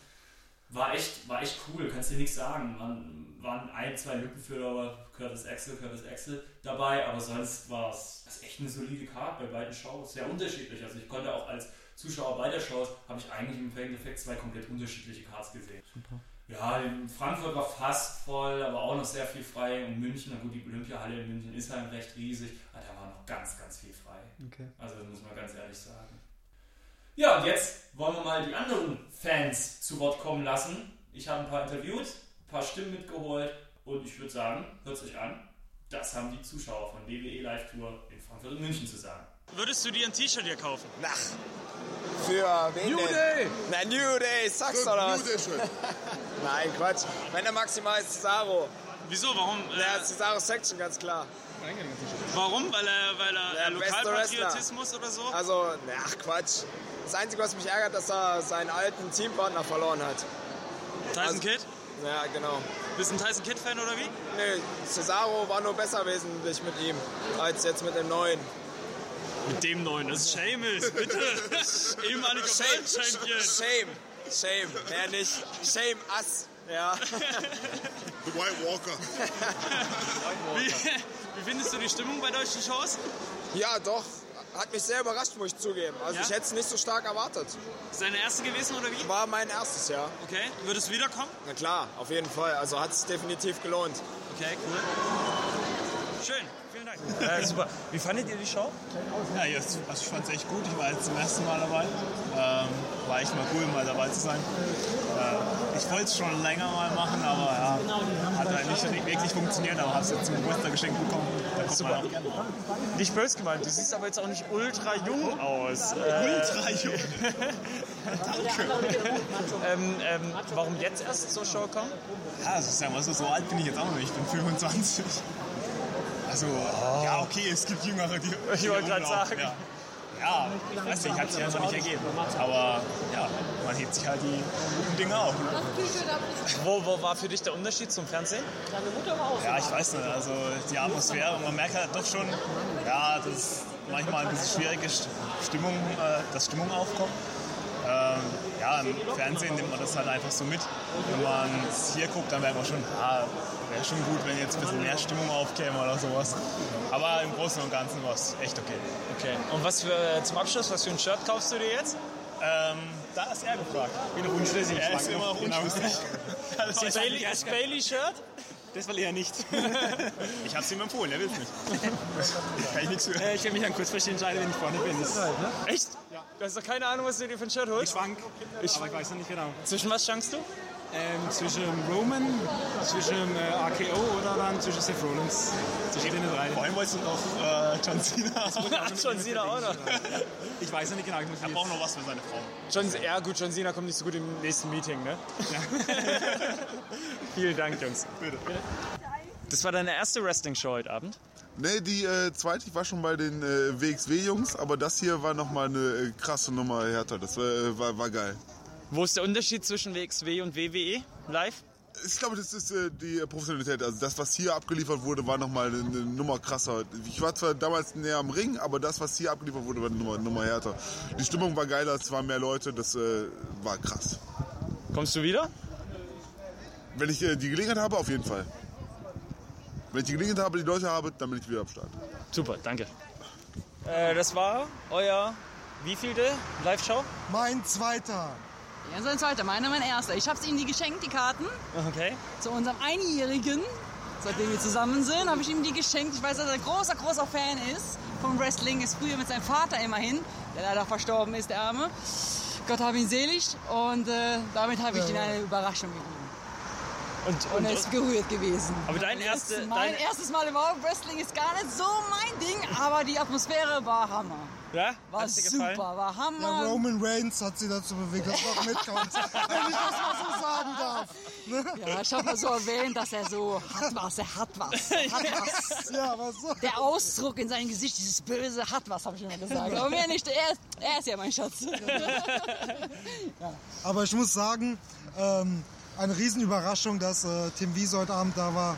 A: war echt, war echt cool, kannst dir nichts sagen. Man, waren ein, zwei Lücken für Curtis Axel, Curtis Axel dabei, aber sonst war es echt eine solide Card bei beiden Shows. Sehr unterschiedlich. Also ich konnte auch als Zuschauer beider Shows, habe ich eigentlich im Endeffekt zwei komplett unterschiedliche Cards gesehen. Super. Ja, in Frankfurt war fast voll, aber auch noch sehr viel frei. Und München, na gut, die Olympiahalle in München ist halt recht riesig, aber da war noch ganz, ganz viel frei. Okay. Also das muss man ganz ehrlich sagen. Ja, und jetzt wollen wir mal die anderen Fans zu Wort kommen lassen. Ich habe ein paar interviewt, ein paar Stimmen mitgeholt und ich würde sagen, hört es euch an. Das haben die Zuschauer von WWE Live Tour in Frankfurt und München zu sagen.
D: Würdest du dir ein T-Shirt hier kaufen?
E: Nach. Für wen
D: New
E: denn?
D: Day!
E: Na, New Day, sag's doch was. [LAUGHS] Nein, Quatsch. Wenn der maximal ist Cesaro.
D: Wieso? Warum?
E: Der Cesaro Section, ganz klar.
D: Warum? Weil er, weil er Lokalpatriotismus oder so?
E: Also, ach Quatsch. Das Einzige, was mich ärgert, dass er seinen alten Teampartner verloren hat.
D: Tyson
E: also-
D: Kidd?
E: Ja, genau.
D: Bist du ein Tyson Kidd-Fan oder wie?
E: Nee, Cesaro war nur besser wesentlich mit ihm, als jetzt mit dem neuen.
D: Mit dem neuen, das ist Seamus, bitte. [LAUGHS] Ehemaliger Champion.
E: shame, shame, mehr nicht. Shame us. Ja.
F: The White Walker.
D: Wie, wie findest du die Stimmung bei deutschen Shows?
E: ja, doch. Hat mich sehr überrascht, muss ich zugeben. Also
D: Ja?
E: ich hätte es nicht so stark erwartet.
D: Ist deine erste gewesen oder wie?
E: War mein erstes Jahr.
D: Okay, würdest du wiederkommen?
E: Na klar, auf jeden Fall. Also hat es definitiv gelohnt.
D: Okay, cool. Schön, Äh, super. Wie fandet ihr die Show?
G: Ja, also ich fand es echt gut. Ich war jetzt zum ersten Mal dabei. Ähm, war echt mal cool, mal dabei zu sein. Äh, ich wollte es schon länger mal machen, aber ja, hat halt nicht wirklich funktioniert. Aber habe es jetzt zum Geburtstag geschenkt bekommen. Da kommt man auch gerne mal.
D: Nicht böse gemeint, du siehst aber jetzt auch nicht ultra jung aus. Äh,
G: Ultra jung. [LAUGHS]
D: ähm, ähm, warum jetzt erst zur Show kommen?
G: Ja, also so, so alt bin ich jetzt auch noch nicht. Ich bin 25. Also, ja, okay, es gibt Jüngere, die.
D: Ich
G: die
D: wollte gerade sagen.
G: Ja. Ja, ich weiß nicht, hat sich ja noch nicht ergeben. Aber ja, man hebt sich halt die guten Dinge auf. Ne?
D: Wo, wo war für dich der Unterschied zum Fernsehen?
G: Ja, ich weiß nicht, also die Atmosphäre, man merkt halt doch schon, ja, dass manchmal ein bisschen schwierige St- Stimmung, äh, dass Stimmung aufkommt. Ähm, ja, im Fernsehen nimmt man das halt einfach so mit. Wenn man es hier guckt, dann merkt man schon, ah, wäre schon gut, wenn jetzt ein bisschen mehr Stimmung aufkäme oder sowas. Aber im Großen und Ganzen war es echt okay.
D: Okay. Und was für zum Abschluss, was für ein Shirt kaufst du dir jetzt?
G: Ähm, da ist er gefragt. Bin noch unschlüssig. Er ist immer noch unschlüssig. [LAUGHS]
D: Das ist Bailey, das Bailey-Shirt?
G: Das will er nicht. [LAUGHS] Ich habe es ihm empfohlen, er will es nicht. [LAUGHS] Kann ich nichts für.
H: Äh, Ich will mich dann kurzfristig entscheiden, wenn ich vorne bin. Das
D: Echt? Du hast doch keine Ahnung, was du dir für ein Shirt
H: ich
D: holst?
H: schwank, aber ich weiß noch nicht genau.
D: Zwischen was schwankst du?
H: Ähm, zwischen Roman, zwischen äh, RKO oder dann zwischen Seth Rollins. Zwischen den drei.
G: Vor allem wolltest du noch äh, John Cena.
D: Ach, [LAUGHS] John Cena auch noch.
H: Ich weiß noch nicht genau. Ich muss
G: Er braucht noch was für seine Frau.
D: John, ja gut, John Cena kommt nicht so gut im nächsten Meeting, ne? [LAUGHS] Vielen Dank, Jungs.
G: Bitte.
D: Das war deine erste Wrestling-Show heute Abend?
F: Ne, die äh, zweite, ich war schon bei den äh, WXW-Jungs, aber das hier war nochmal eine äh, krasse Nummer härter. Das war, war, war geil.
D: Wo ist der Unterschied zwischen WXW und WWE live?
F: Ich glaube, das ist äh, die Professionalität. Also das, was hier abgeliefert wurde, war nochmal eine, eine Nummer krasser. Ich war zwar damals näher am Ring, aber das, was hier abgeliefert wurde, war eine Nummer, Nummer härter. Die Stimmung war geiler, es waren mehr Leute, das äh, war krass.
D: Kommst du wieder?
F: Wenn ich äh, die Gelegenheit habe, auf jeden Fall. Wenn ich die Gelegenheit habe, die Leute habe, dann bin ich wieder am Start.
D: Super, danke. Äh, das war euer wievielte Live-Show?
I: Mein zweiter.
J: Ja, sein zweiter, meiner mein erster. Ich habe ihm die geschenkt, die Karten,
D: Okay.
J: zu unserem Einjährigen. Seitdem wir zusammen sind, habe ich ihm die geschenkt. Ich weiß, dass er ein großer, großer Fan ist vom Wrestling. Ist früher mit seinem Vater immerhin, der leider verstorben ist, der Arme. Gott hab ihn selig. Und äh, damit habe ich ihm eine Überraschung gegeben.
D: Und,
J: Und er ist gerührt gewesen.
D: Aber dein
J: Und
D: erste-
J: Mein
D: dein-
J: erstes Mal überhaupt Wrestling ist gar nicht so mein Ding, aber die Atmosphäre war Hammer.
D: ja?
J: War
D: Hat's
J: super, war
I: Ja,
J: Hammer.
I: Roman Reigns hat sie dazu bewegt, dass er auch mitkommt. [LAUGHS] Wenn ich das mal so sagen darf.
J: Ja, ich habe mal so erwähnt, dass er so hat was, er hat was, [LAUGHS] er hat was.
I: Ja, aber so.
J: Der Ausdruck in seinem Gesicht, dieses Böse hat was, habe ich immer gesagt. Aber mehr nicht, er ist, er ist ja mein Schatz. [LAUGHS]
I: Aber ich muss sagen, ähm, eine Riesenüberraschung, dass äh, Tim Wiese heute Abend da war.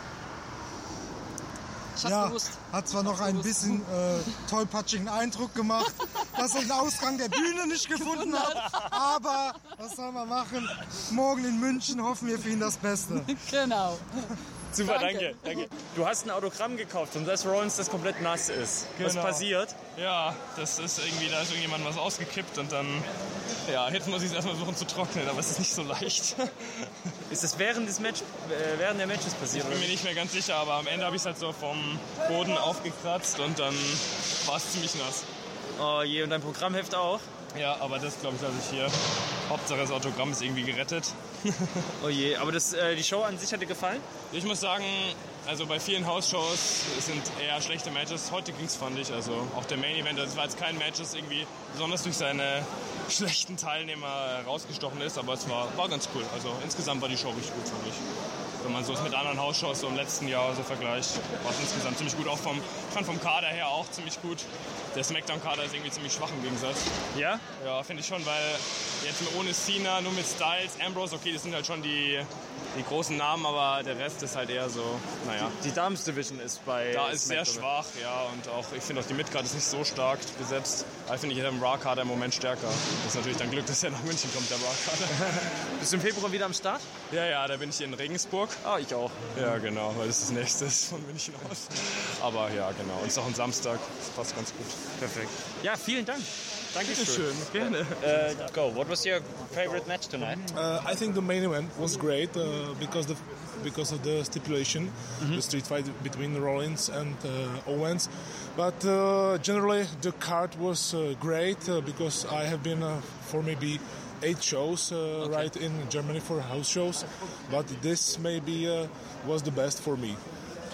J: Ich hab's
I: ja,
J: gewusst.
I: hat zwar noch ein bisschen äh, tollpatschigen Eindruck gemacht, [LAUGHS] dass er den Ausgang der Bühne nicht gefunden hat. Aber was soll man machen? Morgen in München hoffen wir für ihn das Beste. [LAUGHS]
J: Genau.
D: Super,
J: Danke.
D: danke. danke. Du hast ein Autogramm gekauft von Seth Rollins, das komplett nass ist. Was
K: Genau.
D: passiert?
K: Ja, das ist irgendwie, da ist irgendjemand was ausgekippt und dann, ja, jetzt muss ich es erstmal versuchen zu trocknen, aber es ist nicht so leicht. [LAUGHS]
D: Ist das während, des Match, äh, während der Matches
K: Ich
D: passiert?
K: bin
D: oder
K: mir nicht mehr ganz sicher, aber am Ende habe ich es halt so vom Boden aufgekratzt und dann war es ziemlich nass.
D: Oh je, und dein Programmheft auch?
K: Ja, aber das glaube ich lasse ich hier. Hauptsache das Autogramm ist irgendwie gerettet. [LAUGHS]
D: Oh je, aber das, äh, die Show an sich hat dir gefallen?
K: Ich muss sagen, also bei vielen Hausshows es sind eher schlechte Matches. Heute ging es, fand ich. Also auch der Main Event, das war jetzt kein Match, das irgendwie besonders durch seine [LAUGHS] schlechten Teilnehmer rausgestochen ist, aber es war, war ganz cool. Also insgesamt war die Show richtig gut, fand ich. Wenn man so es mit anderen Hausshows so im letzten Jahr so vergleicht, war es insgesamt ziemlich gut. Auch vom, ich fand vom Kader her auch ziemlich gut. Der Smackdown-Kader ist irgendwie ziemlich schwach im Gegensatz.
D: Ja?
K: Ja, finde ich schon, weil jetzt ohne Cena, nur mit Styles, Ambrose, okay, das sind halt schon die, die großen Namen, aber der Rest ist halt eher so, naja.
D: Die Dames Division ist bei
K: Da ist sehr schwach, ja, und auch, ich finde auch die Midcard ist nicht so stark besetzt. Da finde ich den Raw-Kader im Moment stärker. Das ist natürlich dann Glück, dass er nach München kommt, der Raw-Kader. [LAUGHS]
D: Bist du im Februar wieder am Start?
K: ja, ja, da bin ich in Regensburg.
D: Ah, ich auch.
K: Ja, genau, weil das das nächste ist von München aus. Aber ja, genau, und es ist auch ein Samstag, das passt ganz gut.
D: Perfekt. Ja, vielen Dank. Dankeschön.
K: Schön, gerne.
D: Uh, go. What was your favorite match tonight?
L: Uh, I think the main event was great uh, because the because of the stipulation,
D: Mm-hmm.
L: the street fight between Rollins and uh, Owens. But uh, generally, the card was uh, great uh, because I have been uh, for maybe eight shows uh, right in Germany for house shows, but this maybe uh, was the best for me.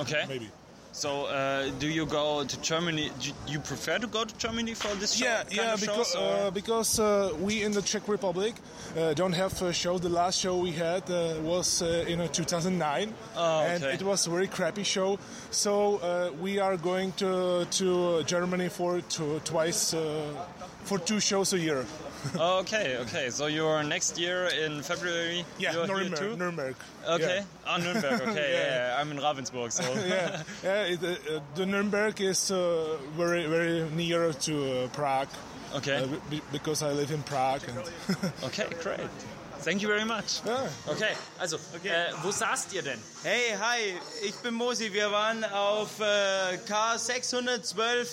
D: Okay.
L: Maybe.
D: So, uh, do you go to Germany? Do you prefer to go to Germany for this show?
L: Yeah, yeah, because
D: shows,
L: uh, because uh, we in the Czech Republic uh, don't have a show. The last show we had uh, was uh, in uh, 2009,
D: Oh,
L: and it was a very crappy show. So uh, we are going to to Germany for to, twice uh, for two shows a year.
D: Okay, okay. So you're next year in February.
L: Yeah,
D: you're here
L: Nuremberg.
D: too?
L: Nuremberg.
D: Okay.
L: Yeah.
D: Ah, Nürnberg. [LAUGHS] Okay. yeah.
L: Yeah.
D: yeah, I'm in Ravensburg. So. [LAUGHS]
L: yeah, yeah. It, uh, uh, the Nuremberg is uh, very very near to uh, Prague.
D: Okay.
L: Uh, be- because I live in Prague. And [LAUGHS]
D: okay, great. Thank you very much.
L: Yeah.
D: Okay, also, Äh, wo saßt ihr denn?
M: Hey, hi, ich bin Mosi. Wir waren auf äh, K612,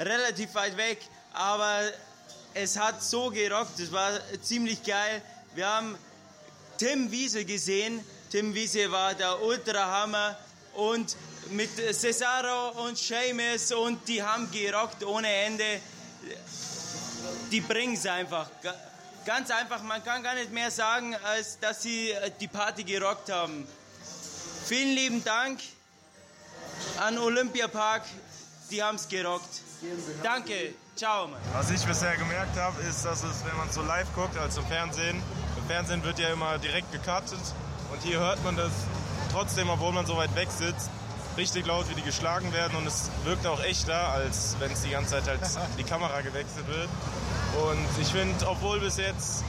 M: relativ weit weg, aber es hat so gerockt, es war ziemlich geil. Wir haben Tim Wiese gesehen. Tim Wiese war der Ultrahammer und mit Cesaro und Sheamus und die haben gerockt ohne Ende. Die bringen es einfach. Ga- Ganz einfach, man kann gar nicht mehr sagen, als dass sie äh, die Party gerockt haben. Vielen lieben Dank an Olympiapark, die haben es gerockt. Danke, ciao. Mann.
N: Was ich bisher gemerkt habe, ist, dass es, wenn man so live guckt, als im Fernsehen, im Fernsehen wird ja immer direkt gecuttet und hier hört man das trotzdem, obwohl man so weit weg sitzt, richtig laut, wie die geschlagen werden und es wirkt auch echter, als wenn es die ganze Zeit halt [LAUGHS] die Kamera gewechselt wird. Und ich finde, obwohl bis jetzt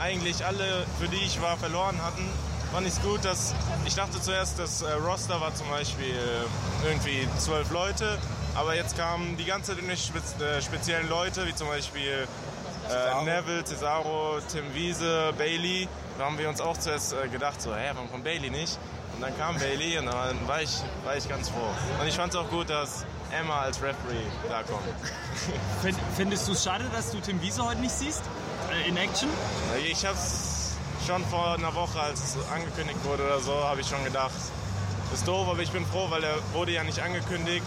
N: eigentlich alle, für die ich war, verloren hatten, fand ich es gut, dass ich dachte zuerst, das äh, Roster war zum Beispiel äh, irgendwie zwölf Leute, aber jetzt kamen die ganze Zeit äh, speziellen Leute, wie zum Beispiel äh, Neville, Cesaro, Tim Wiese, Bailey. Da haben wir uns auch zuerst äh, gedacht, so, hä, warum kommt Bailey nicht? Und dann kam Bailey und dann war ich, war ich ganz froh. Und ich fand es auch gut, dass Emma als Referee da kommt. [LAUGHS]
D: Find, findest du es schade, dass du Tim Wiese heute nicht siehst? Äh, in Action?
N: Ich habe es schon vor einer Woche, als es angekündigt wurde oder so, habe ich schon gedacht, ist doof, aber ich bin froh, weil er wurde ja nicht angekündigt,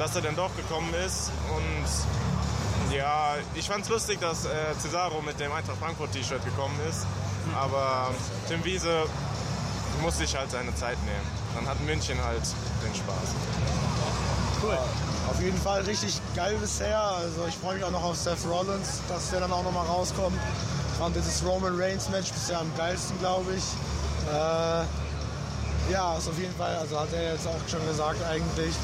N: dass er dann doch gekommen ist. Und ja, ich fand es lustig, dass äh, Cesaro mit dem Eintracht Frankfurt T-Shirt gekommen ist. Aber Tim Wiese muss sich halt seine Zeit nehmen. Dann hat München halt den Spaß.
O: Cool. Auf jeden Fall richtig geil bisher. Also ich freue mich auch noch auf Seth Rollins, dass der dann auch noch mal rauskommt. Ich fand dieses Roman Reigns Match bisher am geilsten, glaube ich. Äh, ja, ist auf jeden Fall, also hat er jetzt auch schon gesagt eigentlich,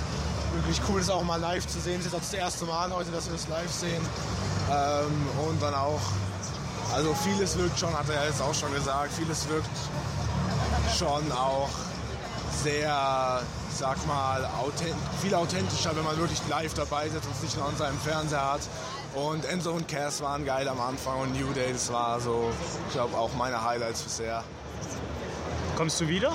O: wirklich cool ist auch mal live zu sehen. Es ist jetzt auch das erste Mal heute, dass wir das live sehen. Ähm, und dann auch, also vieles wirkt schon, hat er jetzt auch schon gesagt, vieles wirkt schon auch sehr, sag mal, authent viel authentischer, wenn man wirklich live dabei sitzt und es nicht nur an seinem Fernseher hat. Und Enzo und Cass waren geil am Anfang und New Day, das war so, ich glaube, auch meine Highlights bisher.
D: Kommst du wieder?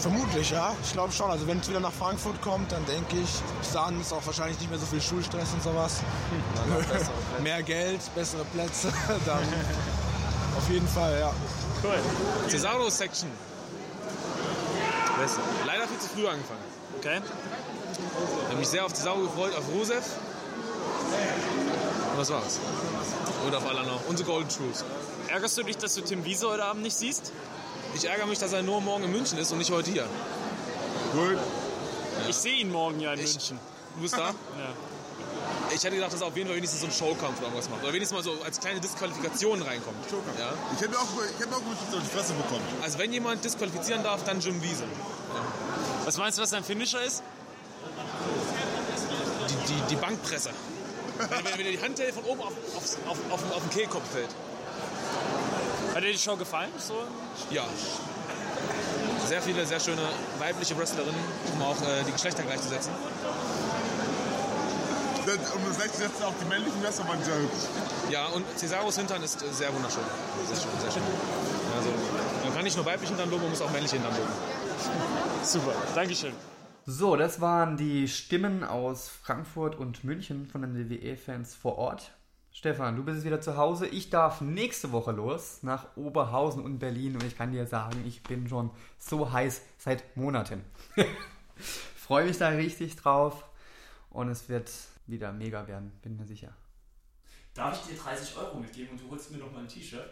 O: Vermutlich, ja. Ich glaube schon. Also wenn es wieder nach Frankfurt kommt, dann denke ich, dahin ist auch wahrscheinlich nicht mehr so viel Schulstress und sowas. [LAUGHS] mehr Geld, bessere Plätze, [LAUGHS] dann auf jeden Fall, ja.
K: Cool. Cesaro Section. Beste. Leider viel zu früh angefangen.
D: Okay.
K: Ich habe mich sehr auf Cesaro gefreut, auf Rusev. Und das war's. Und auf alle noch. Unsere Golden Truths.
D: Ärgerst du dich, dass du Tim Wiese heute Abend nicht siehst?
K: Ich ärgere mich, dass er nur morgen in München ist und nicht heute hier. Gut.
D: Ich sehe ihn morgen ja in
K: Ich-
D: München.
K: Du bist da? [LAUGHS]
D: Ja.
K: Ich hätte gedacht, dass er auf jeden Fall wenigstens so einen Showkampf oder irgendwas macht. Oder wenigstens mal so als kleine Disqualifikation reinkommt. Ja?
F: Ich hätte auch, ich hätte auch auf die Fresse bekommen.
K: Also wenn jemand disqualifizieren darf, dann Jim Wiese.
D: Was meinst du, was dein Finisher ist?
K: Die, die, die Bankpresse. wenn, wenn, wenn die Handheld von oben auf, aufs- auf, auf, auf den Kehlkopf fällt.
D: Hat dir die Show gefallen? So?
K: Ja. Sehr viele, sehr schöne weibliche Wrestlerinnen, um auch äh, die Geschlechter gleichzusetzen.
F: Um das gleich zu setzen, auch die männlichen Wrestler waren sehr hübsch.
K: Ja, und Cesaros Hintern ist äh, sehr wunderschön. Sehr schön, sehr schön. Also, man kann nicht nur weibliche Hintern loben, man muss auch männliche Hintern loben.
D: Super, Dankeschön.
B: So, das waren die Stimmen aus Frankfurt und München von den WWE-Fans vor Ort. Stefan, du bist jetzt wieder zu Hause. Ich darf nächste Woche los nach Oberhausen und Berlin und ich kann dir sagen, ich bin schon so heiß seit Monaten. [LAUGHS] Freue mich da richtig drauf und es wird wieder mega werden, bin mir sicher.
A: Darf ich dir 30 Euro mitgeben und du holst mir noch mal ein T-Shirt?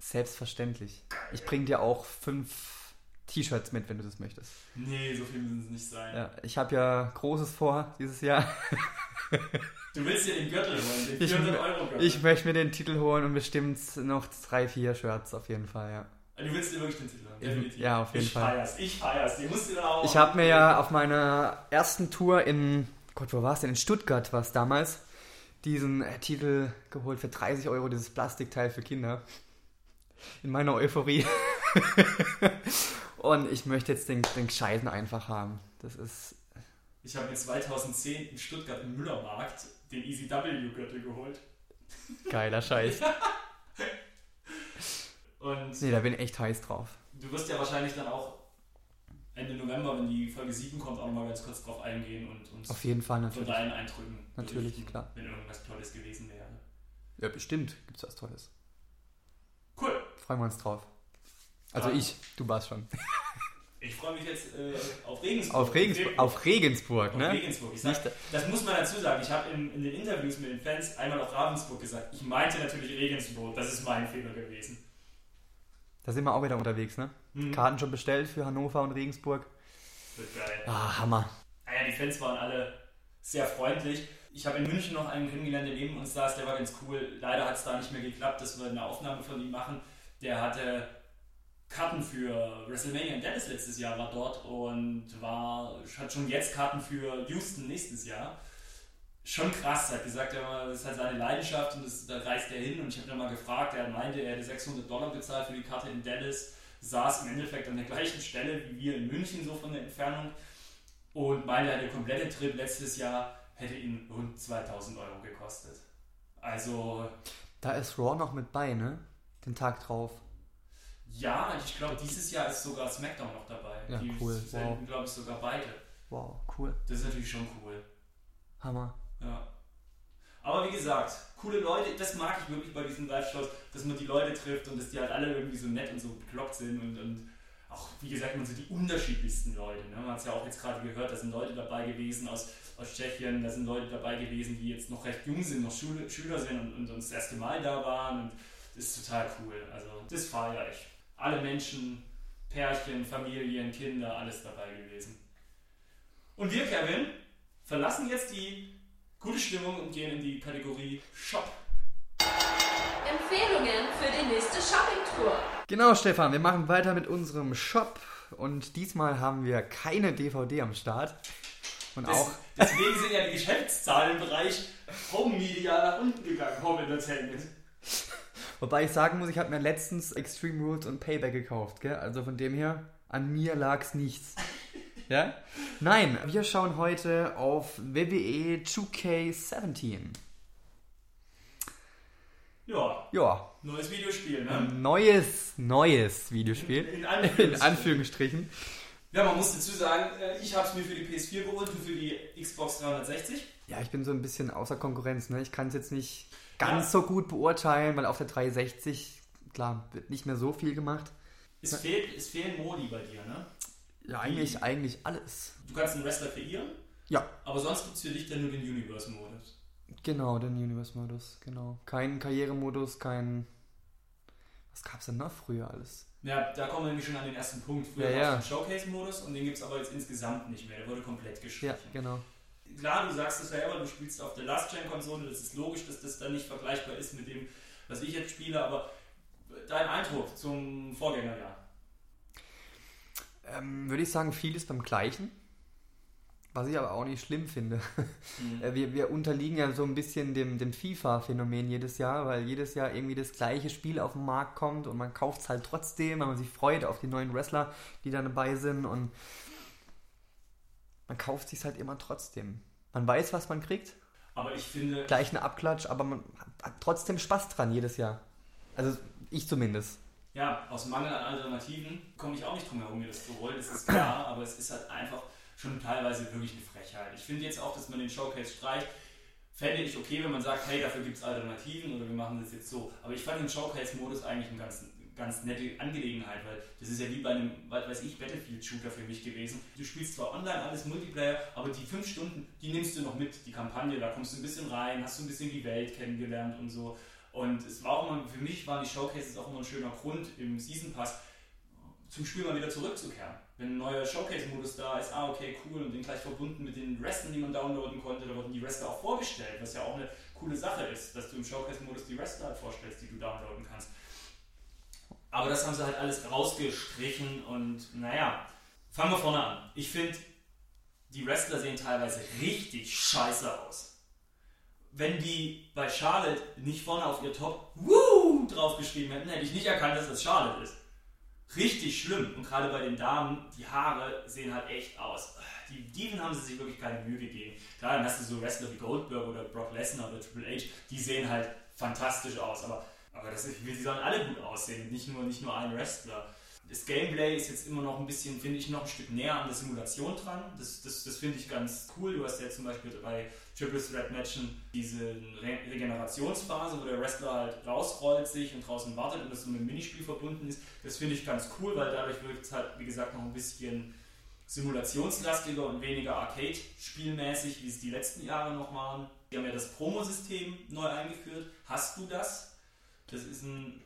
B: Selbstverständlich. Ich bringe dir auch fünf T-Shirts mit, wenn du das möchtest.
A: Nee, so viel müssen es nicht sein.
B: Ja, ich habe ja Großes vor dieses Jahr. [LAUGHS]
A: Du willst dir den Gürtel holen, den
B: Ich,
A: 400 Euro Gürtel.
B: ich möchte mir den Titel holen und bestimmt noch drei, vier Shirts auf jeden Fall, ja.
A: Du willst dir wirklich den Titel haben, definitiv.
B: ja, auf jeden
A: ich
B: Fall.
A: Feier's, ich feier's, den musst du da auch.
B: Ich habe mir ja auf meiner ersten Tour in, Gott, wo war es denn? In Stuttgart war es damals, diesen äh, Titel geholt für 30 Euro, dieses Plastikteil für Kinder. In meiner Euphorie. [LAUGHS] und ich möchte jetzt den, den Gescheiten einfach haben. Das ist,
A: Ich habe mir 2010 in Stuttgart im Müllermarkt den EasyW-Gürtel geholt.
B: Geiler Scheiß. [LAUGHS]
A: Und
B: nee, da bin ich echt heiß drauf.
A: du wirst ja wahrscheinlich dann auch Ende November, wenn die Folge 7 kommt, auch noch mal ganz kurz drauf eingehen und uns
B: Auf jeden Fall,
A: von
B: natürlich.
A: deinen Eindrücken
B: Natürlich,
A: berichten,
B: klar.
A: wenn irgendwas Tolles gewesen wäre.
B: Ja, bestimmt gibt's was Tolles.
A: Cool.
B: Freuen wir uns drauf. Also
A: Ja.
B: ich, du warst schon.
A: Ich freue mich jetzt äh, auf Regensburg.
B: Auf Regensburg, auf Regensburg,
A: Auf
B: ne?
A: Regensburg. Ich sag, das muss man dazu sagen. Ich habe in, in den Interviews mit den Fans einmal auf Ravensburg gesagt. Ich meinte natürlich Regensburg. Das ist mein Fehler gewesen.
B: Da sind wir auch wieder unterwegs, ne?
A: Mhm.
B: Karten schon bestellt für Hannover und Regensburg.
A: Wird geil.
B: Ah, Hammer.
A: Ah ja, die Fans waren alle sehr freundlich. Ich habe in München noch einen kennengelernt, der neben uns saß, der war ganz cool. Leider hat es da nicht mehr geklappt, dass wir eine Aufnahme von ihm machen. Der hatte Karten für WrestleMania in Dallas letztes Jahr, war dort und war, hat schon jetzt Karten für Houston nächstes Jahr. Schon krass, hat gesagt, das ist halt seine Leidenschaft und das, da reist er hin. Und ich habe dann mal gefragt, er meinte, er hätte 600 Dollar bezahlt für die Karte in Dallas, saß im Endeffekt an der gleichen Stelle wie wir in München, so von der Entfernung. Und meinte, der komplette Trip letztes Jahr hätte ihn rund 2000 Euro gekostet. Also,
B: Da ist Raw noch mit bei, ne? Den Tag drauf.
A: Ja, ich glaube, dieses Jahr ist sogar SmackDown noch dabei.
B: Ja,
A: Die
B: cool,
A: senden,
B: wow.
A: glaube ich, sogar beide.
B: Wow, cool.
A: Das ist natürlich schon cool.
B: Hammer.
A: Ja. Aber wie gesagt, coole Leute, das mag ich wirklich bei diesen Live-Shows, dass man die Leute trifft und dass die halt alle irgendwie so nett und so bekloppt sind und, und auch, wie gesagt, man so die unterschiedlichsten Leute. Ne? Man hat es ja auch jetzt gerade gehört, da sind Leute dabei gewesen aus, aus Tschechien, da sind Leute dabei gewesen, die jetzt noch recht jung sind, noch Schule, Schüler sind und, und, und das erste Mal da waren und das ist total cool. Also das feiere ich. Alle Menschen, Pärchen, Familien, Kinder, alles dabei gewesen. Und wir, Kevin, verlassen jetzt die gute Stimmung und gehen in die Kategorie Shop.
C: Empfehlungen für die nächste Shopping-Tour.
B: Genau, Stefan, wir machen weiter mit unserem Shop und diesmal haben wir keine DVD am Start. Und
A: Des,
B: auch,
A: deswegen sind ja die Geschäftszahlen im Bereich Home Media nach unten gegangen, Home Entertainment.
B: Wobei ich sagen muss, ich habe mir letztens Extreme Rules und Payback gekauft, gell? Also von dem her, an mir lag's nichts. Ja? Nein, wir schauen heute auf WWE 2K17.
A: Ja.
B: Ja.
A: Neues Videospiel, ne?
B: Neues, neues Videospiel.
A: In Anführungsstrichen.
B: In Anführungsstrichen.
A: Ja, man muss dazu sagen, äh, ich habe es mir für die PS4 geholt und für die Xbox 360.
B: Ja, ich bin so ein bisschen außer Konkurrenz. Ne? Ich kann es jetzt nicht ganz so gut beurteilen, weil auf der 360, klar, wird nicht mehr so viel gemacht.
A: Es, fehlt, es fehlen Modi bei dir, ne?
B: Ja, eigentlich, eigentlich alles.
A: Du kannst einen Wrestler kreieren.
B: Ja.
A: Aber sonst gibt es für dich dann nur den Universe-Modus.
B: Genau, den Universe-Modus, genau. Kein Karrieremodus, kein. Was gab es denn noch früher alles?
A: Ja, da kommen wir nämlich schon an den ersten Punkt. Früher
B: Ja, ja.
A: es den Showcase-Modus und den gibt es aber jetzt insgesamt nicht mehr. Der wurde komplett gestrichen.
B: Ja, genau.
A: Klar, du sagst es selber, du spielst auf der Last-Gen-Konsole, das ist logisch, dass das dann nicht vergleichbar ist mit dem, was ich jetzt spiele, aber dein Eindruck zum Vorgängerjahr?
B: Ähm, würde ich sagen, vieles beim Gleichen. Was ich aber auch nicht schlimm finde.
A: Mhm. [LAUGHS]
B: Äh, wir, wir unterliegen ja so ein bisschen dem, dem FIFA-Phänomen jedes Jahr, weil jedes Jahr irgendwie das gleiche Spiel auf den Markt kommt und man kauft es halt trotzdem, weil man sich freut auf die neuen Wrestler, die da dabei sind und man kauft sich halt immer trotzdem. Man weiß, was man kriegt.
A: Aber ich finde.
B: Gleich eine Abklatsch, aber man hat trotzdem Spaß dran jedes Jahr. Also ich zumindest.
A: Ja, aus Mangel an Alternativen komme ich auch nicht drum herum, mir das zu holen, das ist klar, [CLEARS THROAT] aber es ist halt einfach schon teilweise wirklich eine Frechheit. Ich finde jetzt auch, dass man den Showcase streicht, fände ich okay, wenn man sagt, hey, dafür gibt es Alternativen oder wir machen das jetzt so. Aber ich fand den Showcase-Modus eigentlich eine ganz, ganz nette Angelegenheit, weil das ist ja wie bei einem, weiß ich, Battlefield-Shooter für mich gewesen. Du spielst zwar online alles Multiplayer, aber die fünf Stunden, die nimmst du noch mit, die Kampagne, da kommst du ein bisschen rein, hast du ein bisschen die Welt kennengelernt und so. Und es war auch immer, für mich waren die Showcases auch immer ein schöner Grund im Season Pass zum Spiel mal wieder zurückzukehren. Wenn ein neuer Showcase-Modus da ist, ah okay, cool, und den gleich verbunden mit den Wrestlern, die man downloaden konnte, da wurden die Wrestler auch vorgestellt, was ja auch eine coole Sache ist, dass du im Showcase-Modus die Wrestler halt vorstellst, die du downloaden kannst. Aber das haben sie halt alles rausgestrichen und naja, fangen wir vorne an. Ich finde, die Wrestler sehen teilweise richtig scheiße aus wenn die bei Charlotte nicht vorne auf ihr Top Woo draufgeschrieben hätten, hätte ich nicht erkannt, dass das Charlotte ist. Richtig schlimm. Und gerade bei den Damen, die Haare sehen halt echt aus. Die Diven haben sie sich wirklich keine Mühe gegeben. Klar, dann hast du so Wrestler wie Goldberg oder Brock Lesnar oder Triple H, die sehen halt fantastisch aus. Aber, aber das ist, die sollen alle gut aussehen, nicht nur, nicht nur ein Wrestler. Das Gameplay ist jetzt immer noch ein bisschen, finde ich, noch ein Stück näher an der Simulation dran. Das, das, das finde ich ganz cool. Du hast ja zum Beispiel bei Triple Threat Matchen diese Re Regenerationsphase, wo der Wrestler halt rausrollt sich und draußen wartet und das so mit dem Minispiel verbunden ist. Das finde ich ganz cool, weil dadurch wird es halt, wie gesagt, noch ein bisschen simulationslastiger und weniger Arcade-spielmäßig, wie es die letzten Jahre noch waren. Die haben ja das Promo-System neu eingeführt. Hast du das? Das ist ein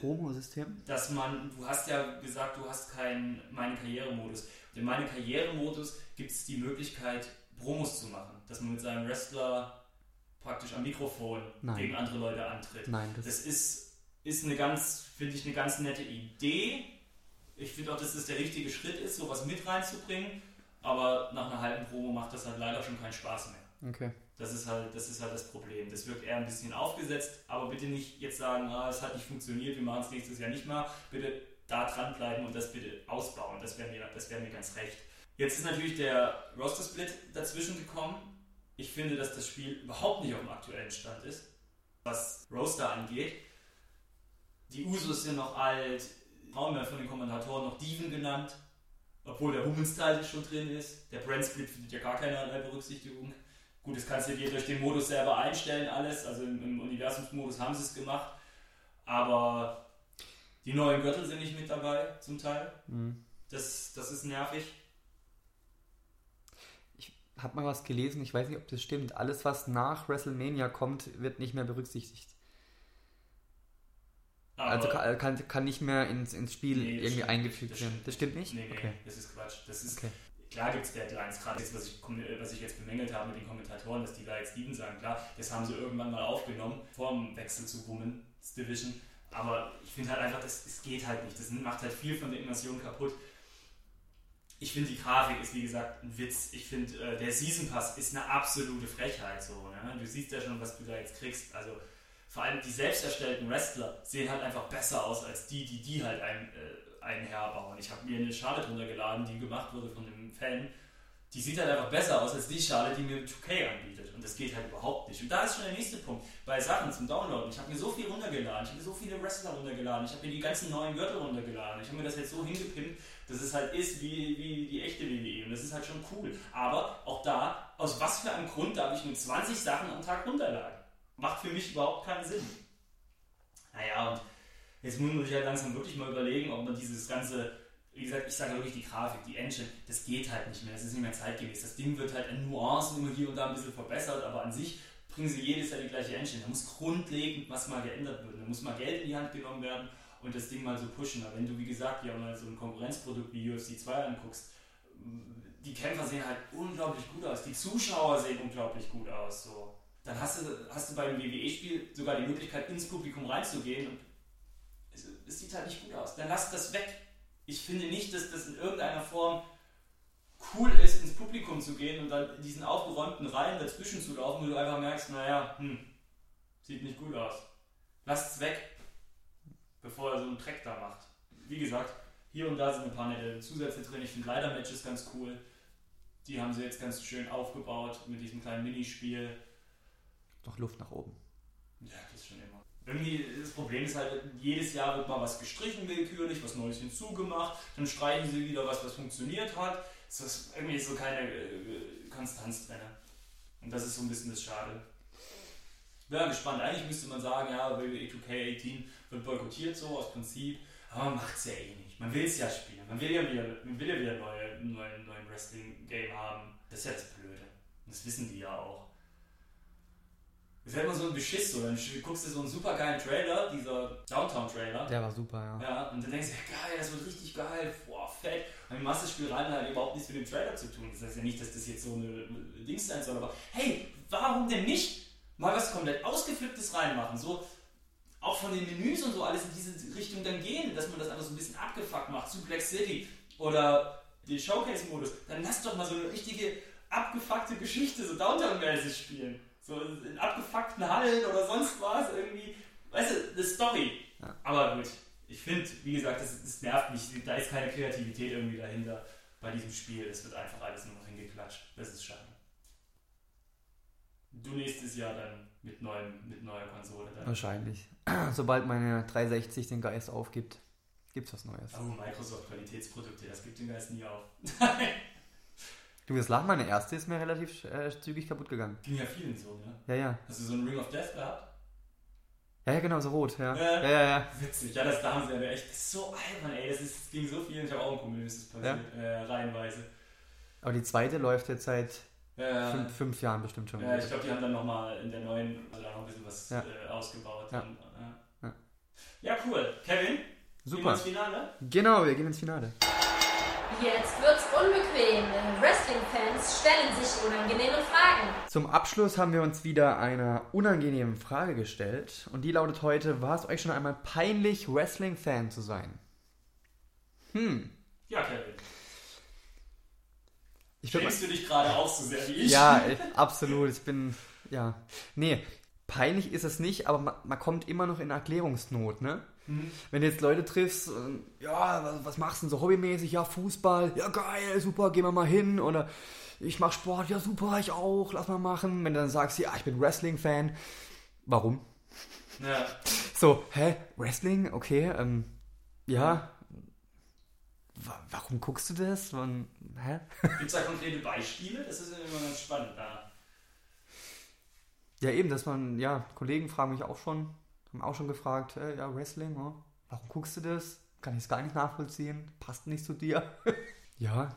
B: Promo-System?
A: dass man, du hast ja gesagt, du hast keinen Meine Karrieremodus. In Meine Karrieremodus gibt es die Möglichkeit, Promos zu machen, dass man mit seinem Wrestler praktisch am Mikrofon
B: Nein.
A: gegen andere Leute antritt.
B: Nein, das-
A: das ist, ist eine ganz, finde ich, eine ganz nette Idee. Ich finde auch, dass das der richtige Schritt ist, sowas mit reinzubringen, aber nach einer halben Promo macht das halt leider schon keinen Spaß mehr.
B: Okay.
A: Das ist halt das, ist halt das Problem. Das wirkt eher ein bisschen aufgesetzt, aber bitte nicht jetzt sagen, ah, es hat nicht funktioniert, wir machen es nächstes Jahr nicht mehr. Bitte da dranbleiben und das bitte ausbauen. Das wäre mir, wär mir ganz recht. Jetzt ist natürlich der Roster-Split dazwischen gekommen. Ich finde, dass das Spiel überhaupt nicht auf dem aktuellen Stand ist, was Roster angeht. Die Usos sind noch alt, Frauen werden von den Kommentatoren noch Diven genannt, obwohl der Women's Title schon drin ist. Der Brand Split findet ja gar keinerlei Berücksichtigung. Gut, das kannst du dir durch den Modus selber einstellen, alles. Also im, im Universumsmodus haben sie es gemacht. Aber die neuen Gürtel sind nicht mit dabei, zum Teil.
B: Mhm.
A: Das, das ist nervig.
B: Hab mal was gelesen, ich weiß nicht, ob das stimmt. Alles, was nach WrestleMania kommt, wird nicht mehr berücksichtigt.
A: Aber-
B: also kann, kann, kann nicht mehr ins, ins Spiel
A: Nee,
B: irgendwie
A: stimmt
B: eingefügt werden. Das stimmt nicht?
A: Nee, nee,
B: okay.
A: das ist Quatsch. Das ist,
B: Okay.
A: Klar gibt es Deadlines, gerade jetzt, was ich, äh, was ich jetzt bemängelt habe mit den Kommentatoren, dass die da jetzt Steven sagen, klar, das haben sie irgendwann mal aufgenommen, vor dem Wechsel zu Women's Division. Aber ich finde halt einfach, das, das geht halt nicht. Das macht halt viel von der Immersion kaputt. Ich finde, die Grafik ist wie gesagt ein Witz. Ich finde, äh, der Season Pass ist eine absolute Frechheit. So, ne? Du siehst ja schon, was du da jetzt kriegst. Also vor allem die selbst erstellten Wrestler sehen halt einfach besser aus als die, die die halt ein, äh, einherbauen. Ich habe mir eine Schale drunter geladen, die gemacht wurde von einem Fan. Die sieht halt einfach besser aus als die Schale, die mir 2K anbietet. Und das geht halt überhaupt nicht. Und da ist schon der nächste Punkt. Bei Sachen zum Downloaden. Ich habe mir so viel runtergeladen. Ich habe mir so viele Wrestler runtergeladen. Ich habe mir die ganzen neuen Gürtel runtergeladen. Ich habe mir das jetzt so hingepimpt, dass es halt ist wie, wie die echte WWE. Und das ist halt schon cool. Aber auch da, aus was für einem Grund darf ich nur 20 Sachen am Tag runterladen? Macht für mich überhaupt keinen Sinn. Naja, und jetzt muss man sich halt langsam wirklich mal überlegen, ob man dieses ganze, wie gesagt, ich sage wirklich die Grafik, die Engine, das geht halt nicht mehr, das ist nicht mehr zeitgemäß. Das Ding wird halt in Nuancen immer hier und da ein bisschen verbessert, aber an sich bringen sie jedes Jahr die gleiche Engine. Da muss grundlegend was mal geändert werden, da muss mal Geld in die Hand genommen werden und das Ding mal so pushen. Aber wenn du, wie gesagt, ja mal so ein Konkurrenzprodukt wie UFC 2 anguckst, die Kämpfer sehen halt unglaublich gut aus, die Zuschauer sehen unglaublich gut aus. So. Dann hast du, hast du beim WWE-Spiel sogar die Möglichkeit, ins Publikum reinzugehen und es, es sieht halt nicht gut aus. Dann lass das weg. Ich finde nicht, dass das in irgendeiner Form cool ist, ins Publikum zu gehen und dann in diesen aufgeräumten Reihen dazwischen zu laufen, wo du einfach merkst, naja, hm, sieht nicht gut aus. Lass es weg, bevor er so einen Dreck da macht. Wie gesagt, hier und da sind ein paar nette Zusätze drin. Ich finde Leiter-Matches ganz cool. Die haben sie jetzt ganz schön aufgebaut mit diesem kleinen Minispiel.
B: Noch Luft nach oben.
A: Ja, das ist schon immer. Irgendwie, das Problem ist halt, jedes Jahr wird mal was gestrichen willkürlich, was Neues hinzugemacht, dann streichen sie wieder was, was funktioniert hat. Es ist irgendwie so keine äh, Konstanz drin. Und das ist so ein bisschen das Schade. Wäre gespannt. Eigentlich müsste man sagen, ja, WWE 2K18 wird boykottiert so aus Prinzip, aber man macht es ja eh nicht. Man will es ja spielen. Man will ja wieder, man will ja wieder neue, neue, neuen Wrestling-Game haben. Das ist ja das Blöde. Das wissen die ja auch. Das ist ja immer so ein Beschiss so. Dann guckst du so einen super geilen Trailer, dieser Downtown-Trailer.
B: Der war super, ja.
A: Ja, und dann denkst du, ja geil, das wird richtig geil, boah, fett. Und dann machst du das Spiel rein hat überhaupt nichts mit dem Trailer zu tun. Das heißt ja nicht, dass das jetzt so eine Dings sein soll, aber hey, warum denn nicht mal was komplett ausgeflipptes reinmachen? So, auch von den Menüs und so alles in diese Richtung dann gehen, dass man das einfach so ein bisschen abgefuckt macht, Suplex City oder den Showcase-Modus. Dann lass doch mal so eine richtige abgefuckte Geschichte, so Downtown-mäßig spielen. So in abgefuckten Hallen oder sonst was irgendwie. Weißt du, eine Story.
B: Ja.
A: Aber gut, ich finde, wie gesagt, das, das nervt mich. Da ist keine Kreativität irgendwie dahinter bei diesem Spiel. Es wird einfach alles nur noch hingeklatscht. Das ist schade. Du nächstes Jahr dann mit, neuem, mit neuer Konsole. Dann.
B: Wahrscheinlich. [CLEARS THROAT] Sobald meine 360 den Geist aufgibt, gibt's was Neues.
A: Oh, Microsoft Qualitätsprodukte, das gibt den Geist nie auf. [LAUGHS]
B: Du wirst lachen, meine erste ist mir relativ äh, zügig kaputt gegangen.
A: Ging ja vielen so, ne?
B: Ja, ja.
A: Hast du so einen Ring of Death gehabt?
B: Ja, ja, genau, so rot, ja.
A: Äh,
B: ja, ja, ja.
A: Witzig, ja, das da haben sie ja echt. Das so albern, ey. Das, ist, das ging so vielen. Ich habe auch einen Kumpel, das ist passiert, ja? äh, reihenweise.
B: Aber die zweite läuft jetzt seit
A: ja,
B: fünf, fünf, Jahren bestimmt schon.
A: Ja, ich glaube, die haben dann nochmal in der neuen, also noch ein bisschen was
B: Ja.
A: äh, ausgebaut.
B: Ja.
A: Äh,
B: Ja.
A: ja, cool. Kevin? Gehen wir
B: Super.
A: ins Finale?
B: Genau, wir gehen ins Finale.
C: Jetzt wird's unbequem, denn Wrestling-Fans stellen sich unangenehme Fragen.
B: Zum Abschluss haben wir uns wieder einer unangenehmen Frage gestellt. Und die lautet heute: War es euch schon einmal peinlich, Wrestling-Fan zu sein? Hm.
A: Ja, Kevin.
B: Ich
A: Schämst du dich gerade auch so sehr wie ich?
B: Ja, ich, [LAUGHS] absolut. Ich bin. Ja. Nee, peinlich ist es nicht, aber man, man kommt immer noch in Erklärungsnot, ne?
A: Mhm.
B: Wenn du jetzt Leute triffst, und, ja, was, was machst du denn so hobbymäßig? Ja, Fußball, ja geil, super, gehen wir mal hin. Oder ich mach Sport, ja super, ich auch, lass mal machen. Wenn du dann sagst, ja, ich bin Wrestling-Fan, warum?
A: Ja.
B: So, hä, Wrestling, okay, ähm, ja. Wa- Warum guckst du das? Wann, hä? [LAUGHS]
A: Gibt es da konkrete Beispiele? Das ist immer ganz spannend da.
B: Ja, eben, dass man, ja, Kollegen fragen mich auch schon, haben auch schon gefragt, äh, ja, Wrestling, oh, warum guckst du das? Kann ich es gar nicht nachvollziehen, passt nicht zu dir. [LAUGHS] ja.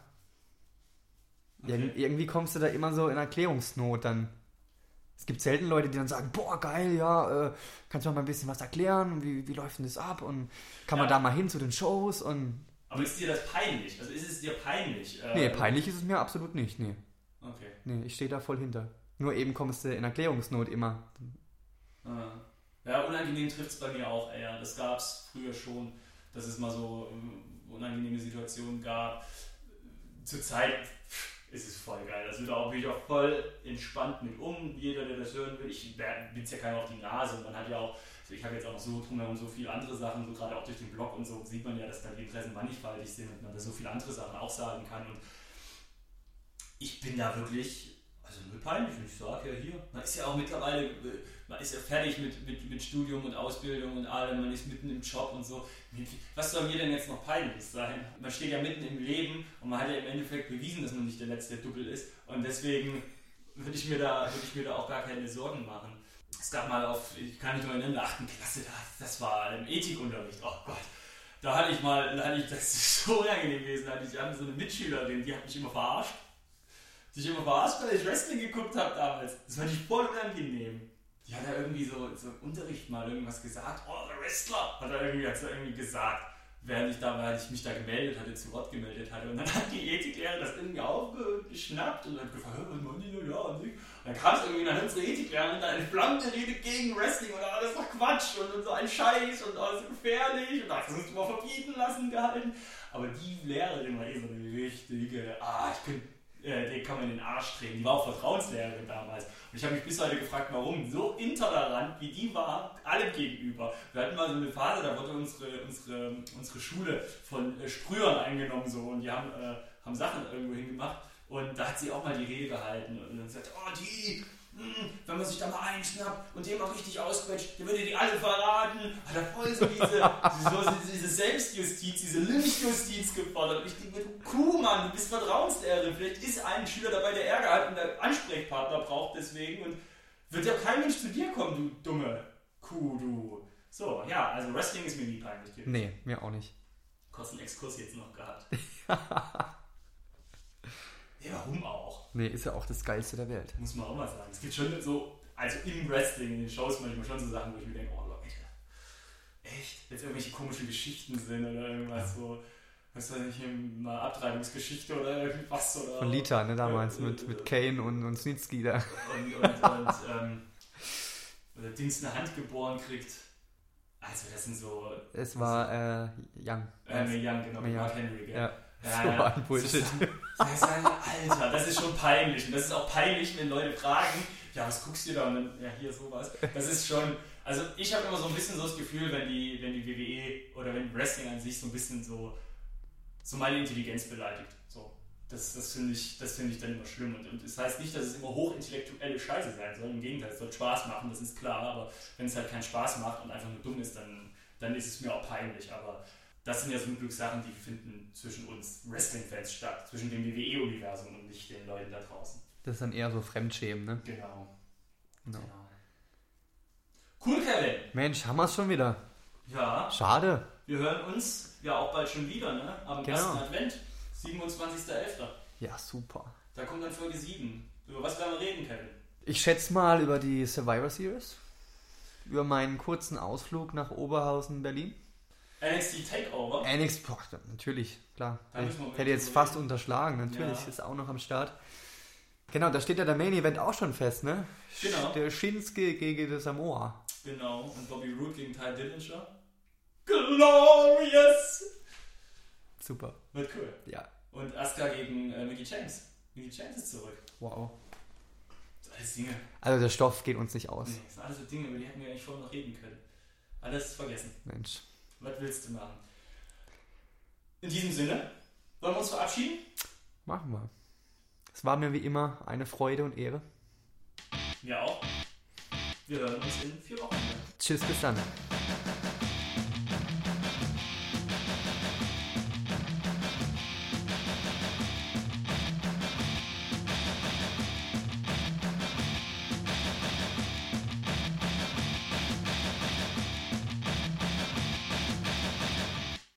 B: Irg irgendwie kommst du da immer so in Erklärungsnot dann. Es gibt selten Leute, die dann sagen, boah, geil, ja, äh, kannst du mir mal ein bisschen was erklären? Wie, wie läuft denn das ab? Und kann man
A: Ja.
B: da mal hin zu den Shows? Und
A: Aber ist dir das peinlich? Also ist es dir peinlich? Äh,
B: nee, peinlich ist es mir absolut nicht, nee.
A: Okay.
B: Nee, ich stehe da voll hinter. Nur eben kommst du in Erklärungsnot immer.
A: Ah. Ja, unangenehm trifft es bei mir auch eher. Das gab es früher schon, dass es mal so ähm, unangenehme Situationen gab. Zurzeit ist es voll geil. Das wird auch, bin ich auch voll entspannt mit um. Jeder, der das hören will, ich bin es ja keiner auf die Nase. Man hat ja auch Also ich habe jetzt auch noch so drumherum so viele andere Sachen, so gerade auch durch den Blog und so sieht man ja, dass da die Interessen mannigfaltig sind und man da so viele andere Sachen auch sagen kann. Und ich bin da wirklich, also null peinlich, wenn ich sage, ja hier, man ist ja auch mittlerweile, äh, man ist ja fertig mit, mit, mit Studium und Ausbildung und allem, man ist mitten im Job und so. Was soll mir denn jetzt noch peinlich sein? Man steht ja mitten im Leben und man hat ja im Endeffekt bewiesen, dass man nicht der letzte Double ist und deswegen würde ich, mir da, würde ich mir da auch gar keine Sorgen machen. Es gab mal auf, ich kann nicht nur erinnern, in der 8. Klasse, das war im Ethikunterricht, oh Gott. Da hatte ich mal, da hatte ich, das ist so unangenehm gewesen, da hatte ich so eine Mitschülerin, die hat mich immer verarscht. Die ich immer verarscht, weil ich Wrestling geguckt habe damals. Das fand ich voll unangenehm. Die hat da irgendwie so, so im Unterricht mal irgendwas gesagt. Oh, der Wrestler! Hat er irgendwie, hat irgendwie gesagt während ich da, weil ich mich da gemeldet hatte, zu Wort gemeldet hatte. Und dann hat die Ethiklehrerin das irgendwie aufgeschnappt und hat gefragt, was machen die denn? Ja, und dann kam es irgendwie nach unsere Ethiklehrerin mit einer flammende Rede gegen Wrestling und alles war Quatsch und, und so ein Scheiß und alles gefährlich und das musst du mal verbieten lassen gehalten. Aber die Lehrerin war eh so eine richtige, ah, ich könnte äh, den kann man in den Arsch drehen. Die war auch Vertrauenslehrerin damals. Und ich habe mich bis heute gefragt, warum so intolerant wie die war, allem gegenüber. Wir hatten mal so eine Phase, da wurde unsere, unsere, unsere Schule von äh, Sprühern eingenommen so und die haben, äh, haben Sachen irgendwo hingemacht. Und da hat sie auch mal die Rede gehalten und dann gesagt, oh die, wenn man sich da mal einschnappt und den mal richtig ausquetscht, dann würde die alle verraten. Hat er voll so diese, so diese Selbstjustiz, diese Lynchjustiz gefordert. Und ich denke mir, du Kuh, Mann, du bist Vertrauenslehrerin. Vielleicht ist ein Schüler dabei, der Ärger hat und der Ansprechpartner braucht deswegen. Und wird ja kein Mensch zu dir kommen, du dumme Kuh, du. So, ja, also Wrestling ist mir nie peinlich.
B: Nee, mir auch nicht.
A: Kurzen Exkurs jetzt noch gehabt. [LAUGHS] ja, warum auch?
B: Nee, ist ja auch das Geilste der Welt.
A: Muss man auch mal sagen. Es gibt schon so, also im Wrestling, in den Shows manchmal schon so Sachen, wo ich mir denke, oh Leute, echt? Jetzt irgendwelche komischen Geschichten sind oder irgendwas so. Was weiß ich, mal Abtreibungsgeschichte oder irgendwas. Oder,
B: Von Lita, ne, damals, äh, mit, mit Kane und, und Snitsky da.
A: Und, und, und ähm, oder Dings eine Hand geboren kriegt. Also, das sind so.
B: Es war äh, Young.
A: Äh, Young, genau, Mark Henry, gell?
B: Ja.
A: Ja,
B: so
A: ja.
B: ein Bullshit.
A: Das ist ein, Alter, das ist schon peinlich. Und das ist auch peinlich, wenn Leute fragen, ja, was guckst du da? Und dann, ja, hier sowas. Das ist schon, also ich habe immer so ein bisschen so das Gefühl, wenn die, wenn die WWE oder wenn Wrestling an sich so ein bisschen so, so meine Intelligenz beleidigt. So. Das, das finde ich, das find ich dann immer schlimm. Und, und das heißt nicht, dass es immer hochintellektuelle Scheiße sein soll. Im Gegenteil, es soll Spaß machen, das ist klar. Aber wenn es halt keinen Spaß macht und einfach nur dumm ist, dann, dann ist es mir auch peinlich. Aber das sind ja zum Glück Sachen, die finden zwischen uns Wrestling-Fans statt, zwischen dem WWE-Universum und nicht den Leuten da draußen.
B: Das ist dann eher so Fremdschämen, ne?
A: Genau.
B: Genau.
A: Cool, Kevin.
B: Mensch, haben wir es schon wieder.
A: Ja.
B: Schade.
A: Wir hören uns ja auch bald schon wieder, ne? Am
B: Genau.
A: ersten Advent, 27.11.
B: Ja, super.
A: Da kommt dann Folge 7. Über was werden wir reden, Kevin?
B: Ich schätze mal über die Survivor Series. Über meinen kurzen Ausflug nach Oberhausen, Berlin.
A: NXT Takeover.
B: NXT, boah, natürlich, klar. Ich hätte jetzt fast unterschlagen, natürlich,
A: Ja.
B: ist auch noch am Start. Genau, da steht ja der Main Event auch schon fest, ne?
A: Genau.
B: Der Shinsuke gegen Samoa.
A: Genau. Und Bobby Roode gegen Ty Dillinger. Glorious!
B: Super.
A: Wird cool.
B: Ja.
A: Und Asuka gegen äh, Mickey James. Mickey James ist zurück.
B: Wow.
A: Alles Dinge.
B: Also der Stoff geht uns nicht aus.
A: Nee, das sind alles so Dinge, über die hätten wir eigentlich vorher noch reden können. Alles vergessen.
B: Mensch.
A: Was willst du machen? In diesem Sinne, wollen wir uns verabschieden?
B: Machen wir. Es war mir wie immer eine Freude und Ehre.
A: Mir auch. Wir hören uns in vier Wochen wieder.
B: Tschüss, bis dann.